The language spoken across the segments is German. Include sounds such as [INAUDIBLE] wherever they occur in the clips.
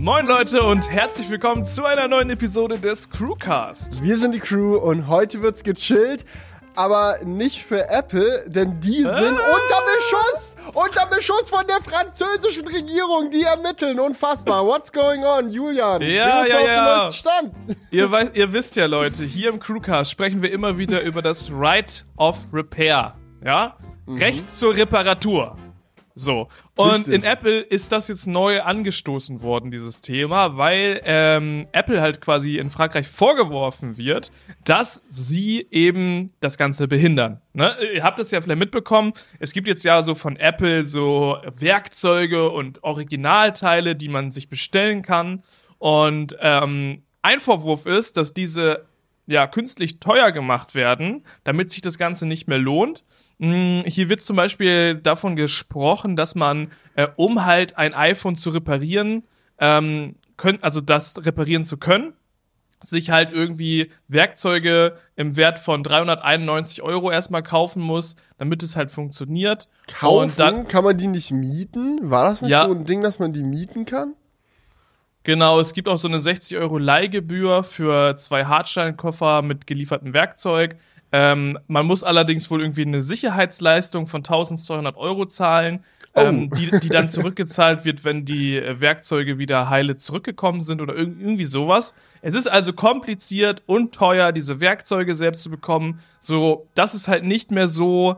Moin Leute und herzlich willkommen zu einer neuen Episode des Crewcast. Wir sind die Crew und heute wird's gechillt, aber nicht für Apple, denn die sind Ah. unter Beschuss, unter Beschuss von der französischen Regierung, die ermitteln. Unfassbar. What's going on, Julian? Ja, ja, auf ja. neuesten Stand. Ihr, weiß, ihr wisst ja Leute, hier im Crewcast sprechen wir immer wieder über das Right of Repair. Ja? Recht zur Reparatur. So. Und Richtig. in Apple ist das jetzt neu angestoßen worden, dieses Thema, weil ähm, Apple halt quasi in Frankreich vorgeworfen wird, dass sie eben das Ganze behindern. Ne? Ihr habt es ja vielleicht mitbekommen, es gibt jetzt ja so von Apple so Werkzeuge und Originalteile, die man sich bestellen kann. Und ähm, ein Vorwurf ist, dass diese ja künstlich teuer gemacht werden, damit sich das Ganze nicht mehr lohnt. Mm, Hier wird zum Beispiel davon gesprochen, dass man, äh, um halt ein iPhone zu reparieren, ähm, können, also das reparieren zu können, sich halt irgendwie Werkzeuge im Wert von 391 Euro erstmal kaufen muss, damit es halt funktioniert. Kaufen, Und dann, kann man die nicht mieten? War das nicht Ja. so ein Ding, dass man die mieten kann? Genau, es gibt auch so eine 60 Euro Leihgebühr für zwei Hartsteinkoffer mit geliefertem Werkzeug. Ähm, man muss allerdings wohl irgendwie eine Sicherheitsleistung von 1200 Euro zahlen, Oh. ähm, die, die dann [LAUGHS] zurückgezahlt wird, wenn die äh, Werkzeuge wieder heile zurückgekommen sind oder irg irgendwie sowas. Es ist also kompliziert und teuer, diese Werkzeuge selbst zu bekommen. So, das ist halt nicht mehr so.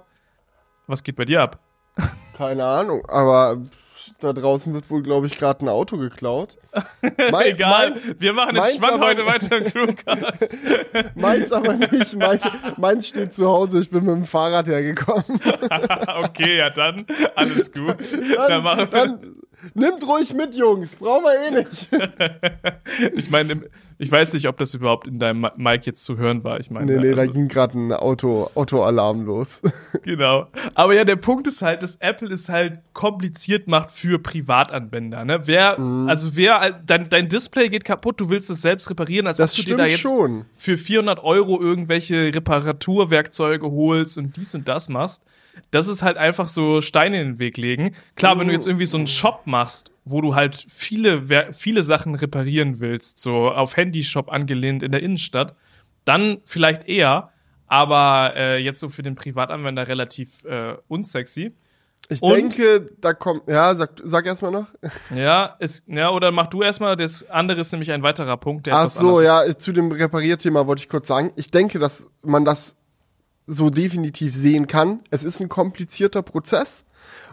Was geht bei dir ab? Keine Ahnung, aber da draußen wird wohl, glaube ich, gerade ein Auto geklaut. [LAUGHS] Mein, Egal, mein- wir machen entspannt aber- heute weiter im Crewcast. [LAUGHS] Meins aber nicht. Mein, meins steht zu Hause. Ich bin mit dem Fahrrad hergekommen. [LAUGHS] okay, ja dann, alles gut. Dann, Dann, machen wir, dann nimmt ruhig mit, Jungs. Brauchen wir eh nicht. [LAUGHS] ich meine, ich weiß nicht, ob das überhaupt in deinem Mi- Mic jetzt zu hören war. Ich meine, Nee, nee, da also, ging gerade ein Auto, Autoalarm los. [LAUGHS] genau. Aber ja, der Punkt ist halt, dass Apple es halt kompliziert macht für Privatanwender. Ne? Wer, Mhm. also wer, dein, dein Display geht kaputt, du willst es selbst reparieren, als Das ob du dir da jetzt schon. für 400 Euro irgendwelche Reparaturwerkzeuge holst und dies und das machst. Das ist halt einfach so Steine in den Weg legen. Klar, wenn du jetzt irgendwie so einen Shop machst, wo du halt viele, viele Sachen reparieren willst, so auf Handyshop angelehnt in der Innenstadt, dann vielleicht eher, aber äh, jetzt so für den Privatanwender relativ äh, unsexy. Ich Und- denke, da kommt. Ja, sag, sag erst mal noch. [LAUGHS] Ja, ist, ja, oder mach du erstmal, das andere ist nämlich ein weiterer Punkt, der Ach so, ja, zu dem Reparierthema wollte ich kurz sagen. Ich denke, dass man das so definitiv sehen kann. Es ist ein komplizierter Prozess.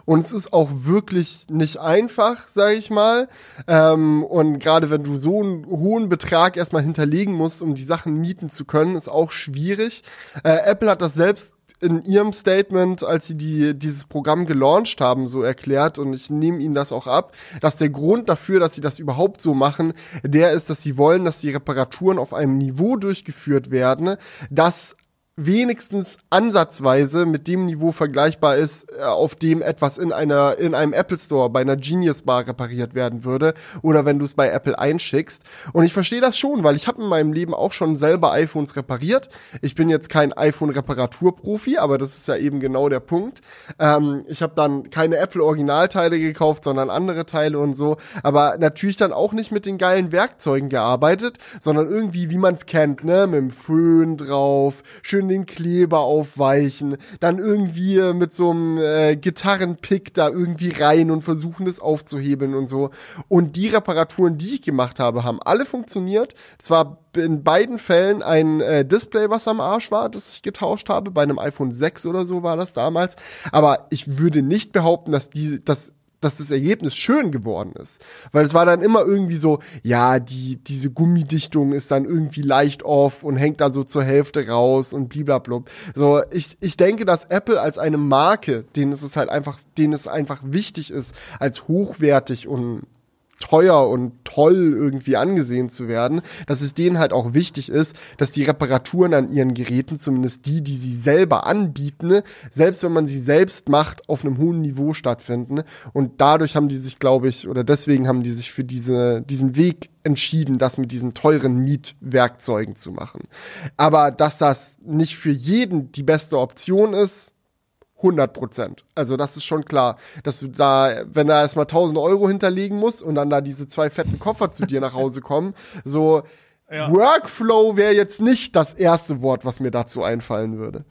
Und es ist auch wirklich nicht einfach, sage ich mal. Ähm, und gerade wenn du so einen hohen Betrag erstmal hinterlegen musst, um die Sachen mieten zu können, ist auch schwierig. Äh, Apple hat das selbst in ihrem Statement, als sie die, dieses Programm gelauncht haben, so erklärt, und ich nehme ihnen das auch ab, dass der Grund dafür, dass sie das überhaupt so machen, der ist, dass sie wollen, dass die Reparaturen auf einem Niveau durchgeführt werden, das wenigstens ansatzweise mit dem Niveau vergleichbar ist, äh, auf dem etwas in einer in einem Apple Store bei einer Genius Bar repariert werden würde oder wenn du es bei Apple einschickst. Und ich verstehe das schon, weil ich habe in meinem Leben auch schon selber iPhones repariert. Ich bin jetzt kein iPhone Reparaturprofi, aber das ist ja eben genau der Punkt. Ähm, ich habe dann keine Apple Originalteile gekauft, sondern andere Teile und so, aber natürlich dann auch nicht mit den geilen Werkzeugen gearbeitet, sondern irgendwie wie man es kennt, ne, mit dem Föhn drauf, schön den Kleber aufweichen, dann irgendwie äh, mit so einem äh, Gitarrenpick da irgendwie rein und versuchen das aufzuhebeln und so. Und die Reparaturen, die ich gemacht habe, haben alle funktioniert. Zwar in beiden Fällen ein äh, Display, was am Arsch war, das ich getauscht habe. Bei einem iPhone 6 oder so war das damals. Aber ich würde nicht behaupten, dass die, dass dass das Ergebnis schön geworden ist. Weil es war dann immer irgendwie so, ja, die, diese Gummidichtung ist dann irgendwie leicht off und hängt da so zur Hälfte raus und bliblablub. So, ich, ich denke, dass Apple als eine Marke, denen es halt einfach, denen es einfach wichtig ist, als hochwertig und teuer und toll irgendwie angesehen zu werden, dass es denen halt auch wichtig ist, dass die Reparaturen an ihren Geräten, zumindest die, die sie selber anbieten, selbst wenn man sie selbst macht, auf einem hohen Niveau stattfinden. Und dadurch haben die sich, glaube ich, oder deswegen haben die sich für diese, diesen Weg entschieden, das mit diesen teuren Mietwerkzeugen zu machen. Aber dass das nicht für jeden die beste Option ist, 100 Prozent. Also das ist schon klar, dass du da, wenn da erstmal 1000 Euro hinterlegen musst und dann da diese zwei fetten Koffer zu dir nach Hause kommen, so ja. Workflow wäre jetzt nicht das erste Wort, was mir dazu einfallen würde.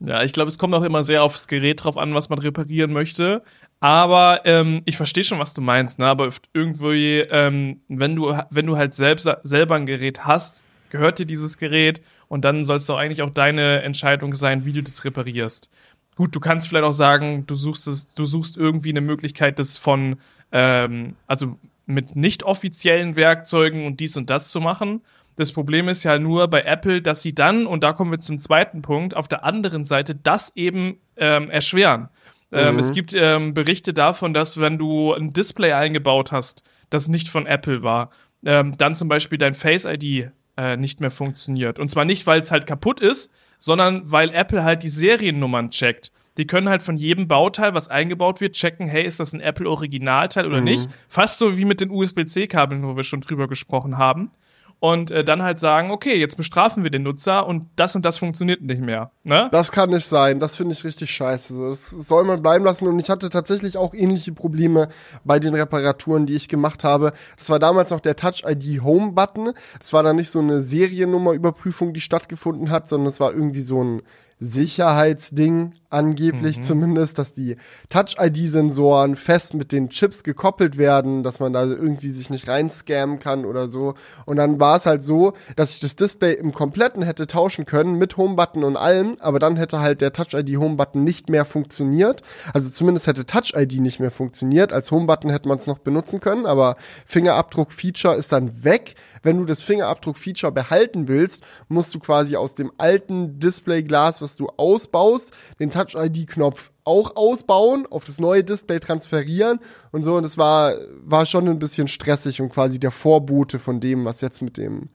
Ja, ich glaube, es kommt auch immer sehr aufs Gerät drauf an, was man reparieren möchte. Aber ähm, ich verstehe schon, was du meinst, ne? Aber irgendwie, ähm, wenn du, wenn du halt selbst selber ein Gerät hast, gehört dir dieses Gerät und dann soll es doch eigentlich auch deine Entscheidung sein, wie du das reparierst. Gut, du kannst vielleicht auch sagen, du suchst es, du suchst irgendwie eine Möglichkeit, das von, ähm, also mit nicht offiziellen Werkzeugen und dies und das zu machen. Das Problem ist ja nur bei Apple, dass sie dann, und da kommen wir zum zweiten Punkt, auf der anderen Seite das eben ähm, erschweren. Ähm, mhm. es gibt ähm, Berichte davon, dass wenn du ein Display eingebaut hast, das nicht von Apple war, ähm, dann zum Beispiel dein Face ID äh, nicht mehr funktioniert. Und zwar nicht, weil es halt kaputt ist, sondern weil Apple halt die Seriennummern checkt. Die können halt von jedem Bauteil, was eingebaut wird, checken, hey, ist das ein Apple Originalteil oder mhm. nicht? Fast so wie mit den USB-C-Kabeln, wo wir schon drüber gesprochen haben und äh, dann halt sagen, okay, jetzt bestrafen wir den Nutzer und das und das funktioniert nicht mehr. Ne? Das kann nicht sein. Das finde ich richtig scheiße. Das soll man bleiben lassen. Und ich hatte tatsächlich auch ähnliche Probleme bei den Reparaturen, die ich gemacht habe. Das war damals noch der Touch ID Home Button. Das war dann nicht so eine Seriennummerüberprüfung, die stattgefunden hat, sondern es war irgendwie so ein Sicherheitsding, angeblich mhm. zumindest, dass die Touch-ID-Sensoren fest mit den Chips gekoppelt werden, dass man da irgendwie sich nicht reinscammen kann oder so. Und dann war es halt so, dass ich das Display im Kompletten hätte tauschen können mit Home-Button und allem, aber dann hätte halt der Touch-ID-Home-Button nicht mehr funktioniert. Also zumindest hätte Touch-ID nicht mehr funktioniert. Als Home-Button hätte man es noch benutzen können, aber Fingerabdruck-Feature ist dann weg. Wenn du das Fingerabdruck-Feature behalten willst, musst du quasi aus dem alten Displayglas, was du ausbaust, den Touch-ID-Knopf auch ausbauen, auf das neue Display transferieren und so. Und es war, war schon ein bisschen stressig und quasi der Vorbote von dem, was jetzt mit dem,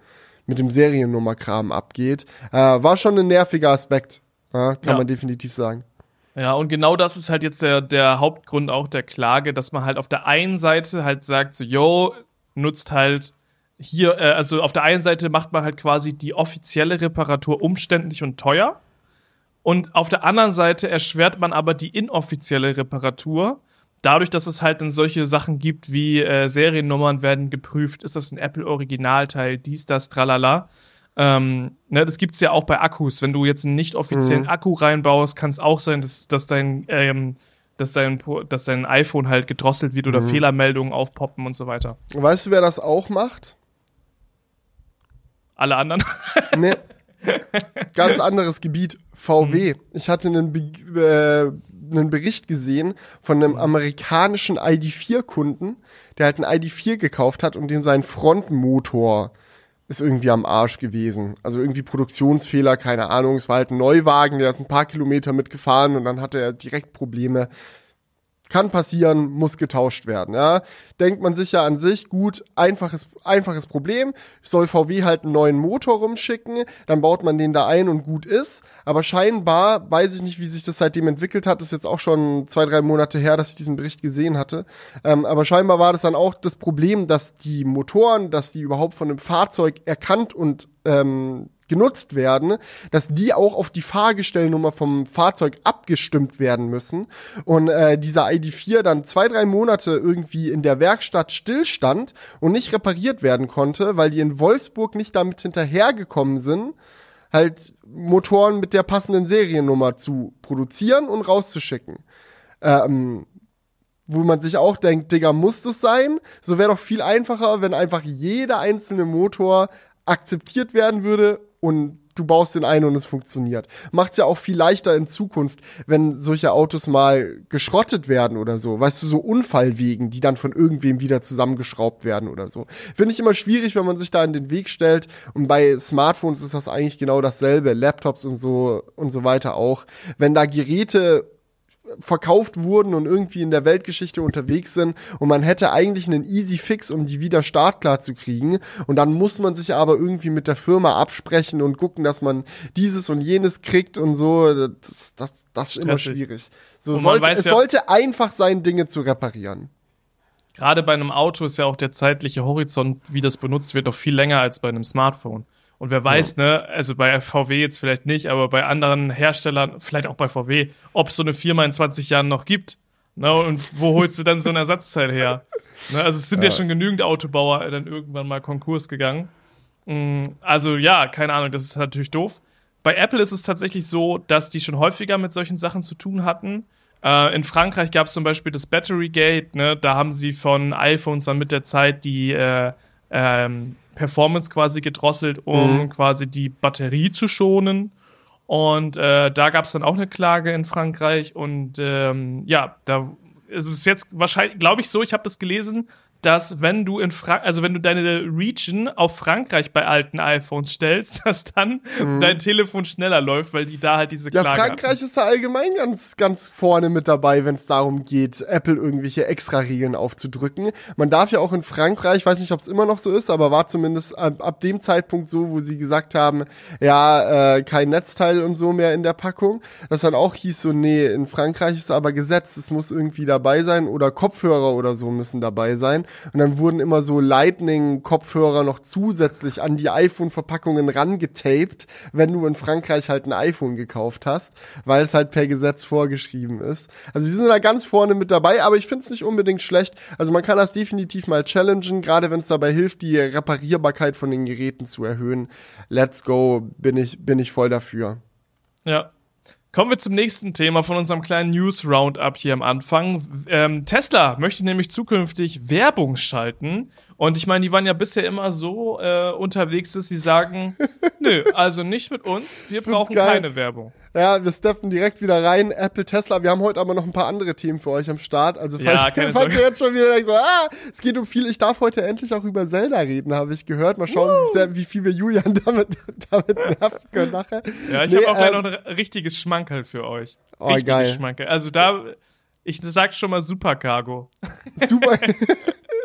mit dem Seriennummerkram abgeht. Äh, war schon ein nerviger Aspekt, ja, kann ja. man definitiv sagen. Ja, und genau das ist halt jetzt der, der Hauptgrund auch der Klage, dass man halt auf der einen Seite halt sagt, so, yo, nutzt halt hier, äh, also auf der einen Seite macht man halt quasi die offizielle Reparatur umständlich und teuer. Und auf der anderen Seite erschwert man aber die inoffizielle Reparatur. Dadurch, dass es halt dann solche Sachen gibt wie äh, Seriennummern werden geprüft, ist das ein Apple-Originalteil, dies, das, tralala. Ähm, ne, das gibt's ja auch bei Akkus. Wenn du jetzt einen nicht offiziellen mhm. Akku reinbaust, kann es auch sein, dass, dass dein ähm, dass dein, dass dein iPhone halt gedrosselt wird oder mhm. Fehlermeldungen aufpoppen und so weiter. Weißt du, wer das auch macht? Alle anderen? nee. [LAUGHS] Ganz anderes Gebiet, VW. Mhm. Ich hatte einen, Be äh, einen Bericht gesehen von einem mhm. amerikanischen ID4-Kunden, der halt einen ID4 gekauft hat und dem sein Frontmotor ist irgendwie am Arsch gewesen. Also irgendwie Produktionsfehler, keine Ahnung. Es war halt ein Neuwagen, der ist ein paar Kilometer mitgefahren und dann hatte er direkt Probleme kann passieren, muss getauscht werden. Ja. Denkt man sich ja an sich, gut, einfaches, einfaches Problem, soll VW halt einen neuen Motor rumschicken, dann baut man den da ein und gut ist. Aber scheinbar, weiß ich nicht, wie sich das seitdem entwickelt hat, ist jetzt auch schon zwei, drei Monate her, dass ich diesen Bericht gesehen hatte. Ähm, aber scheinbar war das dann auch das Problem, dass die Motoren, dass die überhaupt von einem Fahrzeug erkannt und ähm, genutzt werden, dass die auch auf die Fahrgestellnummer vom Fahrzeug abgestimmt werden müssen. Und äh, dieser ID4 dann zwei, drei Monate irgendwie in der Werkstatt stillstand und nicht repariert werden konnte, weil die in Wolfsburg nicht damit hinterhergekommen sind, halt Motoren mit der passenden Seriennummer zu produzieren und rauszuschicken. Ähm, wo man sich auch denkt, Digga, muss das sein? So wäre doch viel einfacher, wenn einfach jeder einzelne Motor akzeptiert werden würde und du baust den ein und es funktioniert. Macht's ja auch viel leichter in Zukunft, wenn solche Autos mal geschrottet werden oder so. Weißt du, so Unfallwegen, die dann von irgendwem wieder zusammengeschraubt werden oder so. Finde ich immer schwierig, wenn man sich da in den Weg stellt. Und bei Smartphones ist das eigentlich genau dasselbe. Laptops und so und so weiter auch. Wenn da Geräte verkauft wurden und irgendwie in der Weltgeschichte unterwegs sind und man hätte eigentlich einen easy Fix, um die wieder startklar zu kriegen und dann muss man sich aber irgendwie mit der Firma absprechen und gucken, dass man dieses und jenes kriegt und so, das, das, das ist immer schwierig. So sollte, es ja, sollte einfach sein, Dinge zu reparieren. Gerade bei einem Auto ist ja auch der zeitliche Horizont, wie das benutzt wird, noch viel länger als bei einem Smartphone. Und wer weiß, ja. ne, also bei VW jetzt vielleicht nicht, aber bei anderen Herstellern, vielleicht auch bei VW, ob es so eine Firma in 20 Jahren noch gibt. Ne, und wo holst du dann so ein Ersatzteil her? Ne, also es sind ja. ja schon genügend Autobauer dann irgendwann mal Konkurs gegangen. Mm, also ja, keine Ahnung, das ist natürlich doof. Bei Apple ist es tatsächlich so, dass die schon häufiger mit solchen Sachen zu tun hatten. Äh, in Frankreich gab es zum Beispiel das Battery Gate, ne? da haben sie von iPhones dann mit der Zeit die äh, ähm, Performance quasi gedrosselt, um mhm. quasi die Batterie zu schonen. Und äh, da gab es dann auch eine Klage in Frankreich. Und ähm, ja, da ist es jetzt wahrscheinlich, glaube ich so, ich habe das gelesen, dass wenn du in Frank also wenn du deine Region auf Frankreich bei alten iPhones stellst, [LAUGHS] dass dann mhm. dein Telefon schneller läuft, weil die da halt diese Klage Ja, Frankreich hatten. ist da allgemein ganz ganz vorne mit dabei, wenn es darum geht, Apple irgendwelche extra Regeln aufzudrücken. Man darf ja auch in Frankreich, weiß nicht, ob es immer noch so ist, aber war zumindest ab, ab, dem Zeitpunkt so, wo sie gesagt haben, ja, äh, kein Netzteil und so mehr in der Packung, das dann auch hieß so, nee, in Frankreich ist aber Gesetz, es muss irgendwie dabei sein oder Kopfhörer oder so müssen dabei sein. Und dann wurden immer so Lightning-Kopfhörer noch zusätzlich an die iPhone-Verpackungen rangetaped, wenn du in Frankreich halt ein iPhone gekauft hast, weil es halt per Gesetz vorgeschrieben ist. Also die sind da ganz vorne mit dabei, aber ich finde es nicht unbedingt schlecht. Also man kann das definitiv mal challengen, gerade wenn es dabei hilft, die Reparierbarkeit von den Geräten zu erhöhen. Let's go, bin ich, bin ich voll dafür. Ja, Kommen wir zum nächsten Thema von unserem kleinen News Roundup hier am Anfang. Ähm, Tesla möchte nämlich zukünftig Werbung schalten. Und ich meine, die waren ja bisher immer so äh, unterwegs, dass sie sagen, [LAUGHS] nö, also nicht mit uns, wir brauchen keine Werbung. Ja, wir steppen direkt wieder rein. Apple, Tesla. Wir haben heute aber noch ein paar andere Themen für euch am Start. Also falls, ja, falls [LAUGHS] ihr jetzt schon wieder denkt, so, ah, es geht um viel. Ich darf heute endlich auch über Zelda reden, habe ich gehört. Mal schauen, wie, sehr, wie, viel wir Julian [LAUGHS] damit, damit nerven können nachher. Ja, ich nee, habe auch ähm, gleich noch ein richtiges Schmankerl für euch. Oh, richtiges geil. Schmankerl. Also da, ich sag schon mal Super Cargo. [LAUGHS] Super.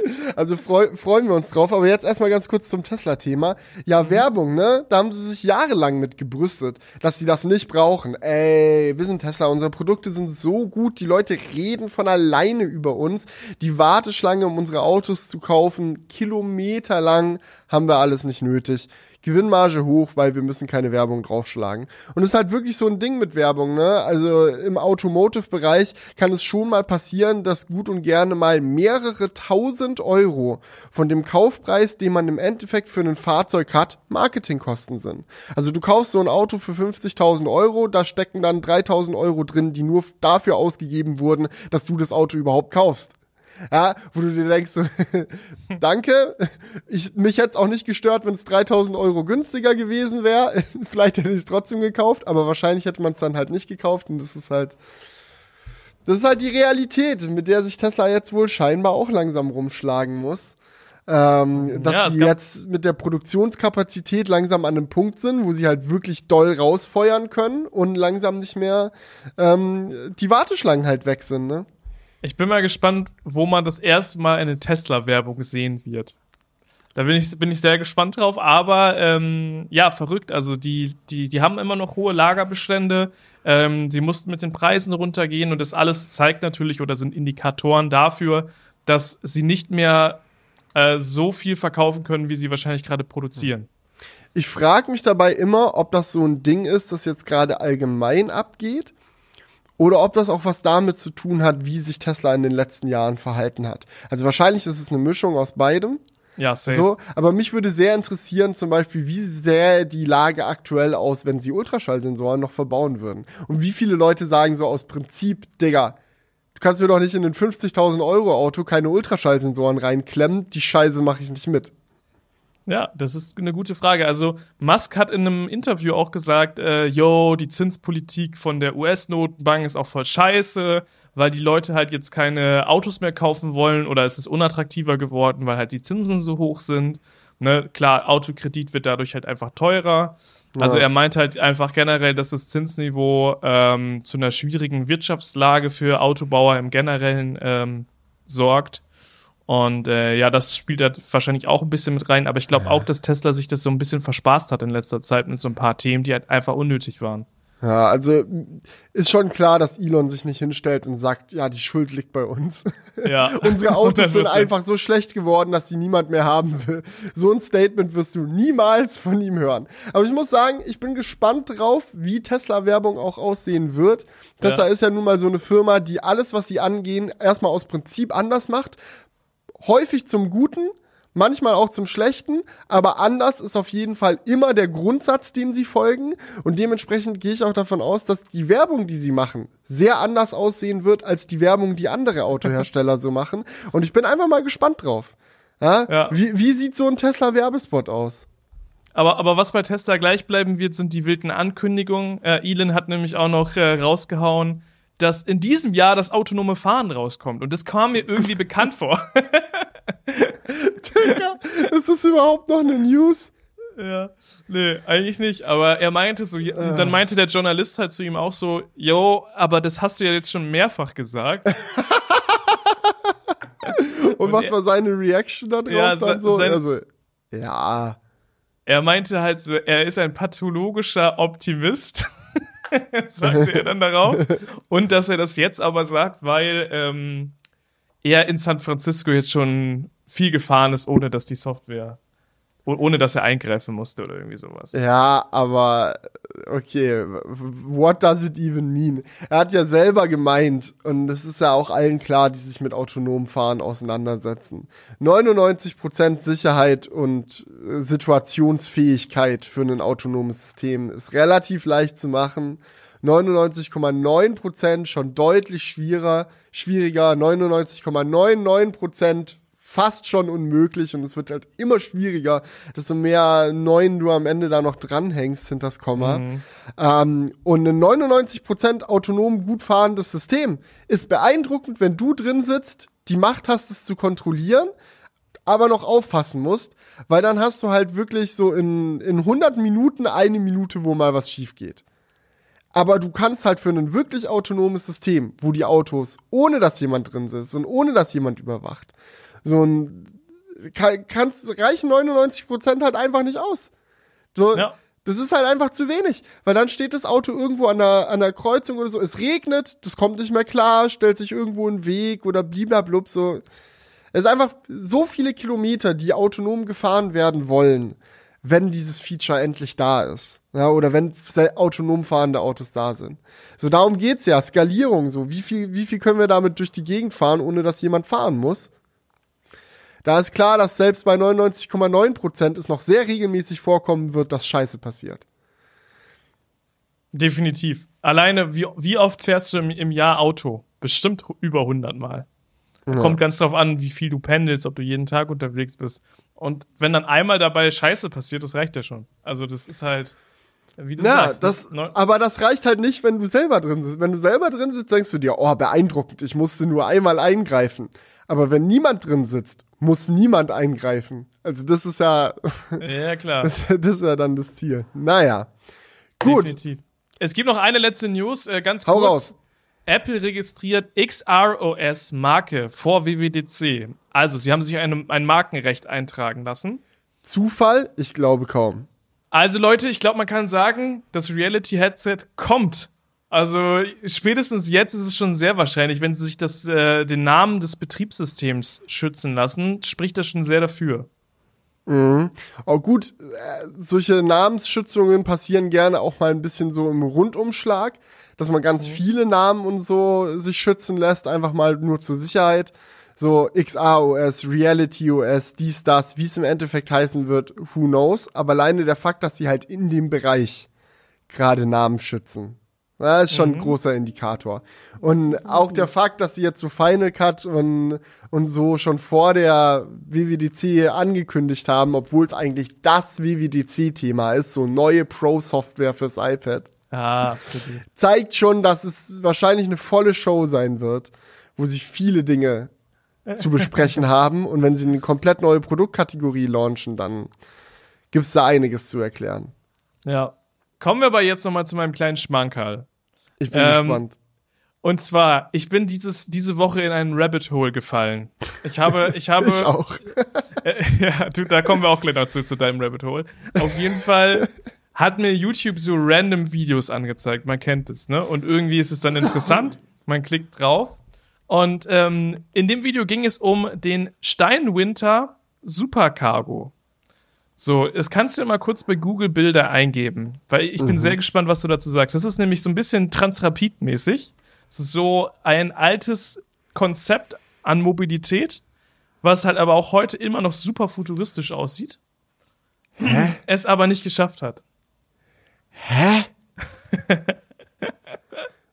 [LAUGHS] Also freu, freuen wir uns drauf. Aber jetzt erstmal ganz kurz zum Tesla-Thema. Ja, mhm. Werbung, ne? Da haben sie sich jahrelang mit gebrüstet, dass sie das nicht brauchen. Ey, wir sind Tesla, unsere Produkte sind so gut, die Leute reden von alleine über uns. Die Warteschlange, um unsere Autos zu kaufen, kilometerlang haben wir alles nicht nötig. Gewinnmarge hoch, weil wir müssen keine Werbung draufschlagen. Und es ist halt wirklich so ein Ding mit Werbung, ne? Also im Automotive-Bereich kann es schon mal passieren, dass gut und gerne mal mehrere tausend Euro von dem Kaufpreis, den man im Endeffekt für ein Fahrzeug hat, Marketingkosten sind. Also du kaufst so ein Auto für 50.000 Euro, da stecken dann 3.000 Euro drin, die nur dafür ausgegeben wurden, dass du das Auto überhaupt kaufst. Ja, wo du dir denkst, so, [LAUGHS] danke, ich, mich hätte es auch nicht gestört, wenn es 3000 Euro günstiger gewesen wäre. [LAUGHS] Vielleicht hätte ich es trotzdem gekauft, aber wahrscheinlich hätte man es dann halt nicht gekauft und das ist halt, das ist halt die Realität, mit der sich Tesla jetzt wohl scheinbar auch langsam rumschlagen muss. Ähm, dass ja, sie jetzt mit der Produktionskapazität langsam an einem Punkt sind, wo sie halt wirklich doll rausfeuern können und langsam nicht mehr ähm, die Warteschlangen halt weg sind, ne? Ich bin mal gespannt, wo man das erste Mal eine Tesla-Werbung sehen wird. Da bin ich, bin ich sehr gespannt drauf, aber ähm, ja, verrückt. Also die, die, die haben immer noch hohe Lagerbestände. Ähm, sie mussten mit den Preisen runtergehen und das alles zeigt natürlich oder sind Indikatoren dafür, dass sie nicht mehr äh, so viel verkaufen können, wie sie wahrscheinlich gerade produzieren. Ich frage mich dabei immer, ob das so ein Ding ist, das jetzt gerade allgemein abgeht oder ob das auch was damit zu tun hat, wie sich Tesla in den letzten Jahren verhalten hat. Also wahrscheinlich ist es eine Mischung aus beidem. Ja, safe. So, aber mich würde sehr interessieren, zum Beispiel, wie sähe die Lage aktuell aus, wenn sie Ultraschallsensoren noch verbauen würden? Und wie viele Leute sagen so aus Prinzip, Digga, du kannst mir doch nicht in ein 50.000 Euro Auto keine Ultraschallsensoren reinklemmen, die Scheiße mache ich nicht mit. Ja, das ist eine gute Frage. Also Musk hat in einem Interview auch gesagt, äh, yo, die Zinspolitik von der US-Notenbank ist auch voll scheiße, weil die Leute halt jetzt keine Autos mehr kaufen wollen oder es ist unattraktiver geworden, weil halt die Zinsen so hoch sind. Ne? Klar, Autokredit wird dadurch halt einfach teurer. Ja. Also er meint halt einfach generell, dass das Zinsniveau ähm, zu einer schwierigen Wirtschaftslage für Autobauer im Generellen ähm, sorgt. Und äh, ja, das spielt da wahrscheinlich auch ein bisschen mit rein, aber ich glaube auch, dass Tesla sich das so ein bisschen verspaßt hat in letzter Zeit mit so ein paar Themen, die halt einfach unnötig waren. Ja, also ist schon klar, dass Elon sich nicht hinstellt und sagt, ja, die Schuld liegt bei uns. [LAUGHS] Ja. [LAUGHS] Unsere [LAUGHS] Autos sind 100%. einfach so schlecht geworden, dass die niemand mehr haben will. So ein Statement wirst du niemals von ihm hören. Aber ich muss sagen, ich bin gespannt drauf, wie Tesla-Werbung auch aussehen wird. Tesla Ja. ist ja nun mal so eine Firma, die alles, was sie angehen, erstmal aus Prinzip anders macht. Häufig zum Guten, manchmal auch zum Schlechten, aber anders ist auf jeden Fall immer der Grundsatz, dem sie folgen. Und dementsprechend gehe ich auch davon aus, dass die Werbung, die sie machen, sehr anders aussehen wird als die Werbung, die andere Autohersteller so machen. Und ich bin einfach mal gespannt drauf. Ja? Ja. Wie, wie sieht so ein Tesla-Werbespot aus? Aber, aber was bei Tesla gleich bleiben wird, sind die wilden Ankündigungen. Äh, Elon hat nämlich auch noch äh, rausgehauen, dass in diesem Jahr das autonome Fahren rauskommt. Und das kam mir irgendwie [LAUGHS] bekannt vor. Digga, ist das überhaupt noch eine News? ja. Nee, eigentlich nicht. Aber er meinte so, dann meinte der Journalist halt zu ihm auch so, yo, aber das hast du ja jetzt schon mehrfach gesagt. [LAUGHS] Und, was er- war seine Reaction da drauf Ja, dann so? also, ja. Er meinte halt so, er ist ein pathologischer Optimist, [LAUGHS] sagte er dann darauf. [LAUGHS] Und dass er das jetzt aber sagt, weil ähm, er in San Francisco jetzt schon viel gefahren ist, ohne dass die Software, ohne dass er eingreifen musste oder irgendwie sowas. Ja, aber okay, what does it even mean? Er hat ja selber gemeint, und das ist ja auch allen klar, die sich mit autonomem Fahren auseinandersetzen. 99% Sicherheit und äh, Situationsfähigkeit für ein autonomes System ist relativ leicht zu machen. 99,9% schon deutlich schwieriger, schwieriger, 99,99% fast schon unmöglich und es wird halt immer schwieriger, desto mehr Neun du am Ende da noch dranhängst hinter das Komma. Ähm, und ein 99% autonom gut fahrendes System ist beeindruckend, wenn du drin sitzt, die Macht hast, es zu kontrollieren, aber noch aufpassen musst, weil dann hast du halt wirklich so in, in 100 Minuten eine Minute, wo mal was schief geht. Aber du kannst halt für ein wirklich autonomes System, wo die Autos, ohne dass jemand drin sitzt und ohne dass jemand überwacht, so ein, kann, kannst, reichen 99% halt einfach nicht aus. So, Ja. das ist halt einfach zu wenig, weil dann steht das Auto irgendwo an der, an der Kreuzung oder so, es regnet, das kommt nicht mehr klar, stellt sich irgendwo einen Weg oder bliblablub, so. Es ist einfach so viele Kilometer, die autonom gefahren werden wollen, wenn dieses Feature endlich da ist. Ja, oder wenn autonom fahrende Autos da sind. So, darum geht's ja. Skalierung, so. Wie viel, wie viel können wir damit durch die Gegend fahren, ohne dass jemand fahren muss? Da ist klar, dass selbst bei 99,9% es noch sehr regelmäßig vorkommen wird, dass Scheiße passiert. Definitiv. Alleine, wie, wie oft fährst du im, im Jahr Auto? Bestimmt über 100 Mal. Kommt ganz drauf an, wie viel du pendelst, ob du jeden Tag unterwegs bist. Und wenn dann einmal dabei Scheiße passiert, das reicht ja schon. Also das ist halt, wie du Ja, sagst. das, neu- aber das reicht halt nicht, wenn du selber drin sitzt. Wenn du selber drin sitzt, denkst du dir, oh, beeindruckend, ich musste nur einmal eingreifen. Aber wenn niemand drin sitzt, muss niemand eingreifen. Also das ist ja, [LAUGHS] ja, klar. [LAUGHS] das ist ja dann das Ziel. Naja. Gut. Definitiv. Es gibt noch eine letzte News, äh, ganz Hau kurz. raus. Apple registriert XROS Marke vor WWDC. Also, sie haben sich eine, ein Markenrecht eintragen lassen. Zufall? Ich glaube kaum. Also, Leute, ich glaube, man kann sagen, das Reality Headset kommt. Also, spätestens jetzt ist es schon sehr wahrscheinlich, wenn sie sich das, äh, den Namen des Betriebssystems schützen lassen, spricht das schon sehr dafür. Oh gut, äh, solche Namensschützungen passieren gerne auch mal ein bisschen so im Rundumschlag, dass man ganz viele Namen und so sich schützen lässt, einfach mal nur zur Sicherheit. So XAOS, Reality OS, dies, das, wie es im Endeffekt heißen wird, who knows. Aber alleine der Fakt, dass sie halt in dem Bereich gerade Namen schützen. Das ist schon ein großer Indikator. Und auch der Fakt, dass sie jetzt so Final Cut und, und so schon vor der WWDC angekündigt haben, obwohl es eigentlich das WWDC-Thema ist, so neue Pro-Software fürs iPad, Ah, absolut. zeigt schon, dass es wahrscheinlich eine volle Show sein wird, wo sie viele Dinge zu besprechen [LAUGHS] haben. Und wenn sie eine komplett neue Produktkategorie launchen, dann gibt's da einiges zu erklären. Ja. Kommen wir aber jetzt noch mal zu meinem kleinen Schmankerl. Ich bin Ähm, gespannt. Und zwar, ich bin dieses, diese Woche in einen Rabbit Hole gefallen. Ich habe, [LAUGHS] ich habe, Ich auch. [LAUGHS] Äh, ja, du, da kommen wir auch gleich dazu, zu deinem Rabbit Hole. Auf jeden Fall hat mir YouTube so random Videos angezeigt. Man kennt es, ne? Und irgendwie ist es dann interessant. Man klickt drauf. Und ähm, in dem Video ging es um den Steinwinter Supercargo. So, das kannst du mal kurz bei Google Bilder eingeben, weil ich bin sehr gespannt, was du dazu sagst. Das ist nämlich so ein bisschen Transrapid-mäßig. So ein altes Konzept an Mobilität, was halt aber auch heute immer noch super futuristisch aussieht. Hä? Es aber nicht geschafft hat. Hä? [LAUGHS]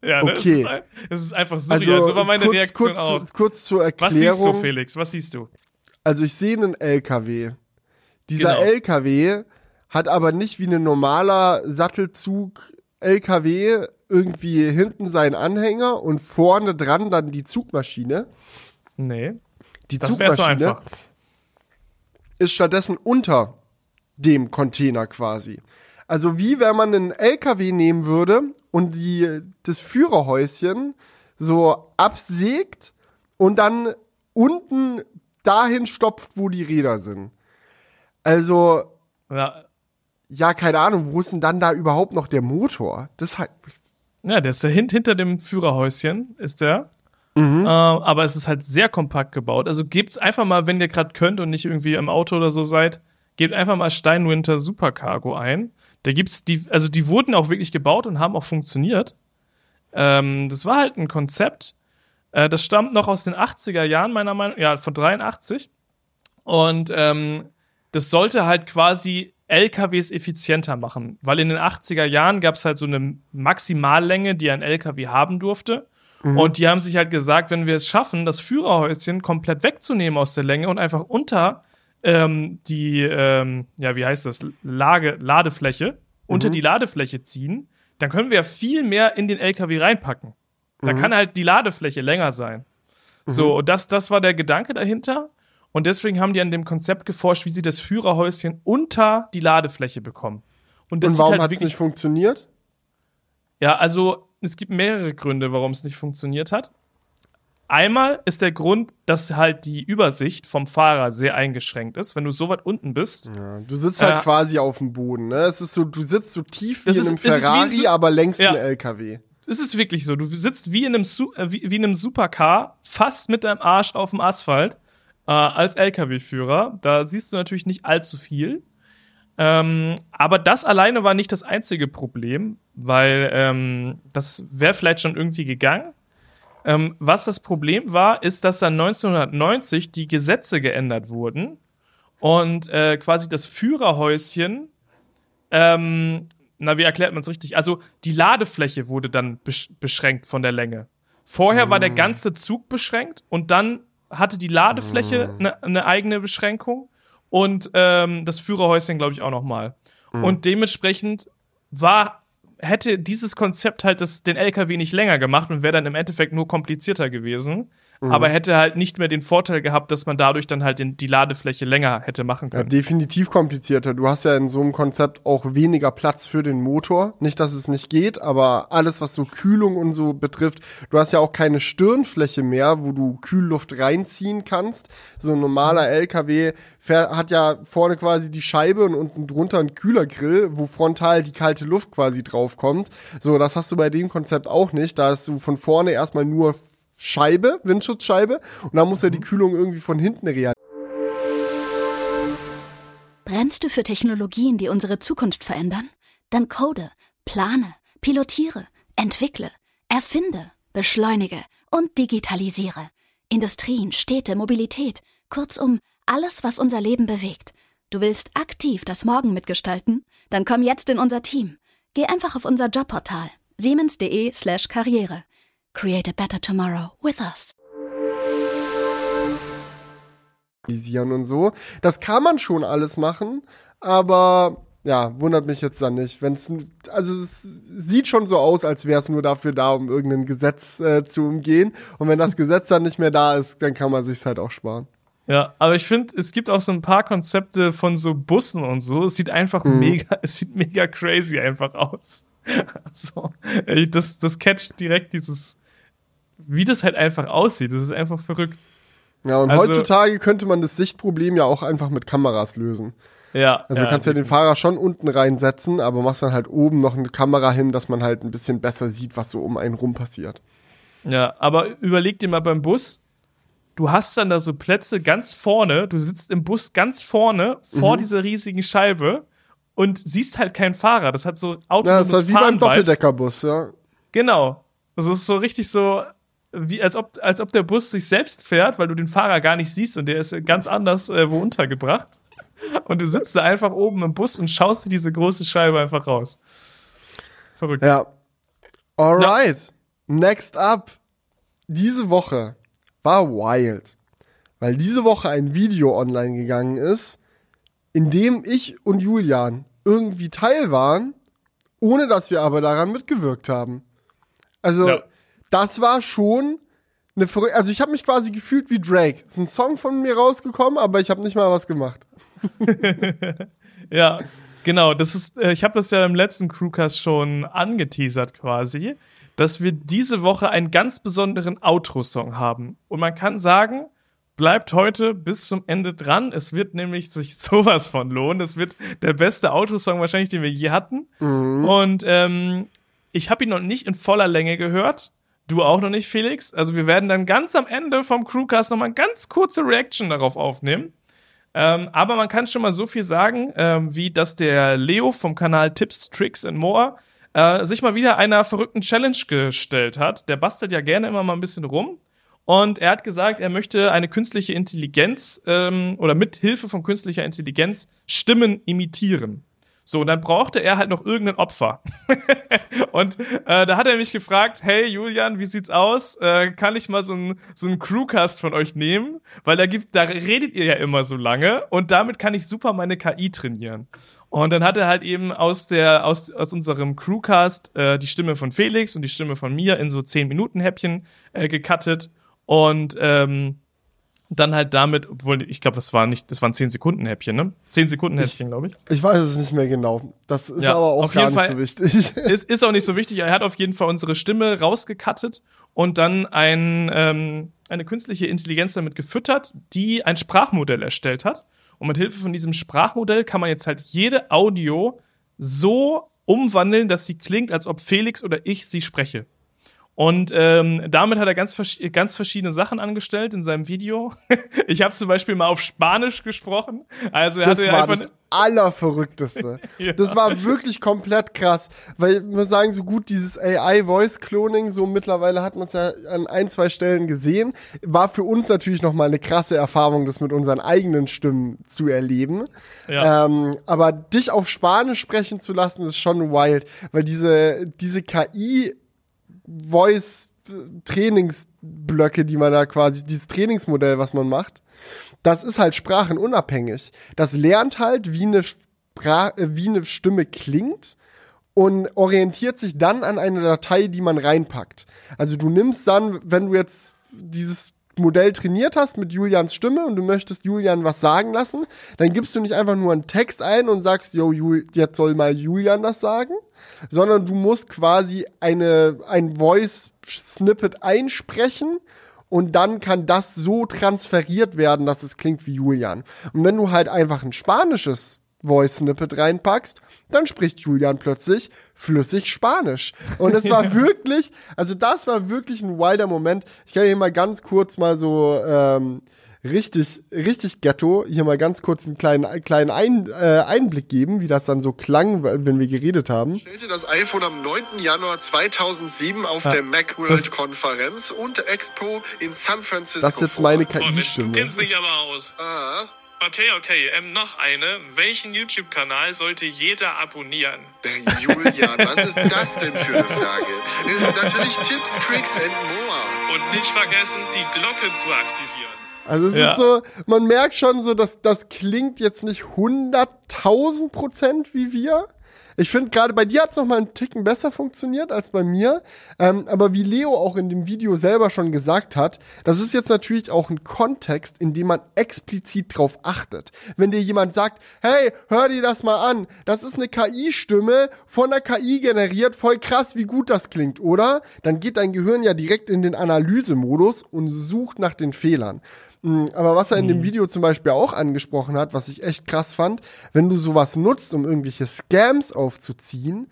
Ja, ne? Okay. Es, ist, es ist einfach surreal. Also so war meine kurz, Reaktion kurz, auch. Zu, kurz zur Was siehst du, Erklärung. Felix? Was siehst du? Also ich sehe einen LKW. Dieser Genau. LKW hat aber nicht wie ein normaler Sattelzug LKW irgendwie hinten seinen Anhänger und vorne dran dann die Zugmaschine. Nee, Die das so Zugmaschine einfach. ist stattdessen unter dem Container quasi. Also wie wenn man einen LKW nehmen würde und die, das Führerhäuschen so absägt und dann unten dahin stopft, wo die Räder sind. Also, Ja, ja, keine Ahnung, wo ist denn dann da überhaupt noch der Motor? Das halt, ja der ist da hint, hinter dem Führerhäuschen, ist der. Ähm, aber es ist halt sehr kompakt gebaut. Also gebt's einfach mal, wenn ihr gerade könnt und nicht irgendwie im Auto oder so seid, gebt einfach mal Steinwinter Supercargo ein. Da gibt's die, also die wurden auch wirklich gebaut und haben auch funktioniert. Ähm, das war halt ein Konzept. Äh, das stammt noch aus den 80er Jahren, meiner Meinung ja, von 83. Und ähm, das sollte halt quasi LKWs effizienter machen, weil in den 80er Jahren gab es halt so eine Maximallänge, die ein LKW haben durfte. Und die haben sich halt gesagt, wenn wir es schaffen, das Führerhäuschen komplett wegzunehmen aus der Länge und einfach unter ähm, die, ähm, ja, wie heißt das, Lage, Ladefläche, unter die Ladefläche ziehen, dann können wir ja viel mehr in den LKW reinpacken. Da kann halt die Ladefläche länger sein. So, und das, das war der Gedanke dahinter. Und deswegen haben die an dem Konzept geforscht, wie sie das Führerhäuschen unter die Ladefläche bekommen. Und und warum halt hat es nicht funktioniert? ja, also es gibt mehrere Gründe, warum es nicht funktioniert hat. Einmal ist der Grund, dass halt die Übersicht vom Fahrer sehr eingeschränkt ist. Wenn du so weit unten bist, Ja, du sitzt halt Äh, quasi auf dem Boden, ne? Es ist so, du sitzt so tief wie in ist- einem ist ein Ferrari, Su- aber längst Ja. ein LKW. ist es wirklich so. Du sitzt wie in einem, Su äh, wie, wie in einem Supercar, fast mit deinem Arsch auf dem Asphalt, äh, als LKW-Führer. Da siehst du natürlich nicht allzu viel. Ähm, aber das alleine war nicht das einzige Problem, weil ähm, das wäre vielleicht schon irgendwie gegangen. Ähm, was das Problem war, ist, dass dann 1990 die Gesetze geändert wurden und äh, quasi das Führerhäuschen, ähm, na, wie erklärt man es richtig? Also die Ladefläche wurde dann besch beschränkt von der Länge. Vorher war der ganze Zug beschränkt und dann hatte die Ladefläche eine eine eigene Beschränkung und ähm, das Führerhäuschen, glaube ich, auch nochmal. Und dementsprechend war hätte dieses Konzept halt das, den LKW nicht länger gemacht und wäre dann im Endeffekt nur komplizierter gewesen. Aber hätte halt nicht mehr den Vorteil gehabt, dass man dadurch dann halt den, die Ladefläche länger hätte machen Ja, können. definitiv komplizierter. Du hast ja in so einem Konzept auch weniger Platz für den Motor. Nicht, dass es nicht geht, aber alles, was so Kühlung und so betrifft, du hast ja auch keine Stirnfläche mehr, wo du Kühlluft reinziehen kannst. So ein normaler LKW hat ja vorne quasi die Scheibe und unten drunter ein Kühlergrill, wo frontal die kalte Luft quasi draufkommt. So, das hast du bei dem Konzept auch nicht. Da hast du von vorne erstmal nur Scheibe, Windschutzscheibe und dann muss ja die Kühlung irgendwie von hinten reagieren. Brennst du für Technologien, die unsere Zukunft verändern? Dann code, plane, pilotiere, entwickle, erfinde, beschleunige und digitalisiere. Industrien, Städte, Mobilität, kurzum alles, was unser Leben bewegt. Du willst aktiv das Morgen mitgestalten? Dann komm jetzt in unser Team. Geh einfach auf unser Jobportal siemens.de/slash karriere. Create a better tomorrow with us. und so. Das kann man schon alles machen, aber ja, wundert mich jetzt dann nicht. Wenn's, also es sieht schon so aus, als wäre es nur dafür da, um irgendein Gesetz äh, zu umgehen. Und wenn das Gesetz dann nicht mehr da ist, dann kann man sich's halt auch sparen. Ja, aber ich finde, es gibt auch so ein paar Konzepte von so Bussen und so. Es sieht einfach mega, [LAUGHS] es sieht mega crazy einfach aus. [LAUGHS] so, ey, das, das catcht direkt dieses, wie das halt einfach aussieht. Das ist einfach verrückt. Ja, und Also- heutzutage könnte man das Sichtproblem ja auch einfach mit Kameras lösen. Ja. Also du kannst ja den Fahrer schon unten reinsetzen, aber machst dann halt oben noch eine Kamera hin, dass man halt ein bisschen besser sieht, was so um einen rum passiert. Ja, aber überleg dir mal beim Bus, du hast dann da so Plätze ganz vorne, du sitzt im Bus ganz vorne vor Mhm. dieser riesigen Scheibe und siehst halt keinen Fahrer. Das hat so Ja, autonomes das ist halt wie beim. Doppeldeckerbus, ja. Genau. Das ist so richtig so, wie als ob, als ob der Bus sich selbst fährt, weil du den Fahrer gar nicht siehst und der ist ganz anders äh, wo untergebracht. Und du sitzt da einfach oben im Bus und schaust dir diese große Scheibe einfach raus. Verrückt. Ja. Alright. Next up. Diese Woche war wild. Weil diese Woche ein Video online gegangen ist, in dem ich und Julian irgendwie teil waren, ohne dass wir aber daran mitgewirkt haben. Also, Ja. Das war schon eine verrückte. Also, ich habe mich quasi gefühlt wie Drake. Es ist ein Song von mir rausgekommen, aber ich habe nicht mal was gemacht. [LAUGHS] Ja, genau. Das ist, äh, ich habe das ja im letzten Crewcast schon angeteasert quasi, dass wir diese Woche einen ganz besonderen Outro-Song haben. Und man kann sagen, bleibt heute bis zum Ende dran. Es wird nämlich sich [LAUGHS] sowas von lohnen. Es wird der beste Outro-Song wahrscheinlich, den wir je hatten. Und ähm, ich habe ihn noch nicht in voller Länge gehört. Du auch noch nicht, Felix. Also wir werden dann ganz am Ende vom Crewcast noch mal eine ganz kurze Reaction darauf aufnehmen. Ähm, aber man kann schon mal so viel sagen, ähm, wie dass der Leo vom Kanal Tips, Tricks and More äh, sich mal wieder einer verrückten Challenge gestellt hat. Der bastelt ja gerne immer mal ein bisschen rum. Und er hat gesagt, er möchte eine künstliche Intelligenz ähm, oder mit Hilfe von künstlicher Intelligenz Stimmen imitieren. So, und dann brauchte er halt noch irgendein Opfer. [LAUGHS] und äh, da hat er mich gefragt, hey Julian, wie sieht's aus? Äh, kann ich mal so einen so Crewcast von euch nehmen? Weil da gibt, da redet ihr ja immer so lange und damit kann ich super meine KI trainieren. Und dann hat er halt eben aus der aus, aus unserem Crewcast äh, die Stimme von Felix und die Stimme von mir in so 10 Minuten Häppchen äh, gecuttet und ähm, dann halt damit, obwohl ich glaube, das war nicht, das waren 10 Sekunden Häppchen, ne? 10 Sekunden Häppchen, glaube ich. Ich weiß es nicht mehr genau. Das ist Ja, aber auch gar nicht Fall. so wichtig. [LAUGHS] ist, ist auch nicht so wichtig. Er hat auf jeden Fall unsere Stimme rausgekattet und dann ein, ähm, eine künstliche Intelligenz damit gefüttert, die ein Sprachmodell erstellt hat. Und mit Hilfe von diesem Sprachmodell kann man jetzt halt jede Audio so umwandeln, dass sie klingt, als ob Felix oder ich sie spreche. Und ähm, damit hat er ganz, vers ganz verschiedene Sachen angestellt in seinem Video. [LAUGHS] ich habe zum Beispiel mal auf Spanisch gesprochen. Also er Das hatte war einfach das Allerverrückteste. [LAUGHS] Ja. Das war wirklich komplett krass. Weil ich muss sagen, so gut dieses AI-Voice-Cloning, so mittlerweile hat man es ja an ein, zwei Stellen gesehen, war für uns natürlich nochmal eine krasse Erfahrung, das mit unseren eigenen Stimmen zu erleben. Ja. Ähm, aber dich auf Spanisch sprechen zu lassen, ist schon wild. Weil diese, diese KI Voice Trainingsblöcke, die man da quasi, dieses Trainingsmodell, was man macht, das ist halt sprachenunabhängig. Das lernt halt, wie eine, Spra äh, wie eine Stimme klingt und orientiert sich dann an eine Datei, die man reinpackt. Also du nimmst dann, wenn du jetzt dieses Modell trainiert hast mit Julians Stimme und du möchtest Julian was sagen lassen, dann gibst du nicht einfach nur einen Text ein und sagst, yo, Jul jetzt soll mal Julian das sagen, sondern du musst quasi eine, ein Voice-Snippet einsprechen und dann kann das so transferiert werden, dass es klingt wie Julian. Und wenn du halt einfach ein spanisches Voice-Snippet reinpackst, dann spricht Julian plötzlich flüssig Spanisch. Und es war [LAUGHS] wirklich, also das war wirklich ein wilder Moment. Ich kann hier mal ganz kurz mal so ähm, richtig, richtig Ghetto, hier mal ganz kurz einen kleinen, kleinen Ein, äh, Einblick geben, wie das dann so klang, wenn wir geredet haben. stellte das iPhone am 9. Januar 2007 auf der Macworld-Konferenz und Expo in San Francisco Das ist jetzt meine Mensch, du KI-Stimme. kennst dich aber aus. Ah, Okay, okay. Ähm, noch eine. Welchen YouTube-Kanal sollte jeder abonnieren? Julian, was ist das denn für eine Frage? Äh, Natürlich Tipps, Tricks and more. Und nicht vergessen, die Glocke zu aktivieren. Also es Ja. ist so, man merkt schon so, dass das klingt jetzt nicht 100.000 Prozent wie wir. Ich finde, gerade bei dir hat es noch mal einen Ticken besser funktioniert als bei mir. Ähm, aber wie Leo auch in dem Video selber schon gesagt hat, das ist jetzt natürlich auch ein Kontext, in dem man explizit drauf achtet. Wenn dir jemand sagt, hey, hör dir das mal an, das ist eine KI-Stimme von der KI generiert, voll krass, wie gut das klingt, oder? Dann geht dein Gehirn ja direkt in den Analysemodus und sucht nach den Fehlern. Mm, Aber was er in dem Video zum Beispiel auch angesprochen hat, was ich echt krass fand, wenn du sowas nutzt, um irgendwelche Scams aufzuziehen,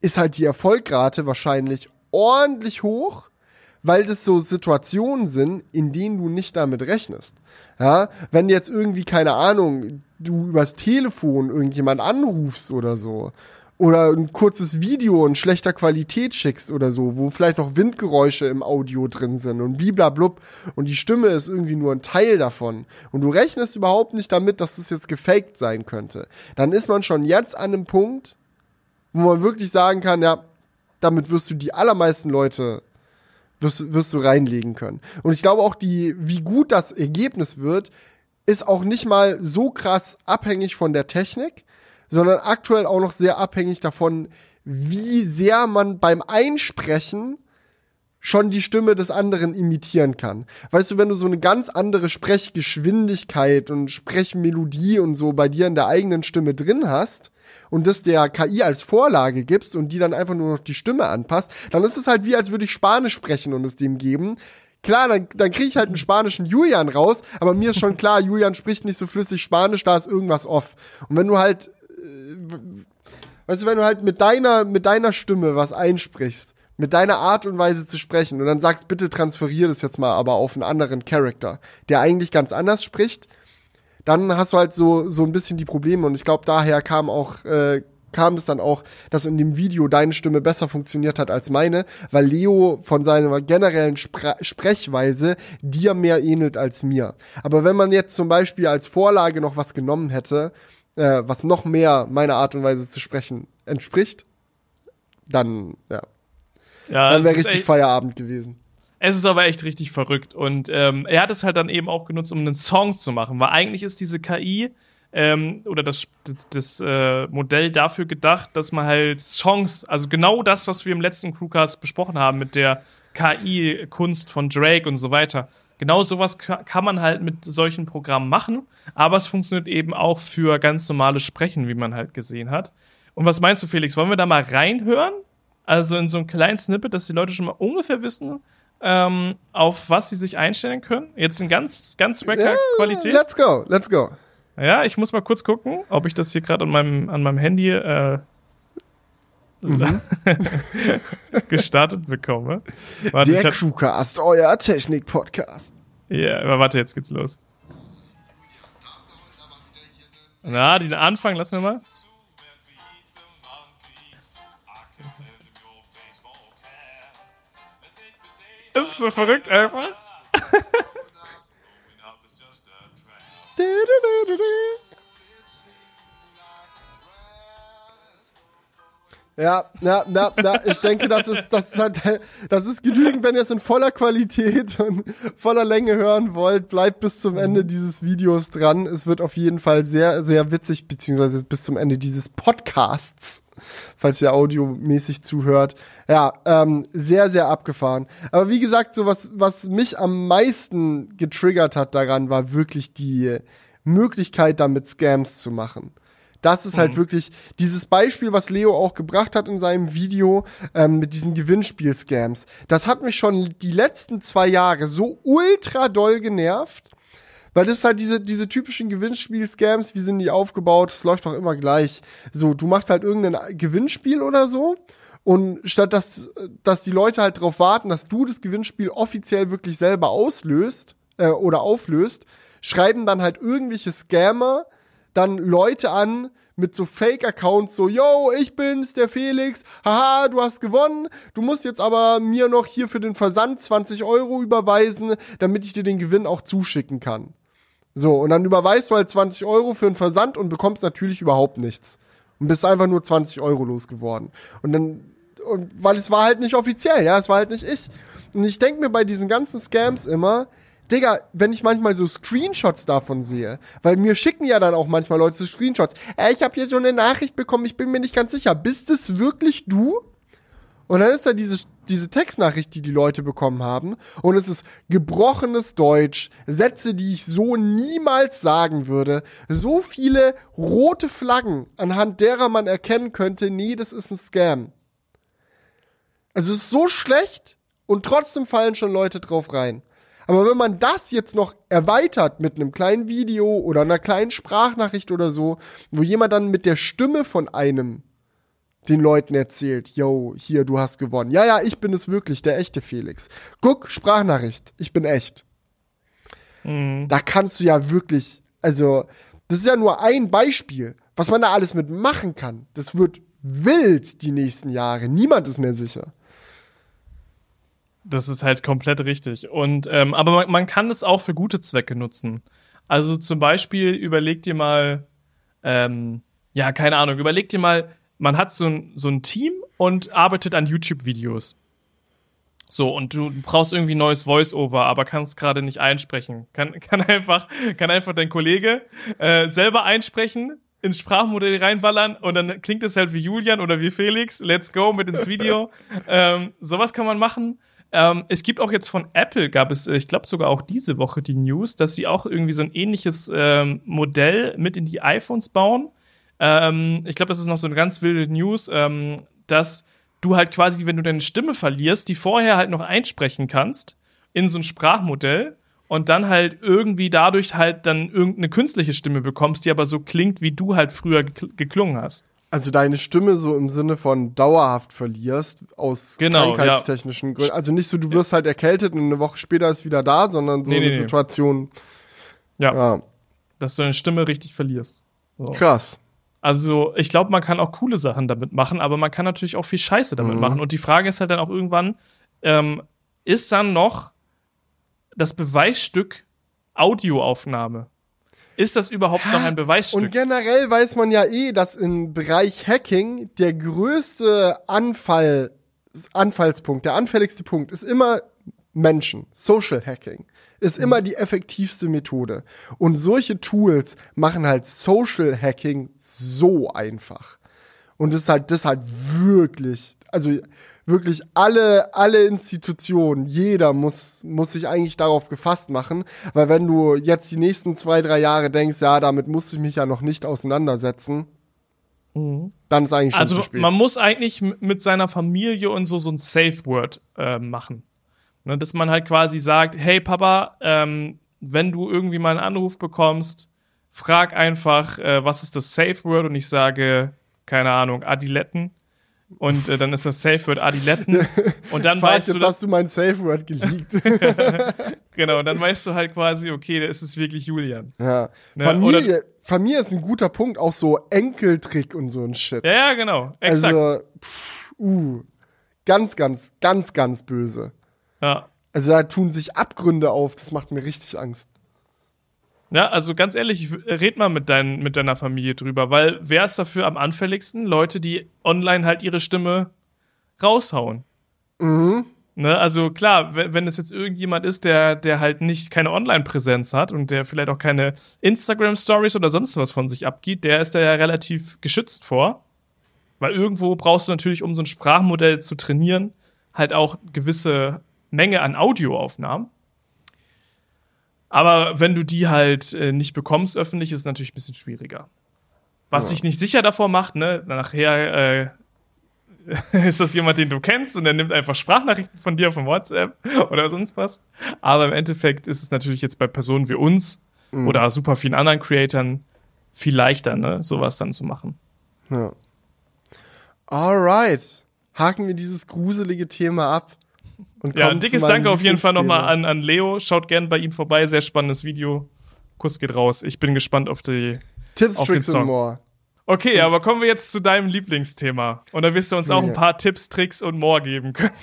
ist halt die Erfolgrate wahrscheinlich ordentlich hoch, weil das so Situationen sind, in denen du nicht damit rechnest. Ja, wenn jetzt irgendwie, keine Ahnung, du übers Telefon irgendjemand anrufst oder so, oder ein kurzes Video in schlechter Qualität schickst oder so, wo vielleicht noch Windgeräusche im Audio drin sind und bliblablub und die Stimme ist irgendwie nur ein Teil davon und du rechnest überhaupt nicht damit, dass das jetzt gefaked sein könnte, dann ist man schon jetzt an einem Punkt, wo man wirklich sagen kann, ja, damit wirst du die allermeisten Leute wirst, wirst du reinlegen können. Und ich glaube auch die, wie gut das Ergebnis wird, ist auch nicht mal so krass abhängig von der Technik, sondern aktuell auch noch sehr abhängig davon, wie sehr man beim Einsprechen schon die Stimme des anderen imitieren kann. Weißt du, wenn du so eine ganz andere Sprechgeschwindigkeit und Sprechmelodie und so bei dir in der eigenen Stimme drin hast und das der KI als Vorlage gibst und die dann einfach nur noch die Stimme anpasst, dann ist es halt wie, als würde ich Spanisch sprechen und es dem geben. Klar, dann, dann kriege ich halt einen spanischen Julian raus, aber mir ist schon klar, Julian spricht nicht so flüssig Spanisch, da ist irgendwas off. Und wenn du halt weißt du, wenn du halt mit deiner, mit deiner Stimme was einsprichst, mit deiner Art und Weise zu sprechen und dann sagst, bitte transferier das jetzt mal aber auf einen anderen Charakter, der eigentlich ganz anders spricht, dann hast du halt so, so ein bisschen die Probleme und ich glaube, daher kam auch, äh, kam es dann auch, dass in dem Video deine Stimme besser funktioniert hat als meine, weil Leo von seiner generellen Spre Sprechweise dir mehr ähnelt als mir. Aber wenn man jetzt zum Beispiel als Vorlage noch was genommen hätte, äh, was noch mehr meiner Art und Weise zu sprechen entspricht, dann, ja, Ja, dann wäre richtig echt- Feierabend gewesen. Es ist aber echt richtig verrückt. Und ähm, er hat es halt dann eben auch genutzt, um einen Song zu machen. Weil eigentlich ist diese KI ähm, oder das, das, das äh, Modell dafür gedacht, dass man halt Songs, also genau das, was wir im letzten Crewcast besprochen haben mit der KI-Kunst von Drake und so weiter. Genau sowas ka- kann man halt mit solchen Programmen machen, aber es funktioniert eben auch für ganz normales Sprechen, wie man halt gesehen hat. Und was meinst du, Felix? Wollen wir da mal reinhören? Also in so einem kleinen Snippet, dass die Leute schon mal ungefähr wissen, ähm, auf was sie sich einstellen können. Jetzt in ganz, ganz wacker Qualität. Let's go, let's go. Ja, ich muss mal kurz gucken, ob ich das hier gerade an meinem, an meinem Handy äh, [LAUGHS] gestartet bekomme. Warte, ich Der hab, Crewcast, euer Technik-Podcast. ja, aber warte, jetzt geht's los. Na, den Anfang lassen wir mal. Das ist so verrückt einfach. [LAUGHS] [LAUGHS] Ja, na, na, na, ich denke, das ist, das ist halt, das ist genügend, wenn ihr es in voller Qualität und voller Länge hören wollt. Bleibt bis zum Ende dieses Videos dran. Es wird auf jeden Fall sehr, sehr witzig, beziehungsweise bis zum Ende dieses Podcasts, falls ihr audiomäßig zuhört. Ja, ähm, sehr, sehr abgefahren. Aber wie gesagt, so was, was mich am meisten getriggert hat daran, war wirklich die Möglichkeit, damit Scams zu machen. Das ist halt wirklich dieses Beispiel, was Leo auch gebracht hat in seinem Video ähm, mit diesen Gewinnspiel-Scams. Das hat mich schon die letzten zwei Jahre so ultra doll genervt. Weil das ist halt diese, diese typischen Gewinnspiel-Scams, wie sind die aufgebaut? Das läuft doch immer gleich. So, du machst halt irgendein Gewinnspiel oder so. Und statt dass, dass die Leute halt darauf warten, dass du das Gewinnspiel offiziell wirklich selber auslöst äh, oder auflöst, schreiben dann halt irgendwelche Scammer dann Leute an mit so Fake-Accounts, so, yo, ich bin's, der Felix, haha, du hast gewonnen, du musst jetzt aber mir noch hier für den Versand 20 Euro überweisen, damit ich dir den Gewinn auch zuschicken kann. So, und dann überweist du halt 20 Euro für den Versand und bekommst natürlich überhaupt nichts. Und bist einfach nur 20 Euro losgeworden. Und dann, und, weil es war halt nicht offiziell, ja, es war halt nicht ich. Und ich denke mir bei diesen ganzen Scams immer, Digga, wenn ich manchmal so Screenshots davon sehe, weil mir schicken ja dann auch manchmal Leute so Screenshots, äh, ich habe hier so eine Nachricht bekommen, ich bin mir nicht ganz sicher, bist es wirklich du? Und dann ist da diese, diese Textnachricht, die die Leute bekommen haben. Und es ist gebrochenes Deutsch, Sätze, die ich so niemals sagen würde. So viele rote Flaggen, anhand derer man erkennen könnte, nee, das ist ein Scam. Also es ist so schlecht und trotzdem fallen schon Leute drauf rein. Aber wenn man das jetzt noch erweitert mit einem kleinen Video oder einer kleinen Sprachnachricht oder so, wo jemand dann mit der Stimme von einem den Leuten erzählt, yo, hier, du hast gewonnen. Ja, ja, ich bin es wirklich, der echte Felix. Guck, Sprachnachricht, ich bin echt. Mhm. Da kannst du ja wirklich, also, das ist ja nur ein Beispiel, was man da alles mitmachen kann. Das wird wild die nächsten Jahre. Niemand ist mehr sicher. Das ist halt komplett richtig. Und ähm, aber man, man kann es auch für gute Zwecke nutzen. Also zum Beispiel überleg dir mal, ähm, ja, keine Ahnung, überleg dir mal, man hat so ein, so ein Team und arbeitet an YouTube-Videos. So, und du brauchst irgendwie neues Voice-Over, aber kannst gerade nicht einsprechen. Kann, [LAUGHS] kann, einfach, kann einfach dein Kollege äh, selber einsprechen, ins Sprachmodell reinballern und dann klingt es halt wie Julian oder wie Felix. Let's go mit ins Video. [LAUGHS] ähm, sowas kann man machen. Ähm, es gibt auch jetzt von Apple, gab es, äh, ich glaube sogar auch diese Woche die News, dass sie auch irgendwie so ein ähnliches ähm, Modell mit in die iPhones bauen. Ähm, ich glaube, das ist noch so eine ganz wilde News, ähm, dass du halt quasi, wenn du deine Stimme verlierst, die vorher halt noch einsprechen kannst in so ein Sprachmodell und dann halt irgendwie dadurch halt dann irgendeine künstliche Stimme bekommst, die aber so klingt, wie du halt früher gekl- geklungen hast. Also deine Stimme so im Sinne von dauerhaft verlierst aus Genau, krankheitstechnischen Gründen. Also nicht so, du wirst halt erkältet und eine Woche später ist wieder da, sondern so Nee, eine nee, nee. Situation. Ja, Ja, dass du deine Stimme richtig verlierst. So. krass. Also, ich glaube, man kann auch coole Sachen damit machen, aber man kann natürlich auch viel Scheiße damit Mhm. machen. Und die Frage ist halt dann auch irgendwann, ähm, ist dann noch das Beweisstück Audioaufnahme? Ist das überhaupt noch ein Beweisstück? Und generell weiß man ja eh, dass im Bereich Hacking der größte Anfall, Anfallspunkt, der anfälligste Punkt ist immer Menschen. Social Hacking ist Mhm. immer die effektivste Methode. Und solche Tools machen halt Social Hacking so einfach. Und das ist halt, das ist halt wirklich, also wirklich alle, alle Institutionen, jeder muss, muss sich eigentlich darauf gefasst machen, weil wenn du jetzt die nächsten zwei, drei Jahre denkst, ja, damit muss ich mich ja noch nicht auseinandersetzen, dann ist eigentlich schon also, zu spät. man muss eigentlich mit seiner Familie und so so ein Safe Word äh, machen. Ne, dass man halt quasi sagt, hey Papa, ähm, wenn du irgendwie mal einen Anruf bekommst, frag einfach, äh, was ist das Safe Word und ich sage, keine Ahnung, Adiletten. Und äh, dann ist das Safe Word Adiletten. [LAUGHS] Und dann Fuck, weißt du, jetzt hast du mein Safe Word geleakt. [LAUGHS] genau, und dann weißt du halt quasi, okay, da ist es wirklich Julian. ja. Ne, Familie, Familie ist ein guter Punkt, auch so Enkeltrick und so ein Shit. Ja, ja, genau. Exakt. also, pff, uh, ganz, ganz, ganz, ganz böse. ja. Also da tun sich Abgründe auf, das macht mir richtig Angst. Ja, also ganz ehrlich, red mal mit, dein, mit deiner Familie drüber, weil wer ist dafür am anfälligsten? Leute, die online halt ihre Stimme raushauen. Mhm. Ne? Also klar, wenn, wenn es jetzt irgendjemand ist, der, der halt nicht keine Online-Präsenz hat und der vielleicht auch keine Instagram-Stories oder sonst was von sich abgibt, der ist da ja relativ geschützt vor. Weil irgendwo brauchst du natürlich, um so ein Sprachmodell zu trainieren, halt auch gewisse Menge an Audioaufnahmen. Aber wenn du die halt äh, nicht bekommst öffentlich, ist es natürlich ein bisschen schwieriger. Was Ja. dich nicht sicher davor macht, ne? Nachher äh, [LAUGHS] ist das jemand, den du kennst und der nimmt einfach Sprachnachrichten von dir von WhatsApp [LAUGHS] oder sonst was. Aber im Endeffekt ist es natürlich jetzt bei Personen wie uns oder super vielen anderen Creatoren viel leichter, ne? Sowas dann zu machen. Ja. Alright. Haken wir dieses gruselige Thema ab. Und Ja, kommen dickes Danke auf jeden Fall nochmal an, an Leo. Schaut gerne bei ihm vorbei. Sehr spannendes Video. Kuss geht raus. Ich bin gespannt auf die. Tipps, auf den Tricks Song. more. Okay, aber kommen wir jetzt zu deinem Lieblingsthema. Und da wirst du uns auch ein paar Tipps, Tricks und more geben können. [LAUGHS]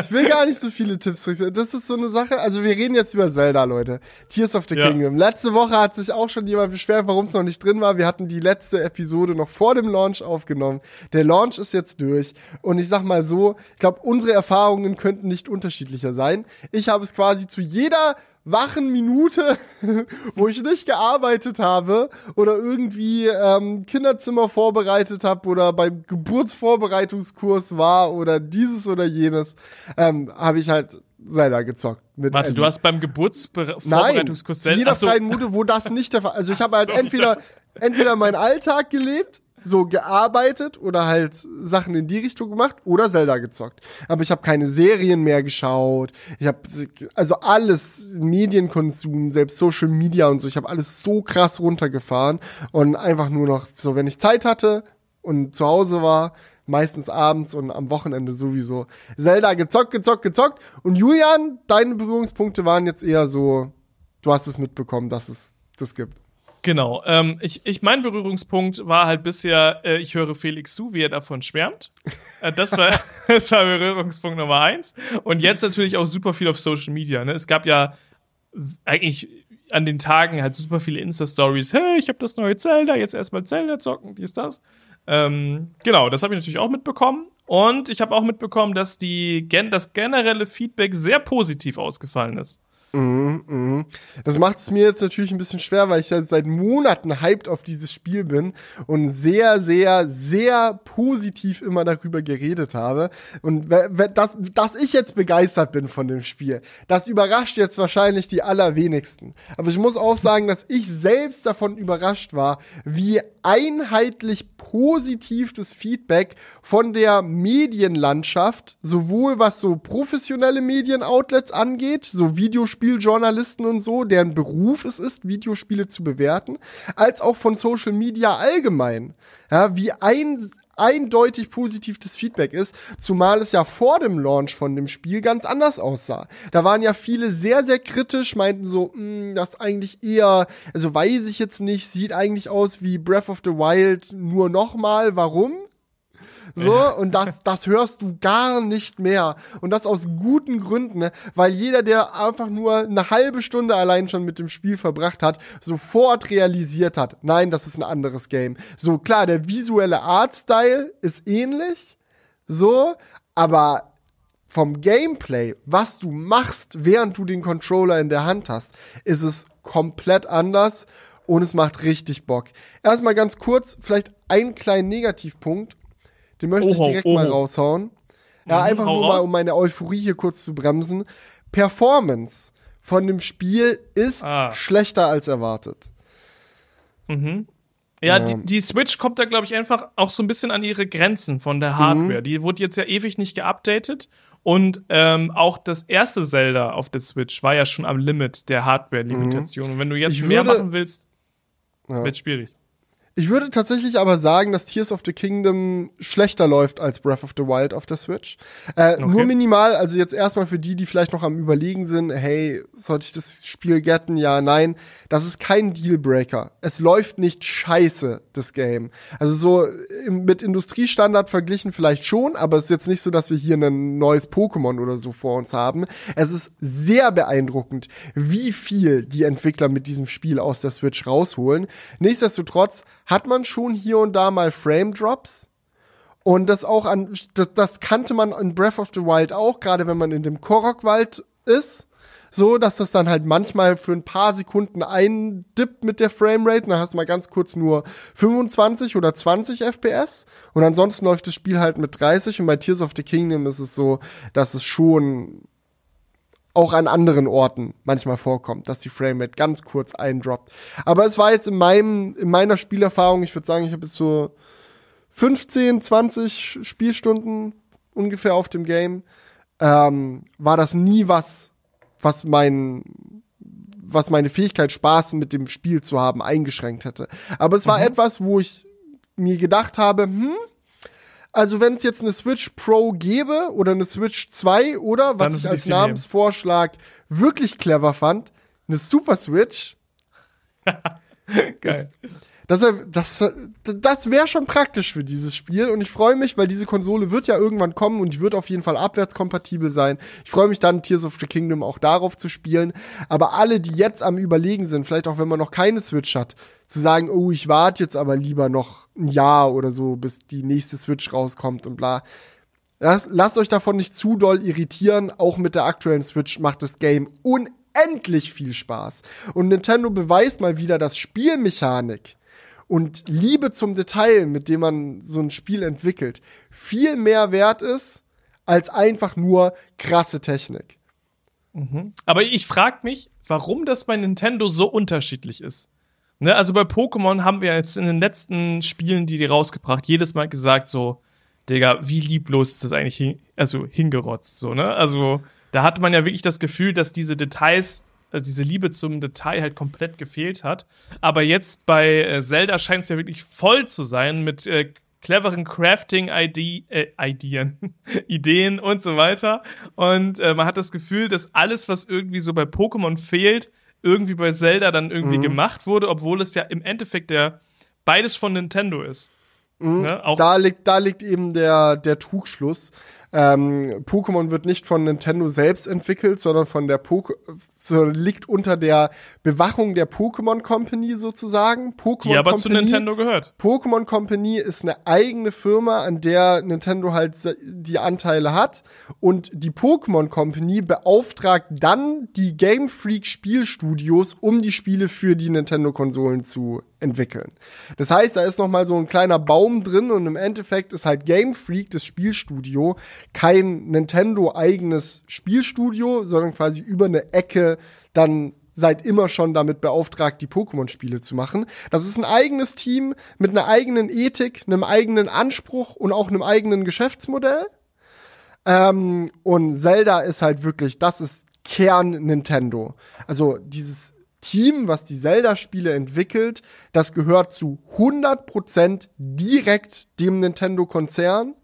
Ich will gar nicht so viele Tipps. Tricks. Das ist so eine Sache. Also wir reden jetzt über Zelda, Leute. Tears of the Ja. Kingdom. Letzte Woche hat sich auch schon jemand beschwert, warum es noch nicht drin war. Wir hatten die letzte Episode noch vor dem Launch aufgenommen. Der Launch ist jetzt durch. Und ich sag mal so, ich glaube, unsere Erfahrungen könnten nicht unterschiedlicher sein. Ich habe es quasi zu jeder wachen Minute, [LAUGHS] wo ich nicht gearbeitet habe oder irgendwie ähm, Kinderzimmer vorbereitet habe oder beim Geburtsvorbereitungskurs war oder dieses oder jenes, ähm, habe ich halt Zelda gezockt. Mit Warte, Ellie. du hast beim Nein, Geburtsvorbereitungskurs zu jeder so. freien Minute, wo das nicht der Fall Also ich habe halt so, entweder, entweder meinen Alltag gelebt, so gearbeitet oder halt Sachen in die Richtung gemacht oder Zelda gezockt. Aber ich habe keine Serien mehr geschaut. Ich habe also alles Medienkonsum, selbst Social Media und so, ich habe alles so krass runtergefahren und einfach nur noch so, wenn ich Zeit hatte und zu Hause war, meistens abends und am Wochenende sowieso. Zelda gezockt, gezockt, gezockt. Und Julian, deine Berührungspunkte waren jetzt eher so, du hast es mitbekommen, dass es das gibt. Genau. Ähm, ich, ich, mein Berührungspunkt war halt bisher, äh, ich höre Felix zu, wie er davon schwärmt. Äh, das, war, [LAUGHS] [LAUGHS] das war Berührungspunkt Nummer eins. Und jetzt natürlich auch super viel auf Social Media. Ne? Es gab ja eigentlich an den Tagen halt super viele Insta-Stories. Hey, ich habe das neue Zelda, jetzt erstmal Zelda zocken, dies, das. Ähm, genau, das habe ich natürlich auch mitbekommen. Und ich habe auch mitbekommen, dass die, das generelle Feedback sehr positiv ausgefallen ist. Mhm, mhm. Das macht es mir jetzt natürlich ein bisschen schwer, weil ich ja seit Monaten hyped auf dieses Spiel bin und sehr, sehr, sehr positiv immer darüber geredet habe. Und dass, dass ich jetzt begeistert bin von dem Spiel, das überrascht jetzt wahrscheinlich die allerwenigsten. Aber ich muss auch sagen, dass ich selbst davon überrascht war, wie einheitlich positiv das Feedback von der Medienlandschaft, sowohl was so professionelle Medienoutlets angeht, so Videospieljournalisten und so, deren Beruf es ist, Videospiele zu bewerten, als auch von Social Media allgemein. Ja, wie ein, eindeutig positiv das Feedback ist, zumal es ja vor dem Launch von dem Spiel ganz anders aussah. Da waren ja viele sehr, sehr kritisch, meinten so, hm, das eigentlich eher, also weiß ich jetzt nicht, sieht eigentlich aus wie Breath of the Wild nur nochmal, warum? So, und das, das hörst du gar nicht mehr. Und das aus guten Gründen, ne? weil jeder, der einfach nur eine halbe Stunde allein schon mit dem Spiel verbracht hat, sofort realisiert hat, nein, das ist ein anderes Game. So, klar, der visuelle Artstyle ist ähnlich, so, aber vom Gameplay, was du machst, während du den Controller in der Hand hast, ist es komplett anders und es macht richtig Bock. Erstmal ganz kurz, vielleicht einen kleinen Negativpunkt. Den möchte ich direkt oho. mal raushauen. Ja, mhm, einfach nur mal, um meine Euphorie hier kurz zu bremsen. Performance von dem Spiel ist ah. schlechter als erwartet. Mhm. Ja, die, die, Switch kommt da, glaube ich, einfach auch so ein bisschen an ihre Grenzen von der Hardware. Mhm. Die wurde jetzt ja ewig nicht geupdatet. Und ähm, auch das erste Zelda auf der Switch war ja schon am Limit der Hardware-Limitation. Mhm. Und wenn du jetzt ich mehr würde, machen willst, ja. wird schwierig. Ich würde tatsächlich aber sagen, dass Tears of the Kingdom schlechter läuft als Breath of the Wild auf der Switch. Äh, okay. Nur minimal, also jetzt erstmal für die, die vielleicht noch am Überlegen sind, hey, sollte ich das Spiel getten? Ja, nein. Das ist kein Dealbreaker. Es läuft nicht scheiße, das Game. Also so mit Industriestandard verglichen vielleicht schon, aber es ist jetzt nicht so, dass wir hier ein neues Pokémon oder so vor uns haben. Es ist sehr beeindruckend, wie viel die Entwickler mit diesem Spiel aus der Switch rausholen. Nichtsdestotrotz hat man schon hier und da mal Frame Drops. Und das auch an, das, das kannte man in Breath of the Wild auch, gerade wenn man in dem Korok-Wald ist. So, dass das dann halt manchmal für ein paar Sekunden eindippt mit der Framerate. Und dann hast du mal ganz kurz nur 25 oder 20 FPS. Und ansonsten läuft das Spiel halt mit 30. Und bei Tears of the Kingdom ist es so, dass es schon auch an anderen Orten manchmal vorkommt, dass die Framerate ganz kurz eindroppt. Aber es war jetzt in meinem, in meiner Spielerfahrung, ich würde sagen, ich habe jetzt so 15, 20 Spielstunden ungefähr auf dem Game, ähm, war das nie was, was mein, was meine Fähigkeit, Spaß mit dem Spiel zu haben, eingeschränkt hätte. Aber es war mhm. etwas, wo ich mir gedacht habe, hm, also wenn es jetzt eine Switch Pro gäbe oder eine Switch 2 oder, was ich als Namensvorschlag nehmen. wirklich clever fand, eine Super Switch. [LAUGHS] Geil. Das, das, das wäre schon praktisch für dieses Spiel und ich freue mich, weil diese Konsole wird ja irgendwann kommen und die wird auf jeden Fall abwärtskompatibel sein. Ich freue mich dann, Tears of the Kingdom auch darauf zu spielen. Aber alle, die jetzt am Überlegen sind, vielleicht auch wenn man noch keine Switch hat, zu sagen, oh, ich warte jetzt aber lieber noch ein Jahr oder so, bis die nächste Switch rauskommt und bla. Lasst, lasst euch davon nicht zu doll irritieren. Auch mit der aktuellen Switch macht das Game unendlich viel Spaß. Und Nintendo beweist mal wieder, dass Spielmechanik und Liebe zum Detail, mit dem man so ein Spiel entwickelt, viel mehr wert ist als einfach nur krasse Technik. Mhm. Aber ich frage mich, warum das bei Nintendo so unterschiedlich ist. Ne, also bei Pokémon haben wir jetzt in den letzten Spielen, die die rausgebracht, jedes Mal gesagt so, Digga, wie lieblos ist das eigentlich hin, also hingerotzt, so, ne? Also, da hat man ja wirklich das Gefühl, dass diese Details, also diese Liebe zum Detail halt komplett gefehlt hat. Aber jetzt bei äh, Zelda scheint es ja wirklich voll zu sein mit äh, cleveren Crafting-Ideen, äh, Ideen, [LAUGHS] Ideen und so weiter. Und äh, man hat das Gefühl, dass alles, was irgendwie so bei Pokémon fehlt, irgendwie bei Zelda dann irgendwie Mhm. gemacht wurde, obwohl es ja im Endeffekt der beides von Nintendo ist. Ne? Mhm. Da liegt, da liegt eben der, der Trugschluss. Ähm, Pokémon wird nicht von Nintendo selbst entwickelt, sondern von der Poke so liegt unter der Bewachung der Pokémon Company sozusagen. Pokémon die aber zu Company, Nintendo gehört. Pokémon Company ist eine eigene Firma, an der Nintendo halt die Anteile hat. Und die Pokémon Company beauftragt dann die Game Freak Spielstudios, um die Spiele für die Nintendo-Konsolen zu entwickeln. Das heißt, da ist noch mal so ein kleiner Baum drin und im Endeffekt ist halt Game Freak, das Spielstudio, kein Nintendo-eigenes Spielstudio, sondern quasi über eine Ecke dann seid immer schon damit beauftragt, die Pokémon-Spiele zu machen. Das ist ein eigenes Team mit einer eigenen Ethik, einem eigenen Anspruch und auch einem eigenen Geschäftsmodell. Ähm, und Zelda ist halt wirklich, das ist Kern Nintendo. Also dieses Team, was die Zelda-Spiele entwickelt, das gehört zu 100% direkt dem Nintendo-Konzern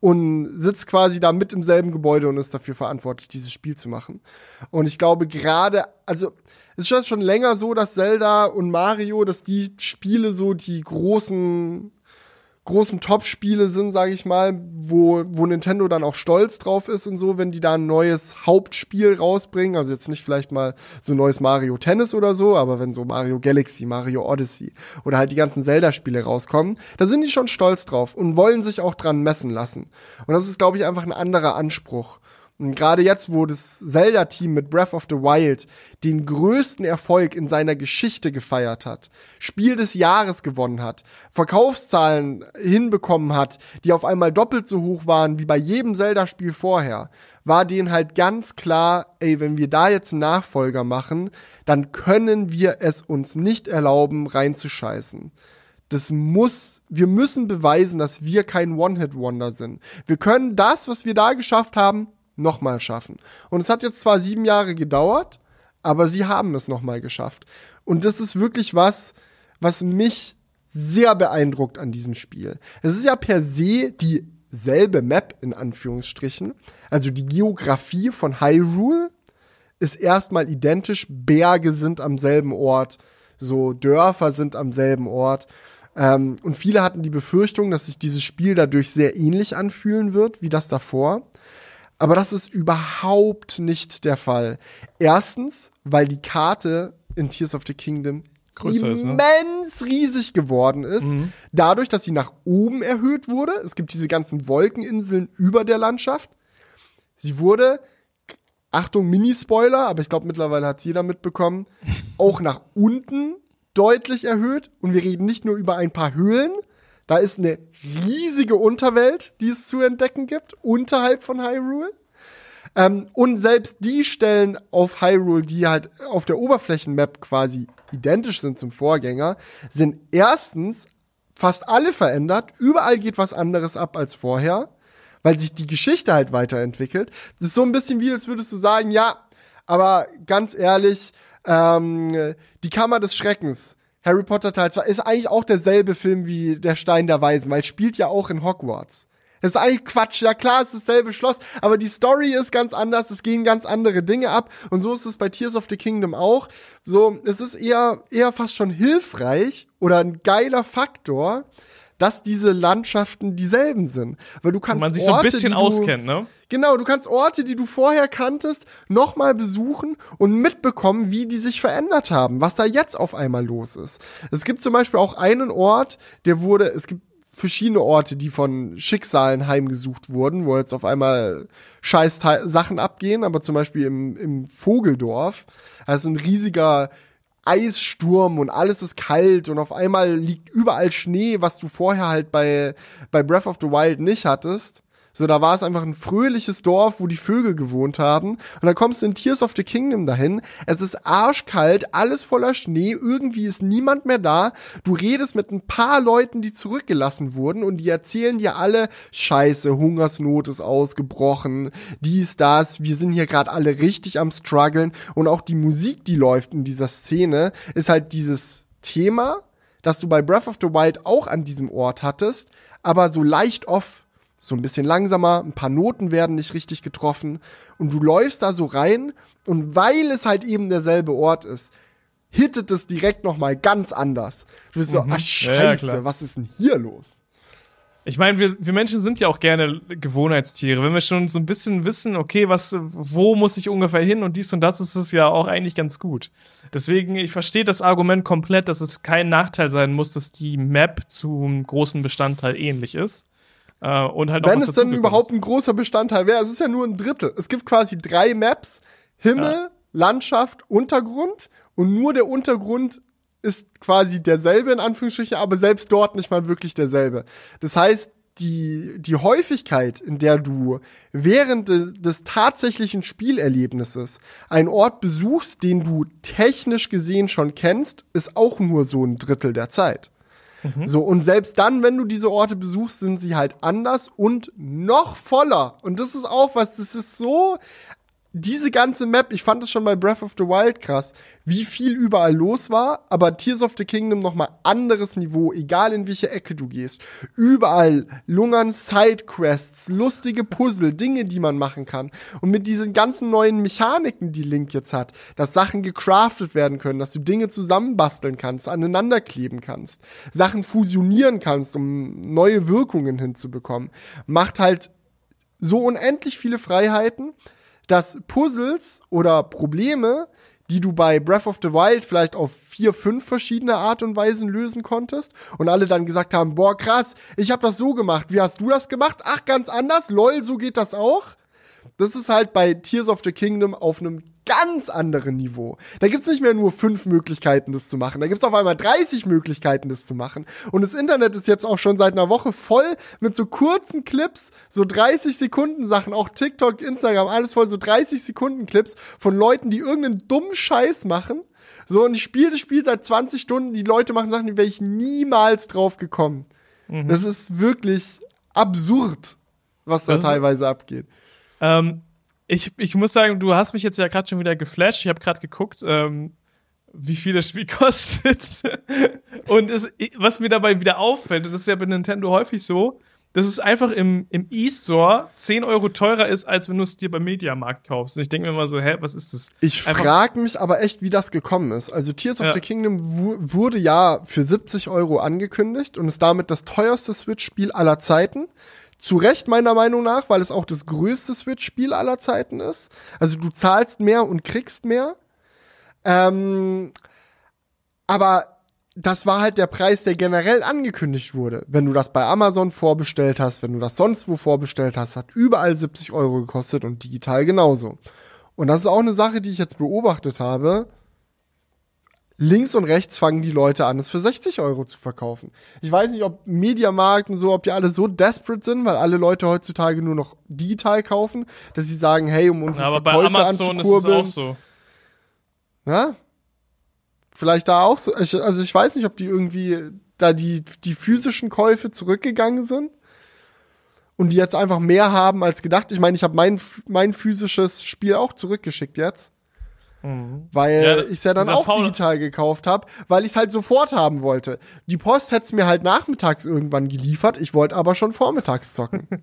und sitzt quasi da mit im selben Gebäude und ist dafür verantwortlich, dieses Spiel zu machen. Und ich glaube gerade, also es ist schon länger so, dass Zelda und Mario, dass die Spiele so die großen großen Top-Spiele sind, sage ich mal, wo, wo Nintendo dann auch stolz drauf ist und so, wenn die da ein neues Hauptspiel rausbringen. Also jetzt nicht vielleicht mal so neues Mario Tennis oder so, aber wenn so Mario Galaxy, Mario Odyssey oder halt die ganzen Zelda-Spiele rauskommen, da sind die schon stolz drauf und wollen sich auch dran messen lassen. Und das ist, glaube ich, einfach ein anderer Anspruch. Und gerade jetzt, wo das Zelda-Team mit Breath of the Wild den größten Erfolg in seiner Geschichte gefeiert hat, Spiel des Jahres gewonnen hat, Verkaufszahlen hinbekommen hat, die auf einmal doppelt so hoch waren wie bei jedem Zelda-Spiel vorher, war denen halt ganz klar, ey, wenn wir da jetzt einen Nachfolger machen, dann können wir es uns nicht erlauben, reinzuscheißen. Das muss, wir müssen beweisen, dass wir kein One-Hit-Wonder sind. Wir können das, was wir da geschafft haben, nochmal schaffen. Und es hat jetzt zwar sieben Jahre gedauert, aber sie haben es nochmal geschafft. Und das ist wirklich was, was mich sehr beeindruckt an diesem Spiel. Es ist ja per se dieselbe Map in Anführungsstrichen. Also die Geografie von Hyrule ist erstmal identisch. Berge sind am selben Ort, so Dörfer sind am selben Ort. Ähm, und viele hatten die Befürchtung, dass sich dieses Spiel dadurch sehr ähnlich anfühlen wird wie das davor. Aber das ist überhaupt nicht der Fall. Erstens, weil die Karte in Tears of the Kingdom Größer ist, ne? immens riesig geworden ist. Dadurch, dass sie nach oben erhöht wurde. Es gibt diese ganzen Wolkeninseln über der Landschaft. Sie wurde, Achtung, Mini-Spoiler, aber ich glaube mittlerweile hat es jeder mitbekommen, [LAUGHS] auch nach unten deutlich erhöht. Und wir reden nicht nur über ein paar Höhlen. Da ist eine riesige Unterwelt, die es zu entdecken gibt, unterhalb von Hyrule. Ähm, und selbst die Stellen auf Hyrule, die halt auf der Oberflächenmap quasi identisch sind zum Vorgänger, sind erstens fast alle verändert. Überall geht was anderes ab als vorher, weil sich die Geschichte halt weiterentwickelt. Das ist so ein bisschen wie, als würdest du sagen, ja, aber ganz ehrlich, ähm, die Kammer des Schreckens, Harry Potter Teil 2, ist eigentlich auch derselbe Film wie Der Stein der Weisen, weil spielt ja auch in Hogwarts. Das ist eigentlich Quatsch. Ja klar, es ist dasselbe Schloss, aber die Story ist ganz anders, es gehen ganz andere Dinge ab und so ist es bei Tears of the Kingdom auch. So, es ist eher eher fast schon hilfreich oder ein geiler Faktor, dass diese Landschaften dieselben sind, weil du kannst Man sich so ein Orte, bisschen du, auskennt, ne? Genau, du kannst Orte, die du vorher kanntest, nochmal besuchen und mitbekommen, wie die sich verändert haben, was da jetzt auf einmal los ist. Es gibt zum Beispiel auch einen Ort, der wurde, es gibt verschiedene Orte, die von Schicksalen heimgesucht wurden, wo jetzt auf einmal scheiß Sachen abgehen, aber zum Beispiel im, im Vogeldorf, ist ein riesiger Eissturm und alles ist kalt und auf einmal liegt überall Schnee, was du vorher halt bei, bei Breath of the Wild nicht hattest. So, da war es einfach ein fröhliches Dorf, wo die Vögel gewohnt haben. Und dann kommst du in Tears of the Kingdom dahin. Es ist arschkalt, alles voller Schnee, irgendwie ist niemand mehr da. Du redest mit ein paar Leuten, die zurückgelassen wurden und die erzählen dir alle, scheiße, Hungersnot ist ausgebrochen, dies, das, wir sind hier gerade alle richtig am struggeln. Und auch die Musik, die läuft in dieser Szene, ist halt dieses Thema, das du bei Breath of the Wild auch an diesem Ort hattest, aber so leicht off so ein bisschen langsamer, ein paar Noten werden nicht richtig getroffen und du läufst da so rein und weil es halt eben derselbe Ort ist, hittet es direkt noch mal ganz anders. Du bist so, Mhm. ah scheiße, Ja, ja, was ist denn hier los? Ich meine, wir, wir Menschen sind ja auch gerne Gewohnheitstiere. Wenn wir schon so ein bisschen wissen, okay, was, wo muss ich ungefähr hin und dies und das, ist es ja auch eigentlich ganz gut. Deswegen, ich verstehe das Argument komplett, dass es kein Nachteil sein muss, dass die Map zum großen Bestandteil ähnlich ist. Äh, und halt Wenn es denn überhaupt ein großer Bestandteil wäre, es ist ja nur ein Drittel. Es gibt quasi drei Maps, Himmel, Ja. Landschaft, Untergrund und nur der Untergrund ist quasi derselbe in Anführungsstrichen, aber selbst dort nicht mal wirklich derselbe. Das heißt, die, die Häufigkeit, in der du während de, des tatsächlichen Spielerlebnisses einen Ort besuchst, den du technisch gesehen schon kennst, ist auch nur so ein Drittel der Zeit. So, und selbst dann, wenn du diese Orte besuchst, sind sie halt anders und noch voller. Und das ist auch was, das ist so, diese ganze Map, ich fand es schon bei Breath of the Wild krass, wie viel überall los war, aber Tears of the Kingdom nochmal anderes Niveau, egal in welche Ecke du gehst. Überall lungern Sidequests, lustige Puzzle, Dinge, die man machen kann. Und mit diesen ganzen neuen Mechaniken, die Link jetzt hat, dass Sachen gecraftet werden können, dass du Dinge zusammenbasteln kannst, aneinander kleben kannst, Sachen fusionieren kannst, um neue Wirkungen hinzubekommen, macht halt so unendlich viele Freiheiten, dass Puzzles oder Probleme, die du bei Breath of the Wild vielleicht auf vier, fünf verschiedene Art und Weisen lösen konntest und alle dann gesagt haben, boah, krass, ich habe das so gemacht, wie hast du das gemacht? Ach, ganz anders, lol, so geht das auch. Das ist halt bei Tears of the Kingdom auf einem ganz anderen Niveau. Da gibt's nicht mehr nur fünf Möglichkeiten, das zu machen. Da gibt's auf einmal 30 Möglichkeiten, das zu machen. Und das Internet ist jetzt auch schon seit einer Woche voll mit so kurzen Clips, so 30 Sekunden Sachen, auch TikTok, Instagram, alles voll, so 30 Sekunden Clips von Leuten, die irgendeinen dummen Scheiß machen. So, und ich spiele das Spiel seit 20 Stunden, die Leute machen Sachen, die wäre ich niemals drauf gekommen. Das ist wirklich absurd, was da Das teilweise abgeht. Ähm, ich, ich muss sagen, du hast mich jetzt ja gerade schon wieder geflasht. Ich habe gerade geguckt, ähm, wie viel das Spiel [LAUGHS] kostet. und es, was mir dabei wieder auffällt, und das ist ja bei Nintendo häufig so, dass es einfach im, im E-Store 10 Euro teurer ist, als wenn du es dir beim Mediamarkt kaufst. Und ich denke mir immer so, hä, was ist das? Ich frage mich aber echt, wie das gekommen ist. Also Tears of Ja. the Kingdom wu wurde ja für 70 Euro angekündigt und ist damit das teuerste Switch-Spiel aller Zeiten. Zu Recht meiner Meinung nach, weil es auch das größte Switch-Spiel aller Zeiten ist. Also du zahlst mehr und kriegst mehr. Ähm, aber das war halt der Preis, der generell angekündigt wurde. Wenn du das bei Amazon vorbestellt hast, wenn du das sonst wo vorbestellt hast, hat überall 70 Euro gekostet und digital genauso. Und das ist auch eine Sache, die ich jetzt beobachtet habe. Links und rechts fangen die Leute an, es für 60 Euro zu verkaufen. Ich weiß nicht, ob Mediamarkt und so, ob die alle so desperate sind, weil alle Leute heutzutage nur noch digital kaufen, dass sie sagen, hey, um unsere Aber bei Verkäufe Amazon ist es anzukurbeln. auch so. Ja? Vielleicht da auch so. Ich, also ich weiß nicht, ob die irgendwie da die, die physischen Käufe zurückgegangen sind und die jetzt einfach mehr haben als gedacht. Ich meine, ich habe mein, mein physisches Spiel auch zurückgeschickt jetzt. Weil Ja, ich es ja dann auch faule- digital gekauft habe, weil ich es halt sofort haben wollte. Die Post hätte es mir halt nachmittags irgendwann geliefert, ich wollte aber schon vormittags zocken. [LAUGHS]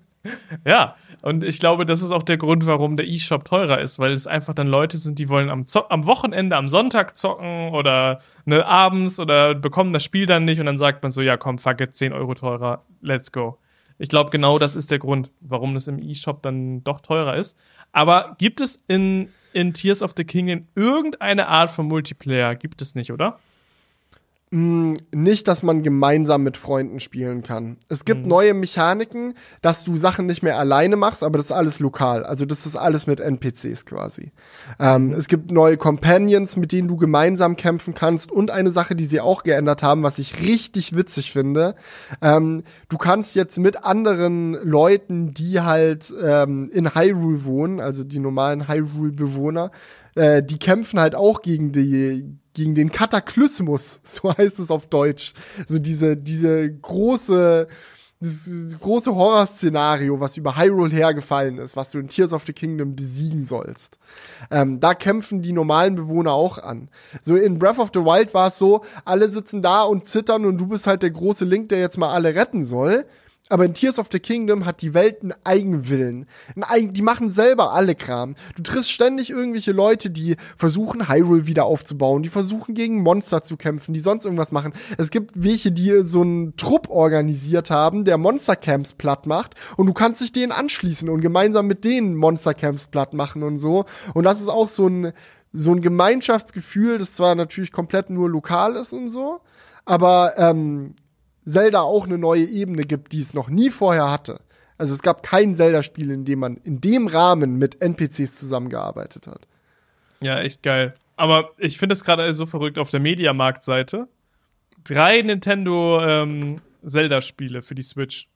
Ja, und ich glaube, das ist auch der Grund, warum der E-Shop teurer ist, weil es einfach dann Leute sind, die wollen am, am Wochenende, am Sonntag zocken oder ne, abends oder bekommen das Spiel dann nicht und dann sagt man so, ja komm, fuck it, 10 Euro teurer, let's go. Ich glaube, genau das ist der Grund, warum das im E-Shop dann doch teurer ist. Aber gibt es in, in Tears of the Kingdom irgendeine Art von Multiplayer? Gibt es nicht, oder? Nicht, dass man gemeinsam mit Freunden spielen kann. Es gibt Mhm. neue Mechaniken, dass du Sachen nicht mehr alleine machst, aber das ist alles lokal. Also das ist alles mit NPCs quasi. Ähm, es gibt neue Companions, mit denen du gemeinsam kämpfen kannst und eine Sache, die sie auch geändert haben, was ich richtig witzig finde. Ähm, du kannst jetzt mit anderen Leuten, die halt ähm, in Hyrule wohnen, also die normalen Hyrule-Bewohner, äh, die kämpfen halt auch gegen die gegen den Kataklysmus, [LAUGHS] so heißt es auf Deutsch. So diese diese große dieses große Horrorszenario, was über Hyrule hergefallen ist, was du in Tears of the Kingdom besiegen sollst. Ähm, da kämpfen die normalen Bewohner auch an. So in Breath of the Wild war es so, alle sitzen da und zittern und du bist halt der große Link, der jetzt mal alle retten soll. Aber in Tears of the Kingdom hat die Welt einen Eigenwillen. Ein Eigen, die machen selber alle Kram. Du triffst ständig irgendwelche Leute, die versuchen, Hyrule wieder aufzubauen, die versuchen, gegen Monster zu kämpfen, die sonst irgendwas machen. Es gibt welche, die so einen Trupp organisiert haben, der Monstercamps platt macht und du kannst dich denen anschließen und gemeinsam mit denen Monstercamps platt machen und so. Und das ist auch so ein, so ein Gemeinschaftsgefühl, das zwar natürlich komplett nur lokal ist und so, aber ähm, Zelda auch eine neue Ebene gibt, die es noch nie vorher hatte. Also es gab kein Zelda-Spiel, in dem man in dem Rahmen mit NPCs zusammengearbeitet hat. Ja, echt geil. Aber ich finde es gerade so verrückt auf der Mediamarkt-Seite. Drei Nintendo ähm, Zelda-Spiele für die Switch.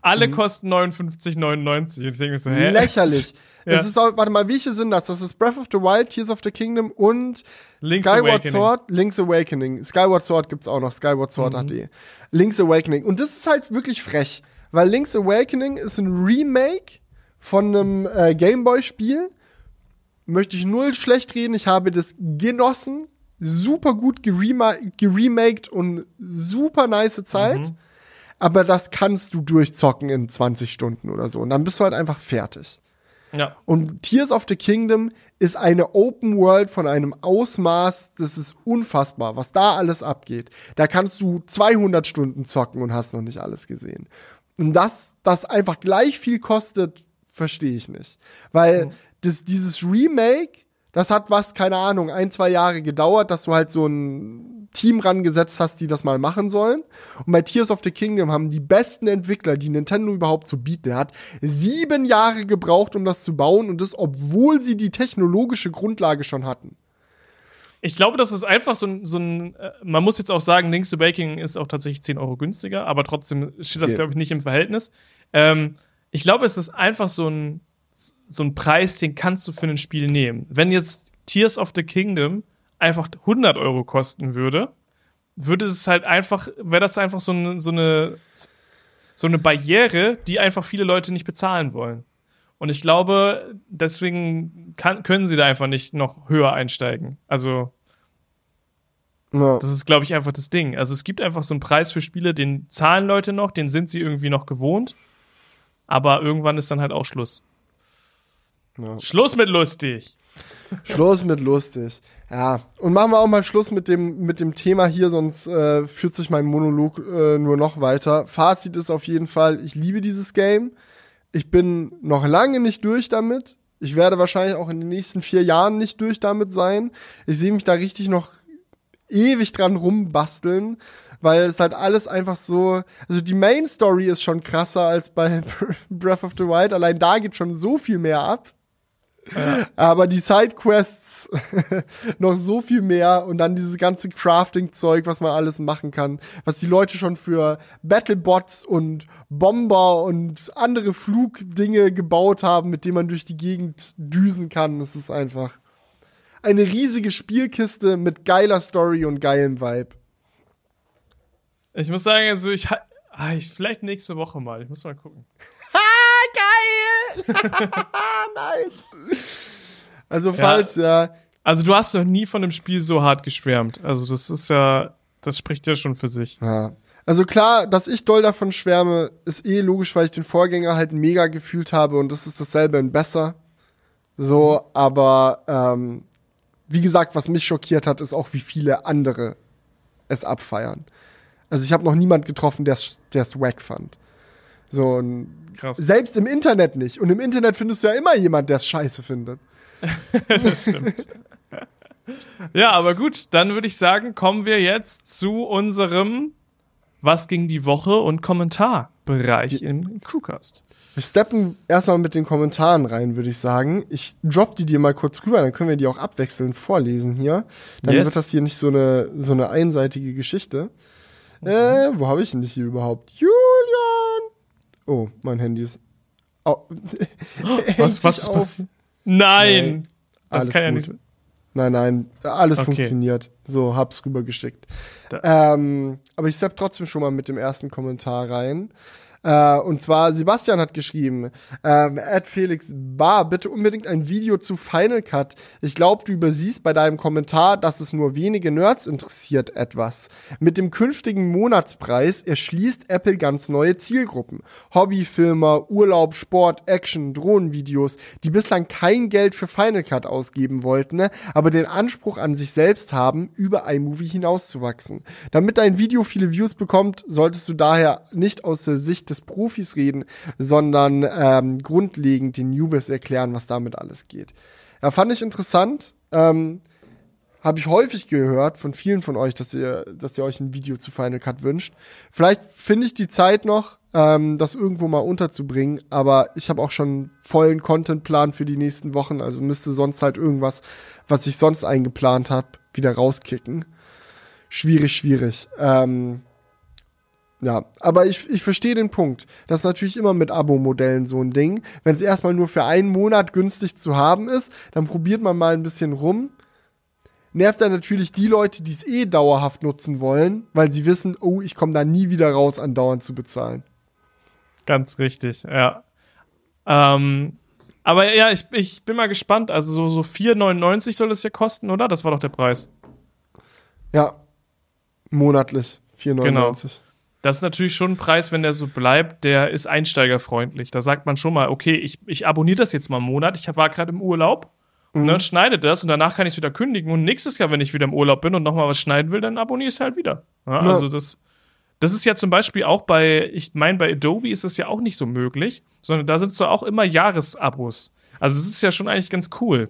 Alle kosten 59,99. Und ich denke so, hä? Lächerlich. [LAUGHS] Ja. Es ist auch, warte mal, welche sind das? Das ist Breath of the Wild, Tears of the Kingdom und Link's Skyward Awakening. Sword, Link's Awakening. Skyward Sword gibt's auch noch, Skyward Sword Mhm. HD. Link's Awakening. Und das ist halt wirklich frech, weil Link's Awakening ist ein Remake von einem äh, Gameboy-Spiel. Möchte ich null schlecht reden. Ich habe das genossen. Super gut gerema geremaked und super nice Zeit. Mhm. Aber das kannst du durchzocken in 20 Stunden oder so. Und dann bist du halt einfach fertig. Ja. Und Tears of the Kingdom ist eine Open World von einem Ausmaß, das ist unfassbar, was da alles abgeht. Da kannst du 200 Stunden zocken und hast noch nicht alles gesehen. Und dass das einfach gleich viel kostet, verstehe ich nicht. Weil das, dieses Remake, das hat was, keine Ahnung, ein, zwei Jahre gedauert, dass du halt so ein Team rangesetzt hast, die das mal machen sollen. Und bei Tears of the Kingdom haben die besten Entwickler, die Nintendo überhaupt zu bieten hat, sieben Jahre gebraucht, um das zu bauen und das, obwohl sie die technologische Grundlage schon hatten. Ich glaube, das ist einfach so ein, so ein äh, man muss jetzt auch sagen, Links to Baking ist auch tatsächlich 10 Euro günstiger, aber trotzdem steht das, Okay. glaube ich, nicht im Verhältnis. Ähm, ich glaube, es ist einfach so ein, so ein Preis, den kannst du für ein Spiel nehmen. Wenn jetzt Tears of the Kingdom einfach 100 Euro kosten würde, würde es halt einfach, wäre das einfach so eine, so eine, so eine Barriere, die einfach viele Leute nicht bezahlen wollen. Und ich glaube, deswegen kann, können sie da einfach nicht noch höher einsteigen. Also, Ja. das ist, glaube ich, einfach das Ding. Also, es gibt einfach so einen Preis für Spiele, den zahlen Leute noch, den sind sie irgendwie noch gewohnt. Aber irgendwann ist dann halt auch Schluss. Ja. Schluss mit lustig. Schluss mit lustig. Ja. Und machen wir auch mal Schluss mit dem, mit dem Thema hier, sonst äh, führt sich mein Monolog äh, nur noch weiter. Fazit ist auf jeden Fall, ich liebe dieses Game. Ich bin noch lange nicht durch damit. Ich werde wahrscheinlich auch in den nächsten vier Jahren nicht durch damit sein. Ich sehe mich da richtig noch ewig dran rumbasteln, weil es halt alles einfach so, also die Main Story ist schon krasser als bei [LAUGHS] Breath of the Wild. Allein da geht schon so viel mehr ab. Aber die Sidequests [LAUGHS] noch so viel mehr und dann dieses ganze Crafting-Zeug, was man alles machen kann, was die Leute schon für Battlebots und Bomber und andere Flugdinge gebaut haben, mit denen man durch die Gegend düsen kann. Das ist einfach eine riesige Spielkiste mit geiler Story und geilem Vibe. Ich muss sagen, also ich, ah, ich vielleicht nächste Woche mal. Ich muss mal gucken. [LAUGHS] Nice. Also falls ja, Also, du hast doch nie von dem Spiel so hart geschwärmt. Also, das ist ja, das spricht ja schon für sich. Ja. Also klar, dass ich doll davon schwärme, ist eh logisch, weil ich den Vorgänger halt mega gefühlt habe und das ist dasselbe in besser. So, aber ähm, wie gesagt, was mich schockiert hat, ist auch, wie viele andere es abfeiern. Also ich habe noch niemand getroffen, der es wack fand. So, Krass. selbst im Internet nicht. Und im Internet findest du ja immer jemand, der es scheiße findet. [LAUGHS] Das stimmt. Ja, aber gut, dann würde ich sagen, kommen wir jetzt zu unserem Was ging die Woche und Kommentarbereich im Crewcast. Wir steppen erstmal mit den Kommentaren rein, würde ich sagen. Ich drop die dir mal kurz rüber, dann können wir die auch abwechselnd vorlesen hier. Dann Yes. wird das hier nicht so eine, so eine einseitige Geschichte. Äh, wo habe ich denn dich hier überhaupt? Julian! Oh, mein Handy ist. Hängt Was, was ist passiert? Nein! Nee, das alles kann ja gut. nicht sein. Nein, nein, alles Okay. funktioniert. So, hab's rübergeschickt. Ähm, aber ich stepp trotzdem schon mal mit dem ersten Kommentar rein. Äh, und zwar, Sebastian hat geschrieben, ähm, Ed Felix Bar, bitte unbedingt ein Video zu Final Cut. Ich glaube, du übersiehst bei deinem Kommentar, dass es nur wenige Nerds interessiert etwas. Mit dem künftigen Monatspreis erschließt Apple ganz neue Zielgruppen. Hobbyfilmer, Urlaub, Sport, Action, Drohnenvideos, die bislang kein Geld für Final Cut ausgeben wollten, ne, aber den Anspruch an sich selbst haben, über iMovie hinauszuwachsen. Damit dein Video viele Views bekommt, solltest du daher nicht aus der Sicht des Profis reden, sondern ähm, grundlegend den Newbies erklären, was damit alles geht. Ja, fand ich interessant. Ähm, habe ich häufig gehört von vielen von euch, dass ihr, dass ihr euch ein Video zu Final Cut wünscht. Vielleicht finde ich die Zeit noch, ähm, das irgendwo mal unterzubringen, aber ich habe auch schon vollen Contentplan für die nächsten Wochen, also müsste sonst halt irgendwas, was ich sonst eingeplant habe, wieder rauskicken. Schwierig, schwierig. Ähm, ja, aber ich, ich verstehe den Punkt. Das ist natürlich immer mit Abo-Modellen so ein Ding. Wenn es erstmal nur für einen Monat günstig zu haben ist, dann probiert man mal ein bisschen rum. Nervt dann natürlich die Leute, die es eh dauerhaft nutzen wollen, weil sie wissen, oh, ich komme da nie wieder raus, andauernd zu bezahlen. Ganz richtig, ja. Ähm, aber ja, ich, ich bin mal gespannt. Also so, so 4,99 soll es ja kosten, oder? Das war doch der Preis. Ja, monatlich 4,99. Das ist natürlich schon ein Preis, wenn der so bleibt, der ist einsteigerfreundlich. Da sagt man schon mal, okay, ich, ich abonniere das jetzt mal einen Monat. Ich war gerade im Urlaub. Und dann schneidet das und danach kann ich es wieder kündigen. Und nächstes Jahr, wenn ich wieder im Urlaub bin und nochmal was schneiden will, dann abonniere ich es halt wieder. Ja, Ja. Also das, das ist ja zum Beispiel auch bei, ich meine, bei Adobe ist das ja auch nicht so möglich, sondern da sind so auch immer Jahresabos. Also das ist ja schon eigentlich ganz cool.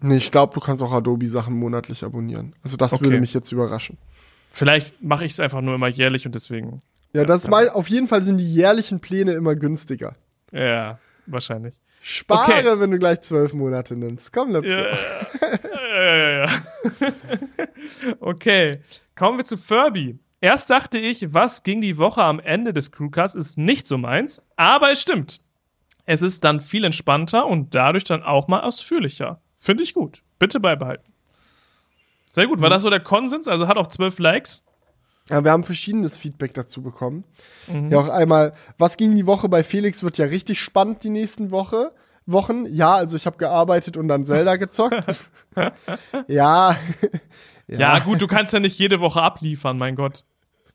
Nee, ich glaube, du kannst auch Adobe-Sachen monatlich abonnieren. Also das Okay. würde mich jetzt überraschen. Vielleicht mache ich es einfach nur immer jährlich und deswegen. Ja, das mal, auf jeden Fall sind die jährlichen Pläne immer günstiger. Ja, wahrscheinlich. Spare, Okay. wenn du gleich zwölf Monate nimmst. Komm, let's Ja, go. [LAUGHS] ja, ja, ja. [LAUGHS] okay, kommen wir zu Furby. Erst dachte ich, was ging die Woche am Ende des Crewcasts, ist nicht so meins, aber es stimmt. Es ist dann viel entspannter und dadurch dann auch mal ausführlicher. Finde ich gut. Bitte beibehalten. Sehr gut. War das so der Konsens? Also hat auch zwölf Likes. Ja, wir haben verschiedenes Feedback dazu bekommen. Ja, auch einmal, was ging die Woche bei Felix wird ja richtig spannend die nächsten Woche. Wochen. Ja, also ich habe gearbeitet und dann Zelda gezockt. [LAUGHS] ja. Ja. gut, du kannst ja nicht jede Woche abliefern, mein Gott.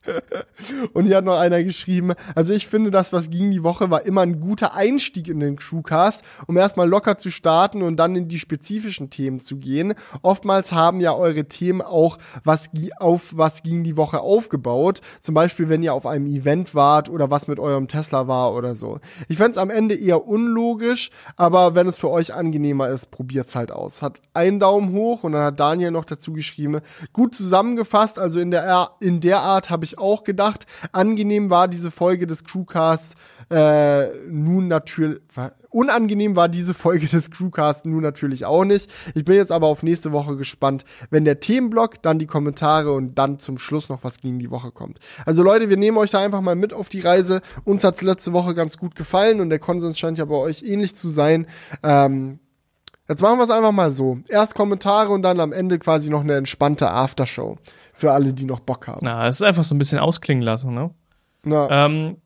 [LAUGHS] Und hier hat noch einer geschrieben, also ich finde, das, was ging die Woche, war immer ein guter Einstieg in den Crewcast, um erstmal locker zu starten und dann in die spezifischen Themen zu gehen. Oftmals haben ja eure Themen auch was auf was ging die Woche aufgebaut. Zum Beispiel, wenn ihr auf einem Event wart oder was mit eurem Tesla war oder so. Ich fände es am Ende eher unlogisch, aber wenn es für euch angenehmer ist, probiert's halt aus. Hat einen Daumen hoch und dann hat Daniel noch dazu geschrieben, gut zusammengefasst, also in der, in der Art habe ich auch gedacht, angenehm war diese Folge des Crewcasts äh, nun natürlich, unangenehm war diese Folge des Crewcasts nun natürlich auch nicht. Ich bin jetzt aber auf nächste Woche gespannt, wenn der Themenblock, dann die Kommentare und dann zum Schluss noch was gegen die Woche kommt. Also Leute, wir nehmen euch da einfach mal mit auf die Reise. Uns hat's letzte Woche ganz gut gefallen und der Konsens scheint ja bei euch ähnlich zu sein. Ähm, Jetzt machen wir es einfach mal so. Erst Kommentare und dann am Ende quasi noch eine entspannte Aftershow. Für alle, die noch Bock haben. Na, es ist einfach so ein bisschen ausklingen lassen, ne? Na, Ähm,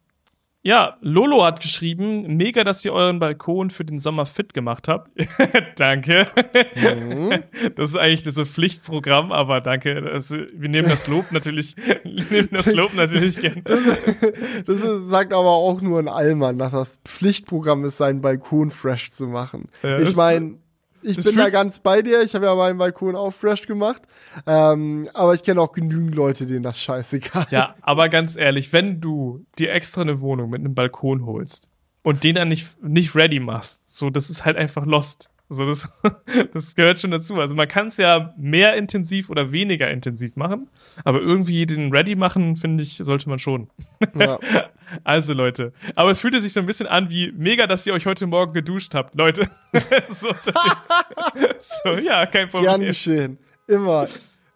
ja, Lolo hat geschrieben, mega, dass ihr euren Balkon für den Sommer fit gemacht habt. [LAUGHS] danke. Mhm. Das ist eigentlich so ein Pflichtprogramm, aber danke. Das, wir nehmen das Lob natürlich, wir nehmen das Lob natürlich [LAUGHS] gerne. das ist, sagt aber auch nur ein Allmann, dass das Pflichtprogramm ist, seinen Balkon fresh zu machen. Ja, ich das- meine, ich das bin da ganz bei dir. Ich habe ja meinen Balkon auch fresh gemacht. Ähm, aber ich kenne auch genügend Leute, denen das scheißegal Ja, aber ganz ehrlich, wenn du dir extra eine Wohnung mit einem Balkon holst und den dann nicht, nicht ready machst, so, das ist halt einfach lost. Also das, [LAUGHS] das gehört schon dazu. Also man kann es ja mehr intensiv oder weniger intensiv machen, aber irgendwie den Ready machen, finde ich, sollte man schon. Ja. [LAUGHS] Also Leute, aber es fühlte sich so ein bisschen an wie mega, dass ihr euch heute Morgen geduscht habt, Leute. [LAUGHS] so, so, ja, kein Problem. Gern geschehen. Immer.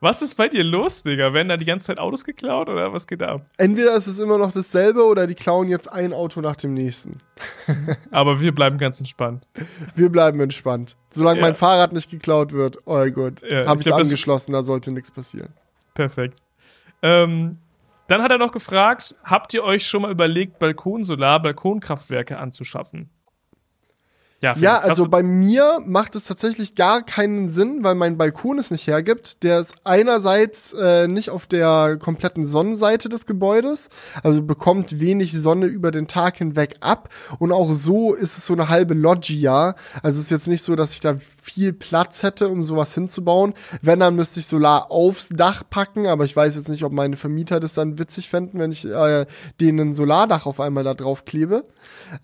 Was ist bei dir los, Digga? Werden da die ganze Zeit Autos geklaut oder was geht da ab? Entweder ist es immer noch dasselbe oder die klauen jetzt ein Auto nach dem nächsten. [LAUGHS] Aber wir bleiben ganz entspannt. Wir bleiben entspannt. Solange Ja. mein Fahrrad nicht geklaut wird, oh gut, Ja, habe ich ich angeschlossen, da sollte nichts passieren. Perfekt. Ähm, dann hat er noch gefragt, habt ihr euch schon mal überlegt, Balkonsolar, Balkonkraftwerke anzuschaffen? Ja, Ja, also bei mir macht es tatsächlich gar keinen Sinn, weil mein Balkon es nicht hergibt. Der ist einerseits äh, nicht auf der kompletten Sonnenseite des Gebäudes, also bekommt wenig Sonne über den Tag hinweg ab. Und auch so ist es so eine halbe Loggia. Also es ist jetzt nicht so, dass ich da viel Platz hätte, um sowas hinzubauen. Wenn, dann müsste ich Solar aufs Dach packen, aber ich weiß jetzt nicht, ob meine Vermieter das dann witzig fänden, wenn ich äh, denen ein Solardach auf einmal da drauf klebe.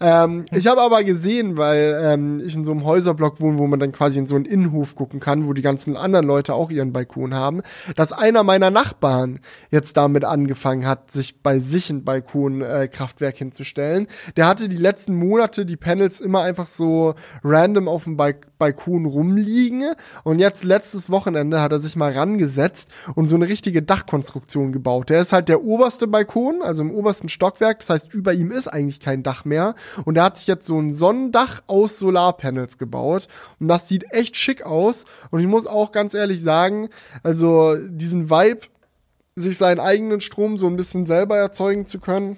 Ähm, ich habe aber gesehen, weil ähm, ich in so einem Häuserblock wohne, wo man dann quasi in so einen Innenhof gucken kann, wo die ganzen anderen Leute auch ihren Balkon haben, dass einer meiner Nachbarn jetzt damit angefangen hat, sich bei sich ein Balkonkraftwerk äh, hinzustellen. Der hatte die letzten Monate die Panels immer einfach so random auf dem Balk Balkon rumliegen. Und jetzt letztes Wochenende hat er sich mal rangesetzt und so eine richtige Dachkonstruktion gebaut. Der ist halt der oberste Balkon, also im obersten Stockwerk, das heißt, über ihm ist eigentlich kein Dach mehr. Und er hat sich jetzt so ein Sonnendach aus Solarpanels gebaut. Und das sieht echt schick aus. Und ich muss auch ganz ehrlich sagen, also diesen Vibe, sich seinen eigenen Strom so ein bisschen selber erzeugen zu können,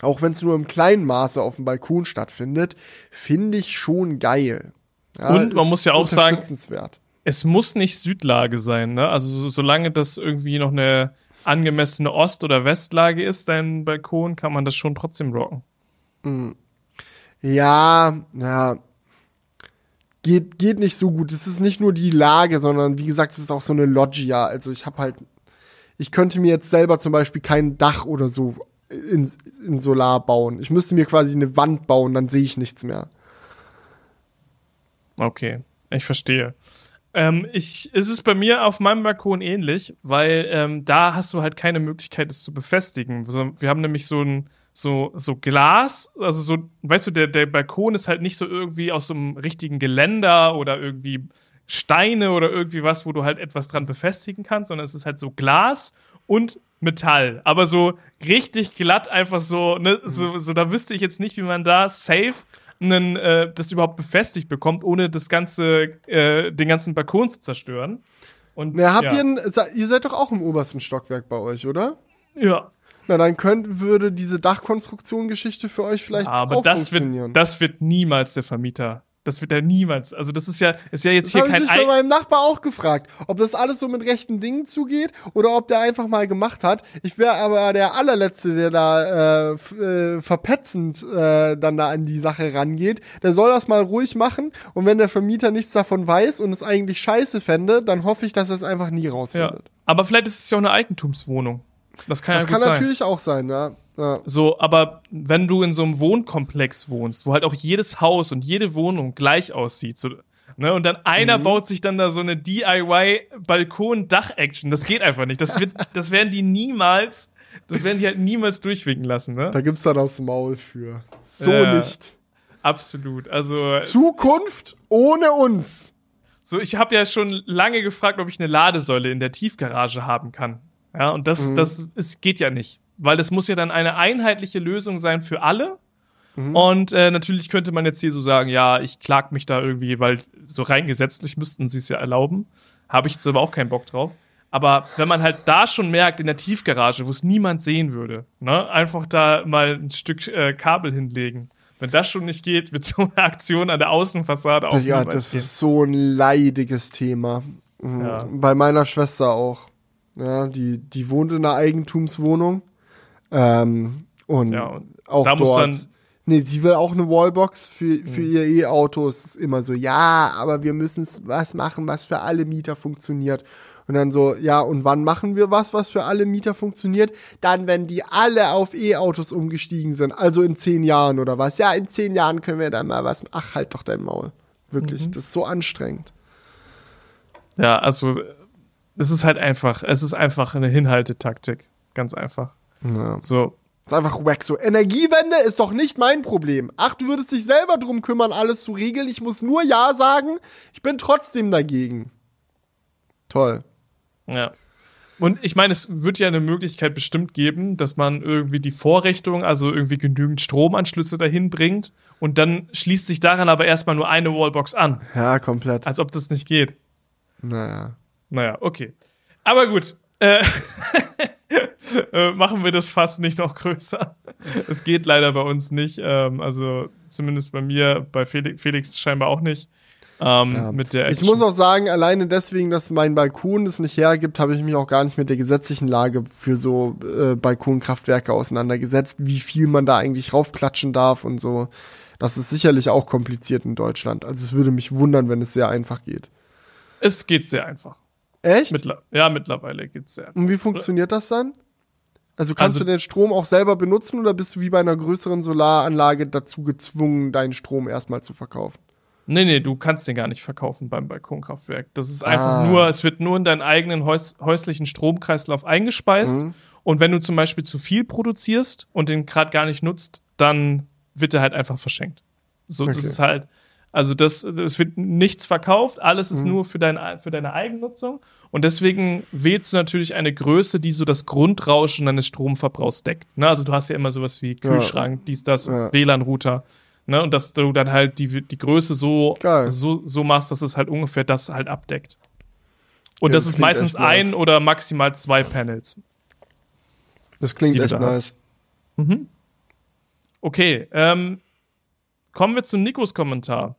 auch wenn es nur im kleinen Maße auf dem Balkon stattfindet, finde ich schon geil. Ja, Und man muss ja auch sagen- es muss nicht Südlage sein, ne? Also so, solange das irgendwie noch eine angemessene Ost- oder Westlage ist, dein Balkon, kann man das schon trotzdem rocken. Ja, ja. Geht, geht nicht so gut. Es ist nicht nur die Lage, sondern wie gesagt, es ist auch so eine Loggia. Also ich habe halt, ich könnte mir jetzt selber zum Beispiel kein Dach oder so in, in Solar bauen. Ich müsste mir quasi eine Wand bauen, dann sehe ich nichts mehr. Okay, ich verstehe. Ähm, ich, es ist bei mir auf meinem Balkon ähnlich, weil ähm, da hast du halt keine Möglichkeit, es zu befestigen. Wir haben nämlich so ein so, so Glas, also so, weißt du, der, der Balkon ist halt nicht so irgendwie aus so einem richtigen Geländer oder irgendwie Steine oder irgendwie was, wo du halt etwas dran befestigen kannst, sondern es ist halt so Glas und Metall. Aber so richtig glatt einfach so, ne, so, so da wüsste ich jetzt nicht, wie man da safe einen, äh, das überhaupt befestigt bekommt, ohne das ganze, äh, den ganzen Balkon zu zerstören. Und Na, habt ja. ihr, ein, se- ihr seid doch auch im obersten Stockwerk bei euch, oder? Ja. Na, dann könnt, würde diese Dachkonstruktion-Geschichte für euch vielleicht Aber auch das funktionieren. wird, das wird niemals der Vermieter. Das wird er niemals. Also das ist ja, ist ja jetzt Das hier habe ich kein mich bei Ei meinem Nachbar auch gefragt, ob das alles so mit rechten Dingen zugeht oder ob der einfach mal gemacht hat. Ich wäre aber der allerletzte, der da äh, äh, verpetzend äh, dann da an die Sache rangeht. Der soll das mal ruhig machen und wenn der Vermieter nichts davon weiß und es eigentlich scheiße fände, dann hoffe ich, dass er es einfach nie Ja. rausfindet. Aber vielleicht ist es ja auch eine Eigentumswohnung. Das kann Das ja gut kann sein. natürlich auch sein, ja. Ja. So, aber wenn du in so einem Wohnkomplex wohnst, wo halt auch jedes Haus und jede Wohnung gleich aussieht, so, ne, und dann einer Mhm. baut sich dann da so eine DIY-Balkon-Dach-Action, das geht einfach nicht. Das, wird, [LAUGHS] das werden die niemals, das werden die halt niemals durchwinken lassen, ne? Da gibt's dann aufs Maul für. So Ja. nicht. Absolut. Also, Zukunft ohne uns. so, ich habe ja schon lange gefragt, ob ich eine Ladesäule in der Tiefgarage haben kann. Ja, und das, Mhm. das es geht ja nicht. Weil das muss ja dann eine einheitliche Lösung sein für alle. Mhm. Und äh, natürlich könnte man jetzt hier so sagen, ja, ich klag mich da irgendwie, weil so rein gesetzlich müssten sie es ja erlauben. Habe ich jetzt aber auch keinen Bock drauf. Aber wenn man halt da schon merkt, in der Tiefgarage, wo es niemand sehen würde, ne, einfach da mal ein Stück äh, Kabel hinlegen. Wenn das schon nicht geht, wird [LAUGHS] so eine Aktion an der Außenfassade auch Ja, das gehen. ist so ein leidiges Thema. Mhm. Ja. Bei meiner Schwester auch. Ja, die, die wohnt in einer Eigentumswohnung. Ähm, und, Ja, und auch da muss dort. dann- nee, sie will auch eine Wallbox für, für ihr E-Auto. Es ist immer so, ja, aber wir müssen was machen, was für alle Mieter funktioniert. Und dann so, ja, und wann machen wir was, was für alle Mieter funktioniert? Dann, wenn die alle auf E-Autos umgestiegen sind. Also in zehn Jahren oder was? Ja, in zehn Jahren können wir dann mal was. Ach, halt doch dein Maul. Wirklich. Mhm. Das ist so anstrengend. Ja, also es ist halt einfach, es ist einfach eine Hinhaltetaktik. Ganz einfach. Ja. So. Das ist einfach wack so. Energiewende ist doch nicht mein Problem. Ach, du würdest dich selber drum kümmern, alles zu regeln. Ich muss nur Ja sagen. Ich bin trotzdem dagegen. Toll. Ja. Und ich meine, es wird ja eine Möglichkeit bestimmt geben, dass man irgendwie die Vorrichtung, also irgendwie genügend Stromanschlüsse dahin bringt und dann schließt sich daran aber erstmal nur eine Wallbox an. Ja, komplett. Als ob das nicht geht. Naja. Naja, okay. Aber gut. Äh, [LAUGHS] [LAUGHS] äh, machen wir das fast nicht noch größer. [LAUGHS] Es geht leider bei uns nicht. Ähm, also zumindest bei mir, bei Felix, Felix scheinbar auch nicht. Ähm, Ja. Mit der Ich muss auch sagen, alleine deswegen, dass mein Balkon es nicht hergibt, habe ich mich auch gar nicht mit der gesetzlichen Lage für so äh, Balkonkraftwerke auseinandergesetzt, wie viel man da eigentlich raufklatschen darf und so. Das ist sicherlich auch kompliziert in Deutschland. Also es würde mich wundern, wenn es sehr einfach geht. es geht sehr einfach. Echt? Mittler ja, mittlerweile geht's einfach. und wie funktioniert das dann? Also kannst Also- du den Strom auch selber benutzen oder bist du wie bei einer größeren Solaranlage dazu gezwungen, deinen Strom erstmal zu verkaufen? Nee, nee, du kannst den gar nicht verkaufen beim Balkonkraftwerk. Das ist einfach Ah. nur, es wird nur in deinen eigenen häus häuslichen Stromkreislauf eingespeist. Mhm. Und wenn du zum Beispiel zu viel produzierst und den gerade gar nicht nutzt, dann wird er halt einfach verschenkt. So, das Okay. ist halt, also das, es wird nichts verkauft, alles Mhm. ist nur für, dein, für deine Eigennutzung. Und deswegen wählst du natürlich eine Größe, die so das Grundrauschen deines Stromverbrauchs deckt. Ne? Also du hast ja immer sowas wie Kühlschrank, dies, das, Ja. WLAN-Router. Ne? Und dass du dann halt die, die Größe so, Geil. so, so machst, dass es halt ungefähr das halt abdeckt. Und Ja, das, das ist meistens echt nice. ein oder maximal zwei Panels. Das klingt echt nice. hast. Okay, ähm, kommen wir zu Nikos Kommentar.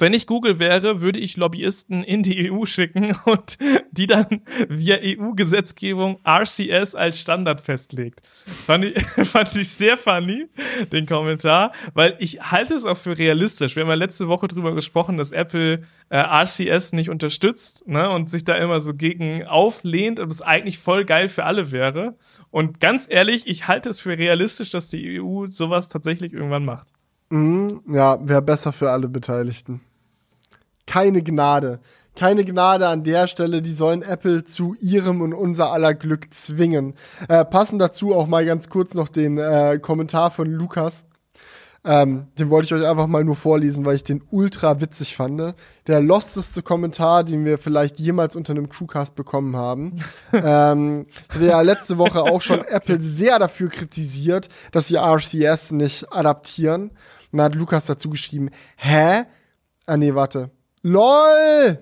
Wenn ich Google wäre, würde ich Lobbyisten in die EU schicken [LAUGHS] und die dann via EU-Gesetzgebung RCS als Standard festlegt. Fand ich, [LAUGHS] fand ich sehr funny, den Kommentar, weil ich halte es auch für realistisch. Wir haben ja letzte Woche drüber gesprochen, dass Apple äh, RCS nicht unterstützt ne, und sich da immer so gegen auflehnt, aber es eigentlich voll geil für alle wäre. Und ganz ehrlich, ich halte es für realistisch, dass die EU sowas tatsächlich irgendwann macht. Mhm, ja, wäre besser für alle Beteiligten. Keine Gnade. Keine Gnade an der Stelle, die sollen Apple zu ihrem und unser aller Glück zwingen. Äh, passend dazu auch mal ganz kurz noch den äh, Kommentar von Lukas. Ähm, den wollte ich euch einfach mal nur vorlesen, weil ich den ultra witzig fand. Der losteste Kommentar, den wir vielleicht jemals unter einem Crewcast bekommen haben. [LAUGHS] ähm, ich hatte ja letzte Woche auch schon Apple sehr dafür kritisiert, dass sie RCS nicht adaptieren. Und da hat Lukas dazu geschrieben, hä? Ah nee, warte. LOL!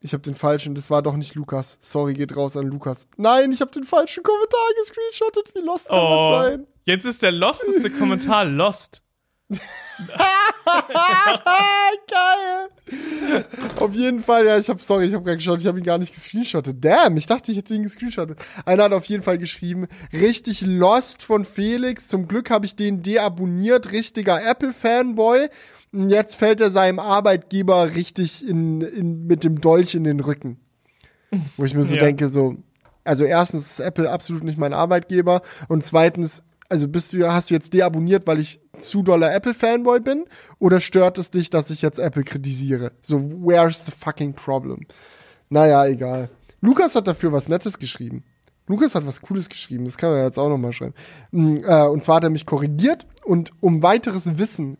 Ich habe den falschen, das war doch nicht Lukas. Sorry, geht raus an Lukas. Nein, ich habe den falschen Kommentar gescreenshottet. Wie lost kann Oh, man sein? jetzt ist der losteste Kommentar lost. [LAUGHS] Geil! Auf jeden Fall, ja, ich habe, sorry, ich habe gerade geschaut, ich habe ihn gar nicht gescreenshottet. Damn, ich dachte, ich hätte ihn gescreenshottet. Einer hat auf jeden Fall geschrieben, richtig lost von Felix. Zum Glück habe ich den deabonniert, richtiger Apple-Fanboy. Und jetzt fällt er seinem Arbeitgeber richtig in, in, mit dem Dolch in den Rücken. Wo ich mir so Ja. denke, so, also erstens ist Apple absolut nicht mein Arbeitgeber und zweitens, also bist du, hast du jetzt deabonniert, weil ich zu doller Apple-Fanboy bin oder stört es dich, dass ich jetzt Apple kritisiere? So, where's the fucking problem? Naja, egal. Lukas hat dafür was Nettes geschrieben. Lukas hat was Cooles geschrieben, das kann man jetzt auch nochmal schreiben. Mm, äh, Und zwar hat er mich korrigiert und um weiteres Wissen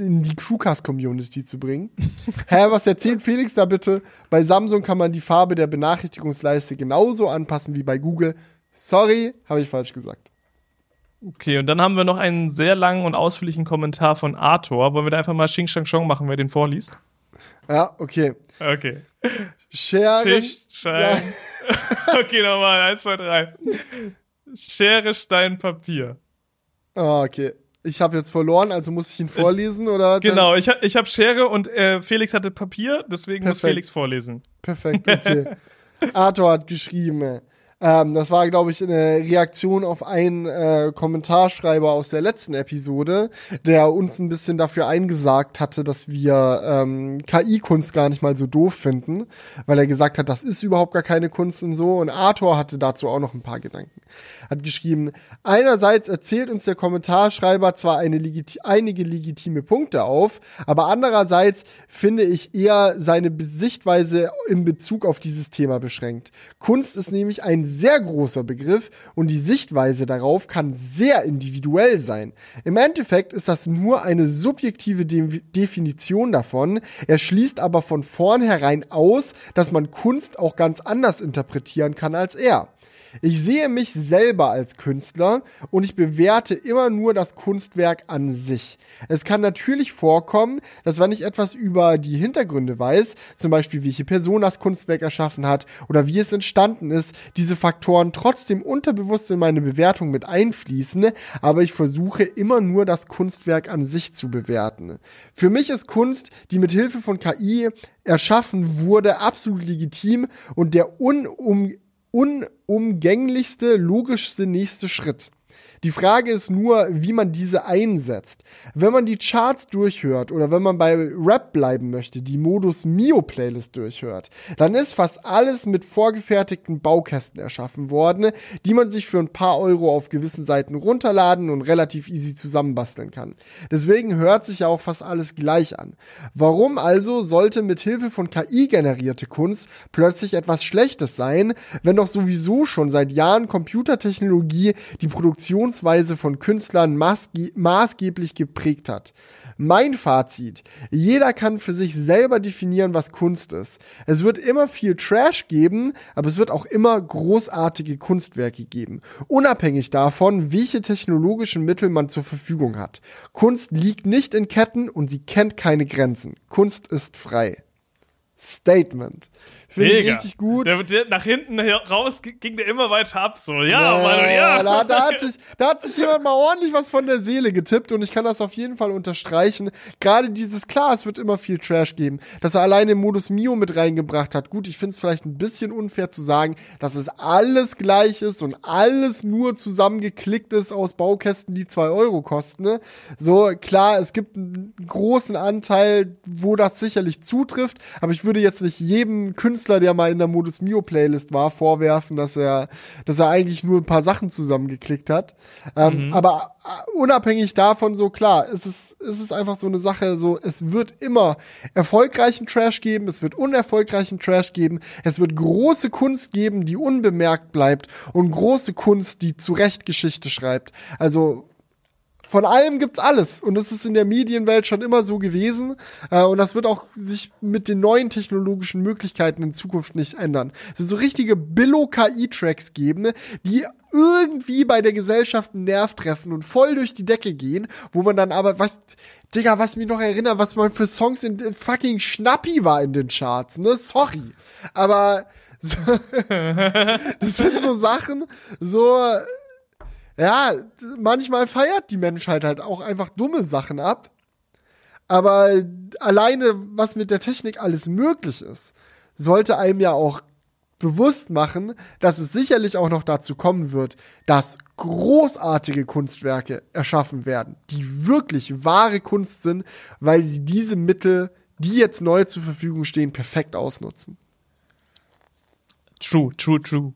in die Crewcast-Community zu bringen. [LAUGHS] Hä, was erzählt Felix da bitte? Bei Samsung kann man die Farbe der Benachrichtigungsleiste genauso anpassen wie bei Google. Sorry, habe ich falsch gesagt. Okay, und dann haben wir noch einen sehr langen und ausführlichen Kommentar von Arthur. Wollen wir da einfach mal Xing Shang Chong machen, wer den vorliest? Ja, okay. Okay. Schere. Stein. [LAUGHS] okay, nochmal. Eins, zwei, drei. Schere, Stein, Papier. Ah, okay. Ich habe jetzt verloren, also muss ich ihn vorlesen oder? Genau, ich, ich habe Schere und äh, Felix hatte Papier, deswegen muss Perfekt. Felix vorlesen. Perfekt, okay. [LAUGHS] Arthur hat geschrieben, Ähm, das war, glaube ich, eine Reaktion auf einen äh, Kommentarschreiber aus der letzten Episode, der uns ein bisschen dafür eingesagt hatte, dass wir ähm, KI-Kunst gar nicht mal so doof finden, weil er gesagt hat, das ist überhaupt gar keine Kunst und so. Und Arthur hatte dazu auch noch ein paar Gedanken. Hat geschrieben, einerseits erzählt uns der Kommentarschreiber zwar legiti einige legitime Punkte auf, aber andererseits finde ich eher seine Sichtweise in Bezug auf dieses Thema beschränkt. Kunst ist nämlich ein sehr großer Begriff und die Sichtweise darauf kann sehr individuell sein. Im Endeffekt ist das nur eine subjektive De Definition davon. Er schließt aber von vornherein aus, dass man Kunst auch ganz anders interpretieren kann als er. Ich sehe mich selber als Künstler und ich bewerte immer nur das Kunstwerk an sich. Es kann natürlich vorkommen, dass wenn ich etwas über die Hintergründe weiß, zum Beispiel welche Person das Kunstwerk erschaffen hat oder wie es entstanden ist, diese Faktoren trotzdem unterbewusst in meine Bewertung mit einfließen, aber ich versuche immer nur das Kunstwerk an sich zu bewerten. Für mich ist Kunst, die mit Hilfe von KI erschaffen wurde, absolut legitim und der unum unumgänglichste, logischste nächste Schritt. Die Frage ist nur, wie man diese einsetzt. Wenn man die Charts durchhört oder wenn man bei Rap bleiben möchte, die Modus Mio Playlist durchhört, dann ist fast alles mit vorgefertigten Baukästen erschaffen worden, die man sich für ein paar Euro auf gewissen Seiten runterladen und relativ easy zusammenbasteln kann. Deswegen hört sich ja auch fast alles gleich an. Warum also sollte mit Hilfe von KI generierte Kunst plötzlich etwas Schlechtes sein, wenn doch sowieso schon seit Jahren Computertechnologie die Produktion Funktionsweise von Künstlern maßgeblich geprägt hat. Mein Fazit. Jeder kann für sich selber definieren, was Kunst ist. Es wird immer viel Trash geben, aber es wird auch immer großartige Kunstwerke geben. Unabhängig davon, welche technologischen Mittel man zur Verfügung hat. Kunst liegt nicht in Ketten und sie kennt keine Grenzen. Kunst ist frei. Statement. Finde ich richtig gut. Der, der, nach hinten raus ging der immer weiter ab, so. Ja, ja, Mann, ja. Da, da, hat sich, [LAUGHS] da hat sich jemand mal ordentlich was von der Seele getippt und ich kann das auf jeden Fall unterstreichen. Gerade dieses, klar, es wird immer viel Trash geben, dass er alleine Modus Mio mit reingebracht hat. Gut, ich finde es vielleicht ein bisschen unfair zu sagen, dass es alles gleich ist und alles nur zusammengeklickt ist aus Baukästen, die zwei Euro kosten. Ne? So, klar, es gibt einen großen Anteil, wo das sicherlich zutrifft, aber ich würde jetzt nicht jedem Künstler Künstler, der mal in der Modus Mio Playlist war, vorwerfen, dass er, dass er eigentlich nur ein paar Sachen zusammengeklickt hat. Ähm, mhm. Aber äh, unabhängig davon, so klar, ist es, ist es einfach so eine Sache, so, es wird immer erfolgreichen Trash geben, es wird unerfolgreichen Trash geben, es wird große Kunst geben, die unbemerkt bleibt und große Kunst, die zu Recht Geschichte schreibt. Also, von allem gibt's alles. Und das ist in der Medienwelt schon immer so gewesen. Äh, und das wird auch sich mit den neuen technologischen Möglichkeiten in Zukunft nicht ändern. Es wird so richtige Billo-KI-Tracks geben, ne, die irgendwie bei der Gesellschaft einen Nerv treffen und voll durch die Decke gehen, wo man dann aber, was, Digga, was mich noch erinnert, was man für Songs in fucking Schnappi war in den Charts, ne? Sorry. Aber so, [LAUGHS] das sind so Sachen, so, ja, manchmal feiert die Menschheit halt auch einfach dumme Sachen ab. Aber alleine, was mit der Technik alles möglich ist, sollte einem ja auch bewusst machen, dass es sicherlich auch noch dazu kommen wird, dass großartige Kunstwerke erschaffen werden, die wirklich wahre Kunst sind, weil sie diese Mittel, die jetzt neu zur Verfügung stehen, perfekt ausnutzen. True, true, true.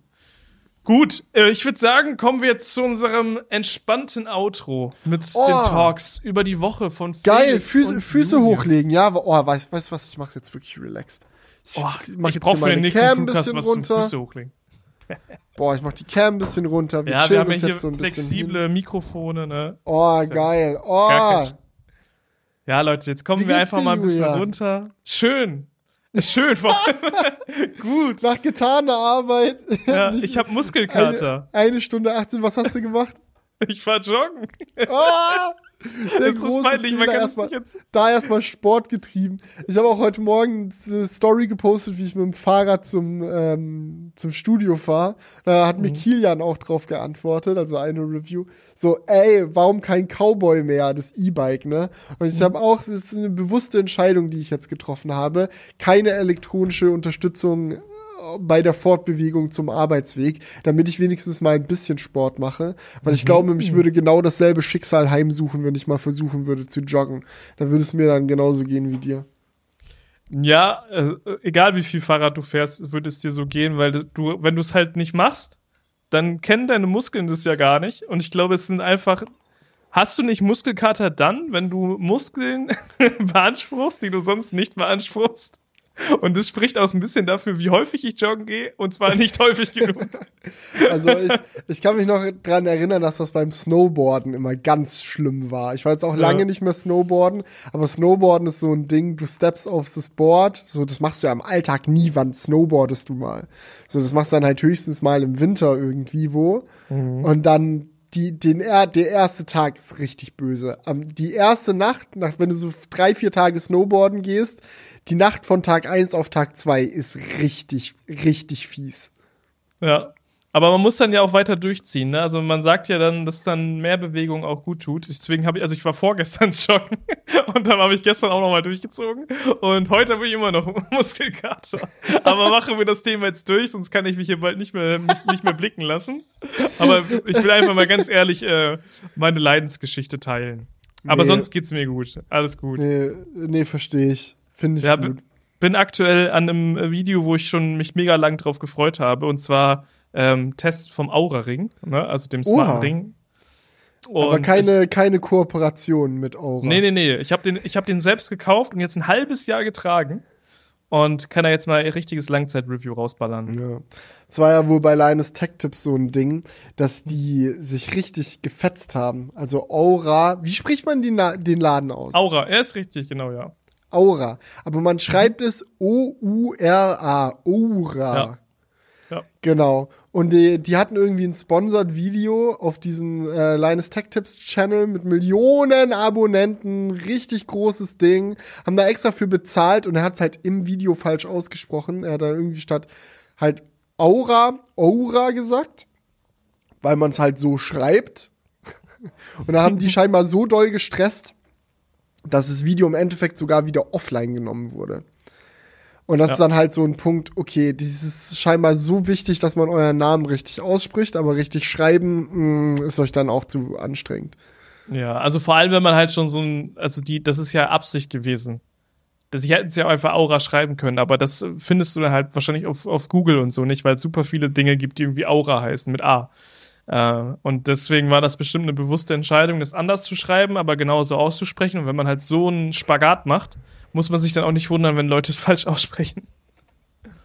Gut, äh, ich würde sagen, kommen wir jetzt zu unserem entspannten Outro mit oh. den Talks über die Woche von Felix Geil, Füße, Füße hochlegen, ja. Oh, weißt du was, ich mache jetzt wirklich relaxed. Ich, oh, mach ich jetzt hier meine Cam ein bisschen runter. [LAUGHS] Boah, ich mach die Cam ein bisschen runter. Wir ja, wir haben ja hier so flexible hin. Mikrofone, ne? Oh, geil. Oh. Ja, Leute, jetzt kommen wir einfach mal ein bisschen Julia? runter. Schön. Schön, vor [LAUGHS] Gut. Nach getaner Arbeit. Ja, ich habe Muskelkater. Eine, eine, Stunde 18, was hast du gemacht? Ich war joggen. Oh, der das große ist peinlich, man kann erst mal, jetzt Da erstmal Sport getrieben. Ich habe auch heute Morgen eine Story gepostet, wie ich mit dem Fahrrad zum, ähm, zum Studio fahre. Da hat mhm. mir Kilian auch drauf geantwortet, also eine Review. So, ey, warum kein Cowboy mehr, das E-Bike, ne? Und ich mhm. habe auch, das ist eine bewusste Entscheidung, die ich jetzt getroffen habe, keine elektronische Unterstützung bei der Fortbewegung zum Arbeitsweg, damit ich wenigstens mal ein bisschen Sport mache. Weil ich glaube, mich würde genau dasselbe Schicksal heimsuchen, wenn ich mal versuchen würde zu joggen. Da würde es mir dann genauso gehen wie dir. Ja, äh, egal wie viel Fahrrad du fährst, würde es dir so gehen, weil du, wenn du es halt nicht machst, dann kennen deine Muskeln das ja gar nicht. Und ich glaube, es sind einfach. Hast du nicht Muskelkater dann, wenn du Muskeln [LAUGHS] beanspruchst, die du sonst nicht beanspruchst? Und das spricht auch ein bisschen dafür, wie häufig ich joggen gehe, und zwar nicht [LAUGHS] häufig genug. Also ich, ich kann mich noch dran erinnern, dass das beim Snowboarden immer ganz schlimm war. Ich war jetzt auch Ja. lange nicht mehr Snowboarden, aber Snowboarden ist so ein Ding, du steppst auf das Board, so das machst du ja im Alltag nie, wann snowboardest du mal. So, das machst du dann halt höchstens mal im Winter irgendwie wo. Und dann die, den, er- der erste Tag ist richtig böse. Die erste Nacht, nach, wenn du so drei, vier Tage Snowboarden gehst, die Nacht von Tag eins auf Tag zwei ist richtig, richtig fies. Ja. Aber man muss dann ja auch weiter durchziehen, ne? Also man sagt ja dann, dass dann mehr Bewegung auch gut tut. Deswegen habe ich, also ich war vorgestern [LAUGHS] joggen und dann habe ich gestern auch nochmal durchgezogen und heute habe ich immer noch [LAUGHS] Muskelkater. Aber machen wir das Thema jetzt durch, sonst kann ich mich hier bald nicht mehr, nicht, nicht mehr blicken lassen. Aber ich will einfach mal ganz ehrlich äh, meine Leidensgeschichte teilen. Aber Nee. sonst geht's mir gut. Alles gut. Nee, nee verstehe ich. Finde ich Ja, gut. bin aktuell an einem Video, wo ich schon mich mega lang drauf gefreut habe, und zwar ähm, Test vom Aura-Ring, ne? also dem smarten Oha. Ring. Aber Und keine, keine Kooperation mit Aura. Ich, nee, nee, nee. Ich habe den, ich hab den selbst gekauft und jetzt ein halbes Jahr getragen. Und kann da jetzt mal ein richtiges Langzeit-Review rausballern. Ja. Es war ja wohl bei Linus Tech Tips so ein Ding, dass die sich richtig gefetzt haben. Also Aura, wie spricht man den, La- den Laden aus? Aura, er ist richtig, genau, ja. Aura. Aber man schreibt es O-U-R-A. Aura. Ja. Ja. Genau. Und die, die hatten irgendwie ein Sponsored Video auf diesem äh, Linus Tech Tips Channel mit Millionen Abonnenten, richtig großes Ding, haben da extra für bezahlt und er hat es halt im Video falsch ausgesprochen. Er hat da irgendwie statt halt Aura, Aura gesagt, weil man es halt so schreibt. [LAUGHS] Und da haben die scheinbar so doll gestresst, dass das Video im Endeffekt sogar wieder offline genommen wurde. Und das Ja. ist dann halt so ein Punkt, okay, dieses ist scheinbar so wichtig, dass man euren Namen richtig ausspricht, aber richtig schreiben mh, ist euch dann auch zu anstrengend. Ja, also vor allem, wenn man halt schon so ein, also die, das ist ja Absicht gewesen. Das, sie hätten es ja einfach Aura schreiben können, aber das findest du dann halt wahrscheinlich auf, auf Google und so nicht, weil es super viele Dinge gibt, die irgendwie Aura heißen mit A. Äh, und deswegen war das bestimmt eine bewusste Entscheidung, das anders zu schreiben, aber genauso auszusprechen. Und wenn man halt so einen Spagat macht, muss man sich dann auch nicht wundern, wenn Leute es falsch aussprechen.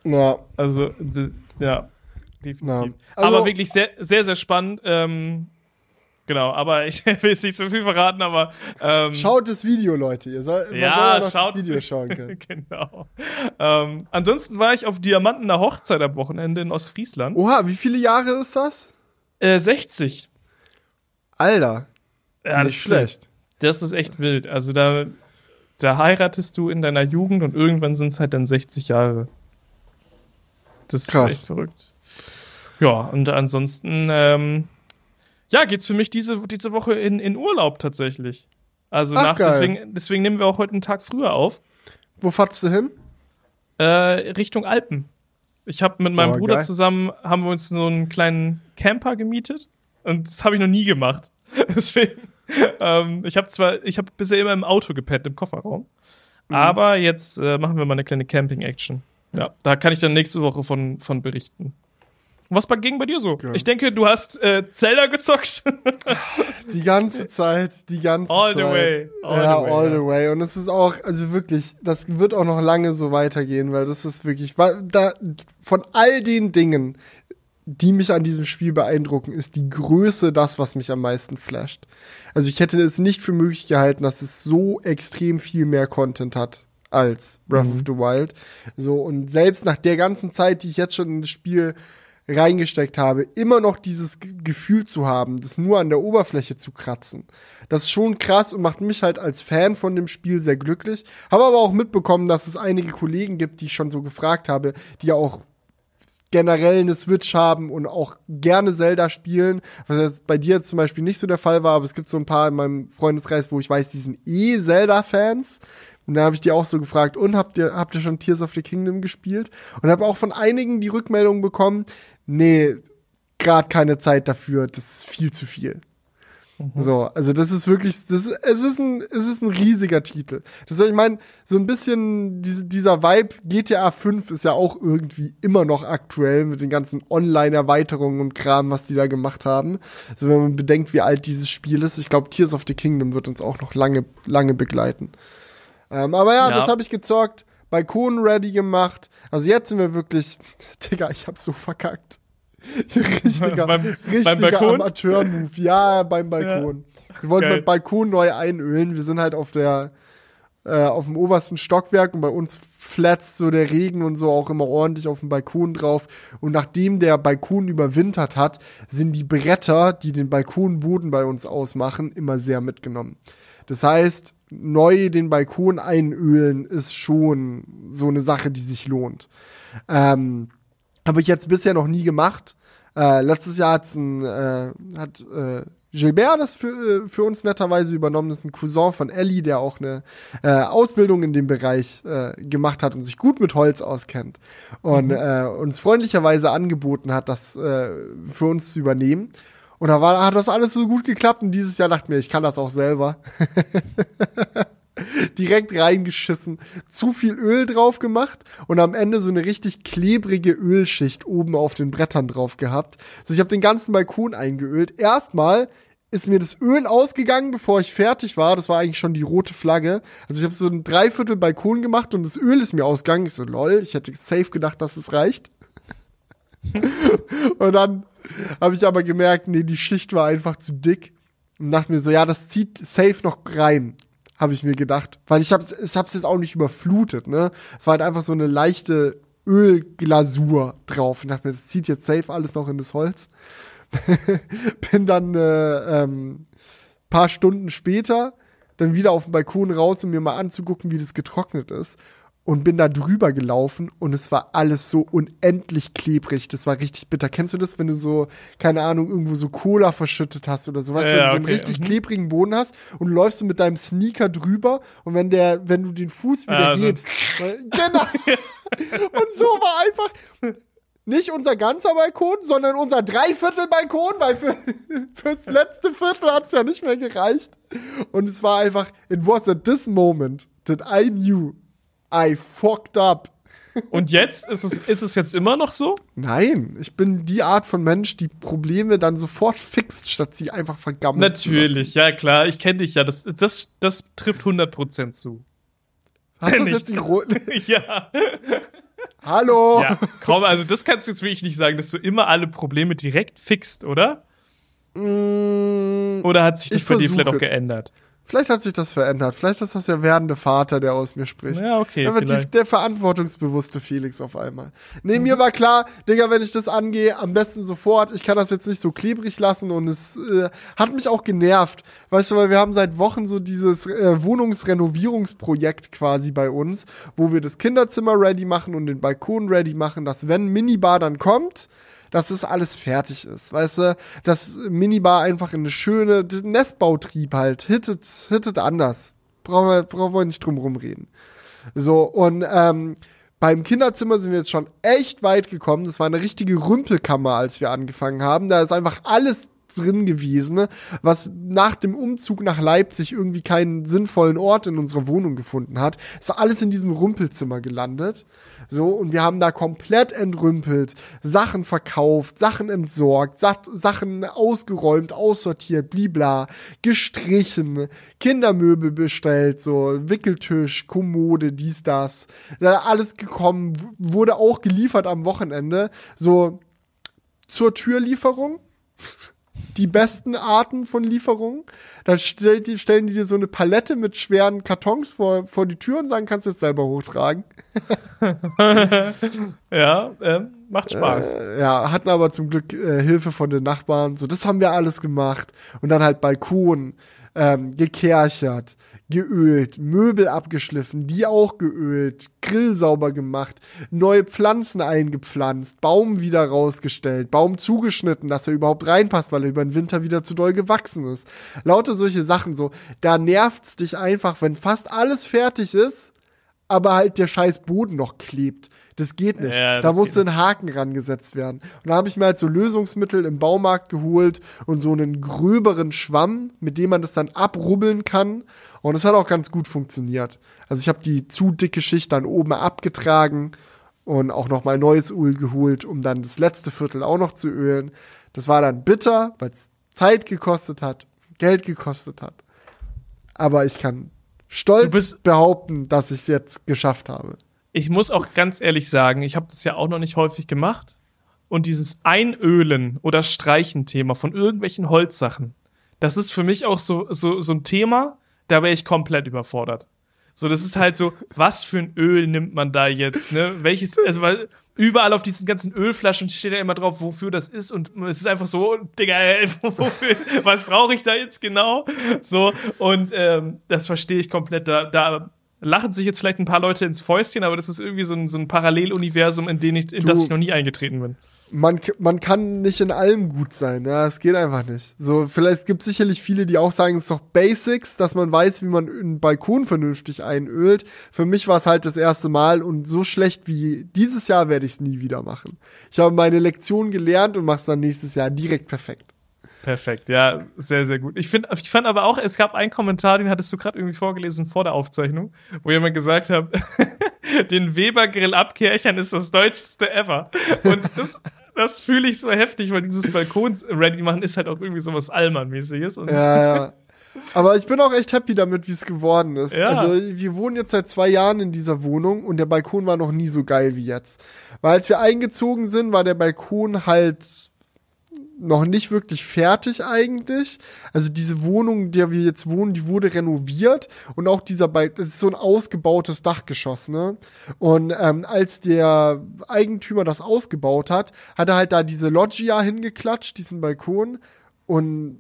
Ja, Also, ja, definitiv. Ja. Also- aber wirklich sehr, sehr, sehr spannend. Ähm, genau, aber ich [LAUGHS] will jetzt nicht zu viel verraten, aber ähm, schaut das Video, Leute. Ihr soll, man ja, soll schaut das Video [LAUGHS] schauen können. genau. Ähm, ansonsten war ich auf Diamantener Hochzeit am Wochenende in Ostfriesland. Oha, wie viele Jahre ist das? Äh, 60. Alter, Ja, nicht ist schlecht. Das ist echt wild. Also da, da heiratest du in deiner Jugend und irgendwann sind es halt dann 60 Jahre. Das Krass. ist echt verrückt. Ja, und ansonsten, ähm, ja, geht's für mich diese, diese Woche in, in Urlaub tatsächlich. Also Ach, nach, geil. deswegen, deswegen nehmen wir auch heute einen Tag früher auf. Wo fahrst du hin? Äh, Richtung Alpen. Ich habe mit meinem Oh, Bruder geil. zusammen, haben wir uns so einen kleinen Camper gemietet. Und das habe ich noch nie gemacht. [LAUGHS] Deswegen, ähm, ich habe zwar, ich habe bisher immer im Auto gepennt, im Kofferraum. Mhm. Aber jetzt äh, machen wir mal eine kleine Camping-Action. Ja, da kann ich dann nächste Woche von, von berichten. Was ging bei dir so? Ja. Ich denke, du hast äh, Zelda gezockt. [LAUGHS] Die ganze Zeit, die ganze All Zeit. the way, all ja, the way, all ja. the way. Und es ist auch, also wirklich, das wird auch noch lange so weitergehen, weil das ist wirklich, da, von all den Dingen, die mich an diesem Spiel beeindrucken, ist die Größe das, was mich am meisten flasht. Also ich hätte es nicht für möglich gehalten, dass es so extrem viel mehr Content hat als Breath of the Wild. So, und selbst nach der ganzen Zeit, die ich jetzt schon in das Spiel reingesteckt habe, immer noch dieses G Gefühl zu haben, das nur an der Oberfläche zu kratzen. Das ist schon krass und macht mich halt als Fan von dem Spiel sehr glücklich. Habe aber auch mitbekommen, dass es einige Kollegen gibt, die ich schon so gefragt habe, die ja auch generell eine Switch haben und auch gerne Zelda spielen, was jetzt bei dir jetzt zum Beispiel nicht so der Fall war, aber es gibt so ein paar in meinem Freundeskreis, wo ich weiß, die sind eh Zelda-Fans. Und dann habe ich die auch so gefragt, und habt ihr, habt ihr schon Tears of the Kingdom gespielt? Und habe auch von einigen die Rückmeldung bekommen, nee, gerade keine Zeit dafür, das ist viel zu viel. So, also das ist wirklich, das es ist ein, es ist ein riesiger Titel. Das soll ich meine, so ein bisschen diese, dieser Vibe GTA 5 ist ja auch irgendwie immer noch aktuell mit den ganzen Online-Erweiterungen und Kram, was die da gemacht haben. Also wenn man bedenkt, wie alt dieses Spiel ist, ich glaube, Tears of the Kingdom wird uns auch noch lange, lange begleiten. Ähm, aber ja, Ja. das habe ich gezockt, Balkon ready gemacht. Also jetzt sind wir wirklich, [LAUGHS] Digga, ich hab so verkackt. [LAUGHS] Richtiger, Beim- richtiger? Amateur-Move. Ja, beim Balkon. Wir wollten Geil. beim Balkon neu einölen. Wir sind halt auf der, äh, auf dem obersten Stockwerk und bei uns flatzt so der Regen und so auch immer ordentlich auf dem Balkon drauf. Und nachdem der Balkon überwintert hat, sind die Bretter, die den Balkonboden bei uns ausmachen, immer sehr mitgenommen. Das heißt, neu den Balkon einölen ist schon so eine Sache, die sich lohnt. Ähm, habe ich jetzt bisher noch nie gemacht. Äh, letztes Jahr hat's ein, äh, hat äh, Gilbert das für, äh, für uns netterweise übernommen. Das ist ein Cousin von Ellie, der auch eine äh, Ausbildung in dem Bereich äh, gemacht hat und sich gut mit Holz auskennt. Und äh, uns freundlicherweise angeboten hat, das äh, für uns zu übernehmen. Und da war, hat das alles so gut geklappt. Und dieses Jahr dachte ich mir, ich kann das auch selber. [LAUGHS] [LAUGHS] direkt reingeschissen, zu viel Öl drauf gemacht und am Ende so eine richtig klebrige Ölschicht oben auf den Brettern drauf gehabt. Also ich habe den ganzen Balkon eingeölt. Erstmal ist mir das Öl ausgegangen, bevor ich fertig war. Das war eigentlich schon die rote Flagge. Also ich habe so ein Dreiviertel Balkon gemacht und das Öl ist mir ausgegangen. Ich so, lol, ich hätte safe gedacht, dass es reicht. [LAUGHS] und dann habe ich aber gemerkt, nee, die Schicht war einfach zu dick. Und dachte mir so, ja, das zieht safe noch rein, habe ich mir gedacht. Weil ich hab's, ich hab's jetzt auch nicht überflutet, ne? Es war halt einfach so eine leichte Ölglasur drauf. Und dachte mir, das zieht jetzt safe alles noch in das Holz. [LAUGHS] Bin dann äh, ähm, paar Stunden später dann wieder auf den Balkon raus, um mir mal anzugucken, wie das getrocknet ist. Und bin da drüber gelaufen und es war alles so unendlich klebrig. Das war richtig bitter. Kennst du das, wenn du so, keine Ahnung, irgendwo so Cola verschüttet hast oder sowas, Ja, wenn du so einen okay, richtig mhm. klebrigen Boden hast und du läufst so mit deinem Sneaker drüber und wenn der, wenn du den Fuß wieder Ah, so. hebst, genau. [LAUGHS] und so war einfach nicht unser ganzer Balkon, sondern unser Dreiviertel-Balkon, weil für, [LAUGHS] fürs letzte Viertel hat es ja nicht mehr gereicht. Und es war einfach, it was at this moment that I knew I fucked up. Und jetzt? Ist es, ist es jetzt immer noch so? Nein, ich bin die Art von Mensch, die Probleme dann sofort fixt, statt sie einfach vergammeln Natürlich, ja klar. Ich kenne dich ja. Das, das, das trifft 100% zu. Hast du das Nicht. jetzt die Ro [LAUGHS] ja. Hallo? ja. Kaum, also das kannst du jetzt wirklich nicht sagen, dass du immer alle Probleme direkt fixt, oder? Mm, Oder hat sich das bei dir vielleicht auch geändert? Vielleicht hat sich das verändert. Vielleicht ist das der werdende Vater, der aus mir spricht. Ja, okay, Der, wird die, der verantwortungsbewusste Felix auf einmal. Nee, mir war klar, Digga, wenn ich das angehe, am besten sofort. Ich kann das jetzt nicht so klebrig lassen und es äh, hat mich auch genervt. Weißt du, weil wir haben seit Wochen so dieses äh, Wohnungsrenovierungsprojekt quasi bei uns, wo wir das Kinderzimmer ready machen und den Balkon ready machen, dass wenn Minibar dann kommt, dass es alles fertig ist, weißt du, dass Minibar einfach in eine schöne das Nestbautrieb halt hittet, hittet anders. Brauchen wir, brauchen wir nicht drum rumreden. So, und ähm, beim Kinderzimmer sind wir jetzt schon echt weit gekommen. Das war eine richtige Rümpelkammer, als wir angefangen haben. Da ist einfach alles drin gewesen, ne, was nach dem Umzug nach Leipzig irgendwie keinen sinnvollen Ort in unserer Wohnung gefunden hat. Ist alles in diesem Rümpelzimmer gelandet. So, und wir haben da komplett entrümpelt, Sachen verkauft, Sachen entsorgt, Sa Sachen ausgeräumt, aussortiert, blibla, gestrichen, Kindermöbel bestellt, so Wickeltisch, Kommode, dies, das. Da alles gekommen, wurde auch geliefert am Wochenende. So zur Türlieferung. [LAUGHS] Die besten Arten von Lieferungen. Dann stellt die, stellen die dir so eine Palette mit schweren Kartons vor, vor die Tür und sagen, kannst du jetzt selber hochtragen. [LAUGHS] Ja, ähm, macht Spaß. Äh, ja, hatten aber zum Glück äh, Hilfe von den Nachbarn. So, das haben wir alles gemacht. Und dann halt Balkon. ähm, gekerchert, geölt, Möbel abgeschliffen, die auch geölt, Grill sauber gemacht, neue Pflanzen eingepflanzt, Baum wieder rausgestellt, Baum zugeschnitten, dass er überhaupt reinpasst, weil er über den Winter wieder zu doll gewachsen ist. Lauter solche Sachen so. Da nervt's dich einfach, wenn fast alles fertig ist, aber halt der scheiß Boden noch klebt. Das geht nicht. Ja, da musste ein Haken rangesetzt werden. Und da habe ich mir halt so Lösungsmittel im Baumarkt geholt und so einen gröberen Schwamm, mit dem man das dann abrubbeln kann. Und es hat auch ganz gut funktioniert. Also ich habe die zu dicke Schicht dann oben abgetragen und auch noch mal neues Öl geholt, um dann das letzte Viertel auch noch zu ölen. Das war dann bitter, weil es Zeit gekostet hat, Geld gekostet hat. Aber ich kann stolz behaupten, dass ich es jetzt geschafft habe. Ich muss auch ganz ehrlich sagen, ich habe das ja auch noch nicht häufig gemacht. Und dieses Einölen oder Streichen-Thema von irgendwelchen Holzsachen, das ist für mich auch so, so, so ein Thema, da wäre ich komplett überfordert. So, das ist halt so, [LAUGHS] was für ein Öl nimmt man da jetzt, ne? Welches, also weil überall auf diesen ganzen Ölflaschen steht ja immer drauf, wofür das ist und es ist einfach so, Digga, ey, [LAUGHS] wofür, was brauche ich da jetzt genau? So, und ähm, das verstehe ich komplett. Da, da lachen sich jetzt vielleicht ein paar Leute ins Fäustchen, aber das ist irgendwie so ein, so ein Paralleluniversum, in, den ich, in das ich noch nie eingetreten bin. man, man kann nicht in allem gut sein, ja, es geht einfach nicht. So, vielleicht gibt es sicherlich viele, die auch sagen, es ist doch Basics, dass man weiß, wie man einen Balkon vernünftig einölt. Für mich war es halt das erste Mal und so schlecht wie dieses Jahr werde ich es nie wieder machen. Ich habe meine Lektion gelernt und mache es dann nächstes Jahr direkt perfekt. Perfekt, ja, sehr, sehr gut. Ich, find, ich fand aber auch, es gab einen Kommentar, den hattest du gerade irgendwie vorgelesen vor der Aufzeichnung, wo jemand gesagt hat, [LAUGHS] den Weber-Grill abkerchern ist das deutscheste ever. Und das, das fühle ich so heftig, weil dieses Balkons ready machen ist halt auch irgendwie so was Allmann-mäßiges. Ja, ja. Aber ich bin auch echt happy damit, wie es geworden ist. Ja. Also, wir wohnen jetzt seit zwei Jahren in dieser Wohnung und der Balkon war noch nie so geil wie jetzt. Weil als wir eingezogen sind, war der Balkon halt noch nicht wirklich fertig eigentlich. Also diese Wohnung, in der wir jetzt wohnen, die wurde renoviert und auch dieser Balkon, das ist so ein ausgebautes Dachgeschoss, ne? Und ähm, als der Eigentümer das ausgebaut hat, hat er halt da diese Loggia hingeklatscht, diesen Balkon und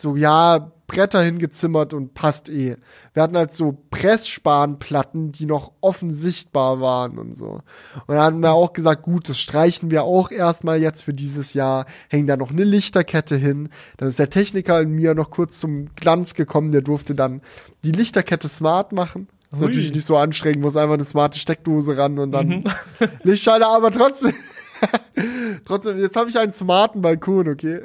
so, ja, Bretter hingezimmert und passt eh. Wir hatten halt so Pressspanplatten, die noch offen sichtbar waren und so. Und dann hatten wir auch gesagt, gut, das streichen wir auch erstmal jetzt für dieses Jahr, hängen da noch eine Lichterkette hin. Dann ist der Techniker in mir noch kurz zum Glanz gekommen, der durfte dann die Lichterkette smart machen. Ist Ui. natürlich nicht so anstrengend, muss einfach eine smarte Steckdose ran und dann Lichtschalter, aber trotzdem. [LAUGHS] trotzdem, jetzt habe ich einen smarten Balkon, okay?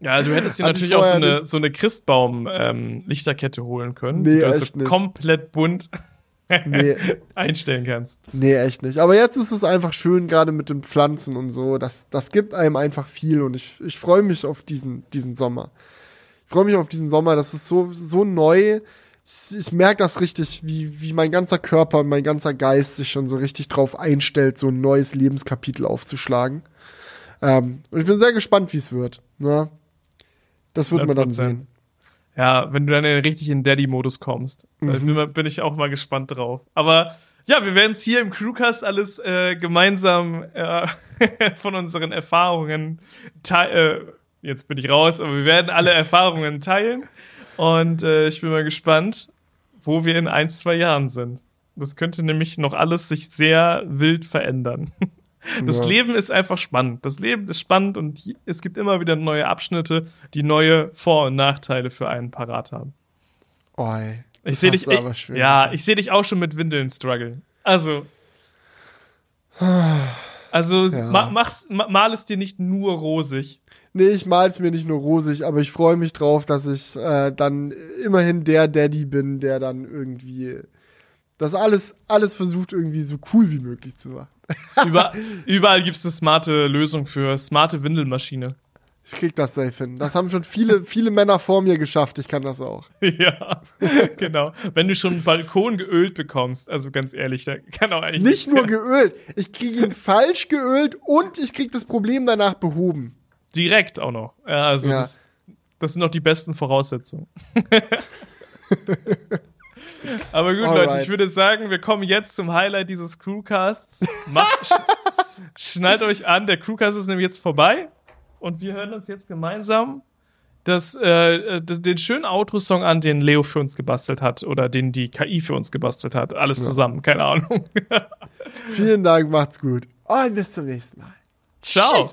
ja, du hättest dir natürlich auch so eine, so eine Christbaum-Lichterkette holen können, Nee, die du echt so komplett bunt Nee. [LAUGHS] einstellen kannst. Nee, echt nicht. Aber jetzt ist es einfach schön, gerade mit den Pflanzen und so. Das, das gibt einem einfach viel und ich, ich freue mich auf diesen, diesen Sommer. Ich freue mich auf diesen Sommer. Das ist so, so neu. Ich, merke das richtig, wie, wie mein ganzer Körper und mein ganzer Geist sich schon so richtig drauf einstellt, so ein neues Lebenskapitel aufzuschlagen. Ähm, und ich bin sehr gespannt, wie es wird. Ne? Das wird man dann 100%. sehen. Ja, wenn du dann in- richtig in Daddy-Modus kommst. Mhm. bin, bin ich auch mal gespannt drauf. Aber ja, wir werden es hier im Crewcast alles äh, gemeinsam äh, [LAUGHS] von unseren Erfahrungen teilen. Äh, jetzt bin ich raus, aber wir werden alle Erfahrungen teilen. Und äh, ich bin mal gespannt, wo wir in ein, zwei Jahren sind. Das könnte nämlich noch alles sich sehr wild verändern. [LAUGHS] Das Ja. Leben ist einfach spannend. Das Leben ist spannend und es gibt immer wieder neue Abschnitte, die neue Vor- und Nachteile für einen parat haben. Oh, ey. Ich sehe dich, ich, ja, ich sehe dich auch schon mit Windeln struggle. Also, [SIGHS] also Ja. ma, mach's, ma, mal es dir nicht nur rosig. Nee, ich mal's mir nicht nur rosig, aber ich freue mich drauf, dass ich äh, dann immerhin der Daddy bin, der dann irgendwie das alles, alles versucht, irgendwie so cool wie möglich zu machen. [LAUGHS] Über, überall gibt es eine smarte Lösung für smarte Windelmaschine. Ich krieg das safe hin. Das haben schon viele, viele Männer vor mir geschafft. Ich kann das auch. [LAUGHS] ja, genau. Wenn du schon einen Balkon geölt bekommst, also ganz ehrlich, da kann auch eigentlich Nicht nur geölt. Ich kriege ihn falsch geölt und ich krieg das Problem danach behoben. Direkt auch noch. Ja, also Ja. Das, das sind noch die besten Voraussetzungen. [LAUGHS] Aber gut, Alright. Leute, ich würde sagen, wir kommen jetzt zum Highlight dieses Crewcasts. Macht, sch [LAUGHS] schnallt euch an, der Crewcast ist nämlich jetzt vorbei und wir hören uns jetzt gemeinsam das, äh, d- den schönen Outro-Song an, den Leo für uns gebastelt hat oder den die KI für uns gebastelt hat. Alles zusammen, keine Ahnung. Vielen Dank, macht's gut. Und bis zum nächsten Mal. Ciao.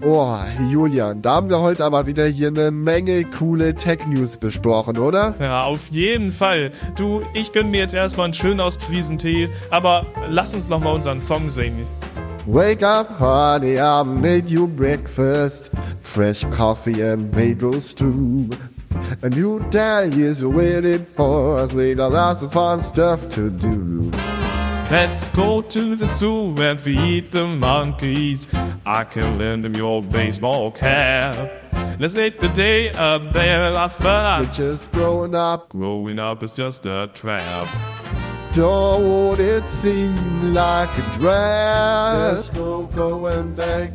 Oh, Julian, da haben wir heute aber wieder hier eine Menge coole Tech-News besprochen, oder? Ja, auf jeden Fall. Du, ich gönn mir jetzt erstmal einen schönen Ostfriesentee, aber lass uns noch mal unseren Song singen. Wake up, honey, I made you breakfast. Fresh coffee and bagels too. A new day is waiting for us. We got lots of fun stuff to do. Let's go to the zoo and feed the monkeys. I can lend them your baseball cap. Let's make the day a bear better fun. We're just growing up. Growing up is just a trap. Don't it seem like a drag? There's no going back.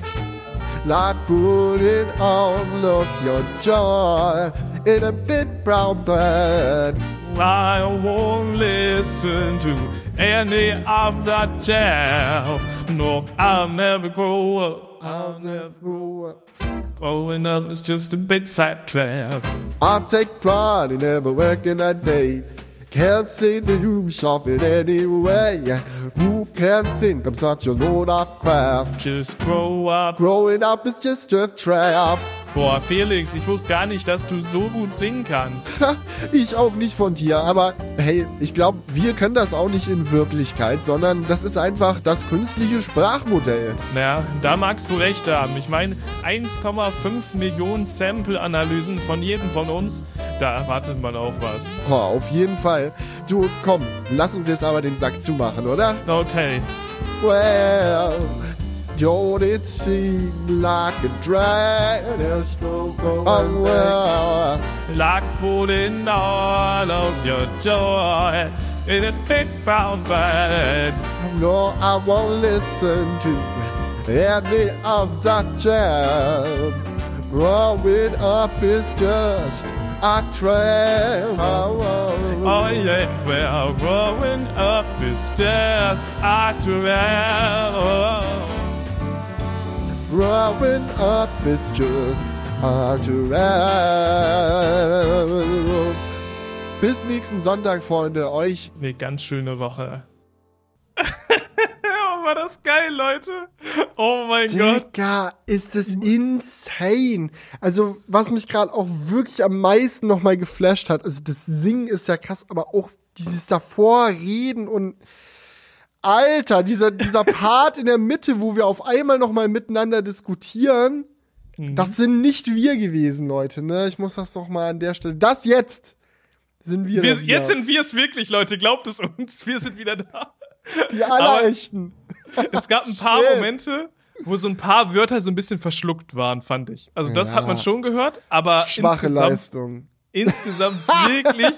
Like putting all of your joy in a big brown bag. I won't listen to any of that jazz. No, I'll never grow up. I'll never grow up. Growing up is just a big fat trap. I take pride in never working a day. Can't see the you shop it anyway. Who can think I'm such a load of crap? Just grow up. Growing up is just a trap. Boah, Felix, ich wusste gar nicht, dass du so gut singen kannst. [LAUGHS] Ich auch nicht von dir, aber hey, ich glaube, wir können das auch nicht in Wirklichkeit, sondern das ist einfach das künstliche Sprachmodell. Naja, da magst du recht haben. Ich meine, 1,5 Millionen Sample-Analysen von jedem von uns, da erwartet man auch was. Oh, auf jeden Fall. Du, komm, lass uns jetzt aber den Sack zumachen, oder? Okay. Well, don't it seem like a drag? There's no going oh, well. Like putting all of your joy in a big brown bag. No, I won't listen to any of that jam. Growing up is just a trap. Oh, oh, Oh yeah, well, growing up is just a trap. Growing up is just a trap. Bis nächsten Sonntag, Freunde. Euch Eine ganz schöne Woche. [LAUGHS] oh, war das geil, Leute. Oh mein Gott. Digga, ist das insane. Also, was mich gerade auch wirklich am meisten nochmal geflasht hat, also das Singen ist ja krass, aber auch dieses davor reden und Alter, dieser, dieser [LAUGHS] Part in der Mitte, wo wir auf einmal nochmal miteinander diskutieren, das sind nicht wir gewesen, Leute, ne? Ich muss das doch mal an der Stelle. Das jetzt sind wir. Wir, jetzt sind wir es wirklich, Leute. Glaubt es uns. Wir sind wieder da. die allerechten. Es gab ein paar [LAUGHS] Shit. Momente, wo so ein paar Wörter so ein bisschen verschluckt waren, fand ich. Also das Ja. hat man schon gehört, aber Schwache insgesamt, Leistung. insgesamt wirklich,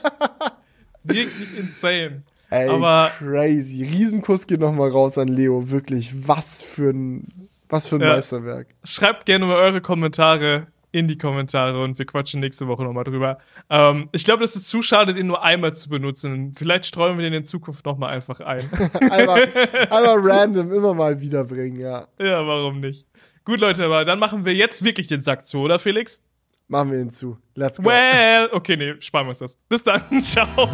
wirklich insane. Ey, Aber- crazy. Riesenkuss geht nochmal raus an Leo. Wirklich, was für ein, was für ein Ja. Meisterwerk. Schreibt gerne mal eure Kommentare in die Kommentare und wir quatschen nächste Woche nochmal drüber. Ähm, ich glaube, das ist zu schade, den nur einmal zu benutzen. Vielleicht streuen wir den in Zukunft nochmal einfach ein. [LAUGHS] Einfach, einfach [LAUGHS] random immer mal wiederbringen, ja. ja, warum nicht? Gut, Leute, aber dann machen wir jetzt wirklich den Sack zu, oder Felix? Machen wir hinzu. Let's go. Well, okay, nee, sparen wir uns das. Bis dann, [LAUGHS] ciao.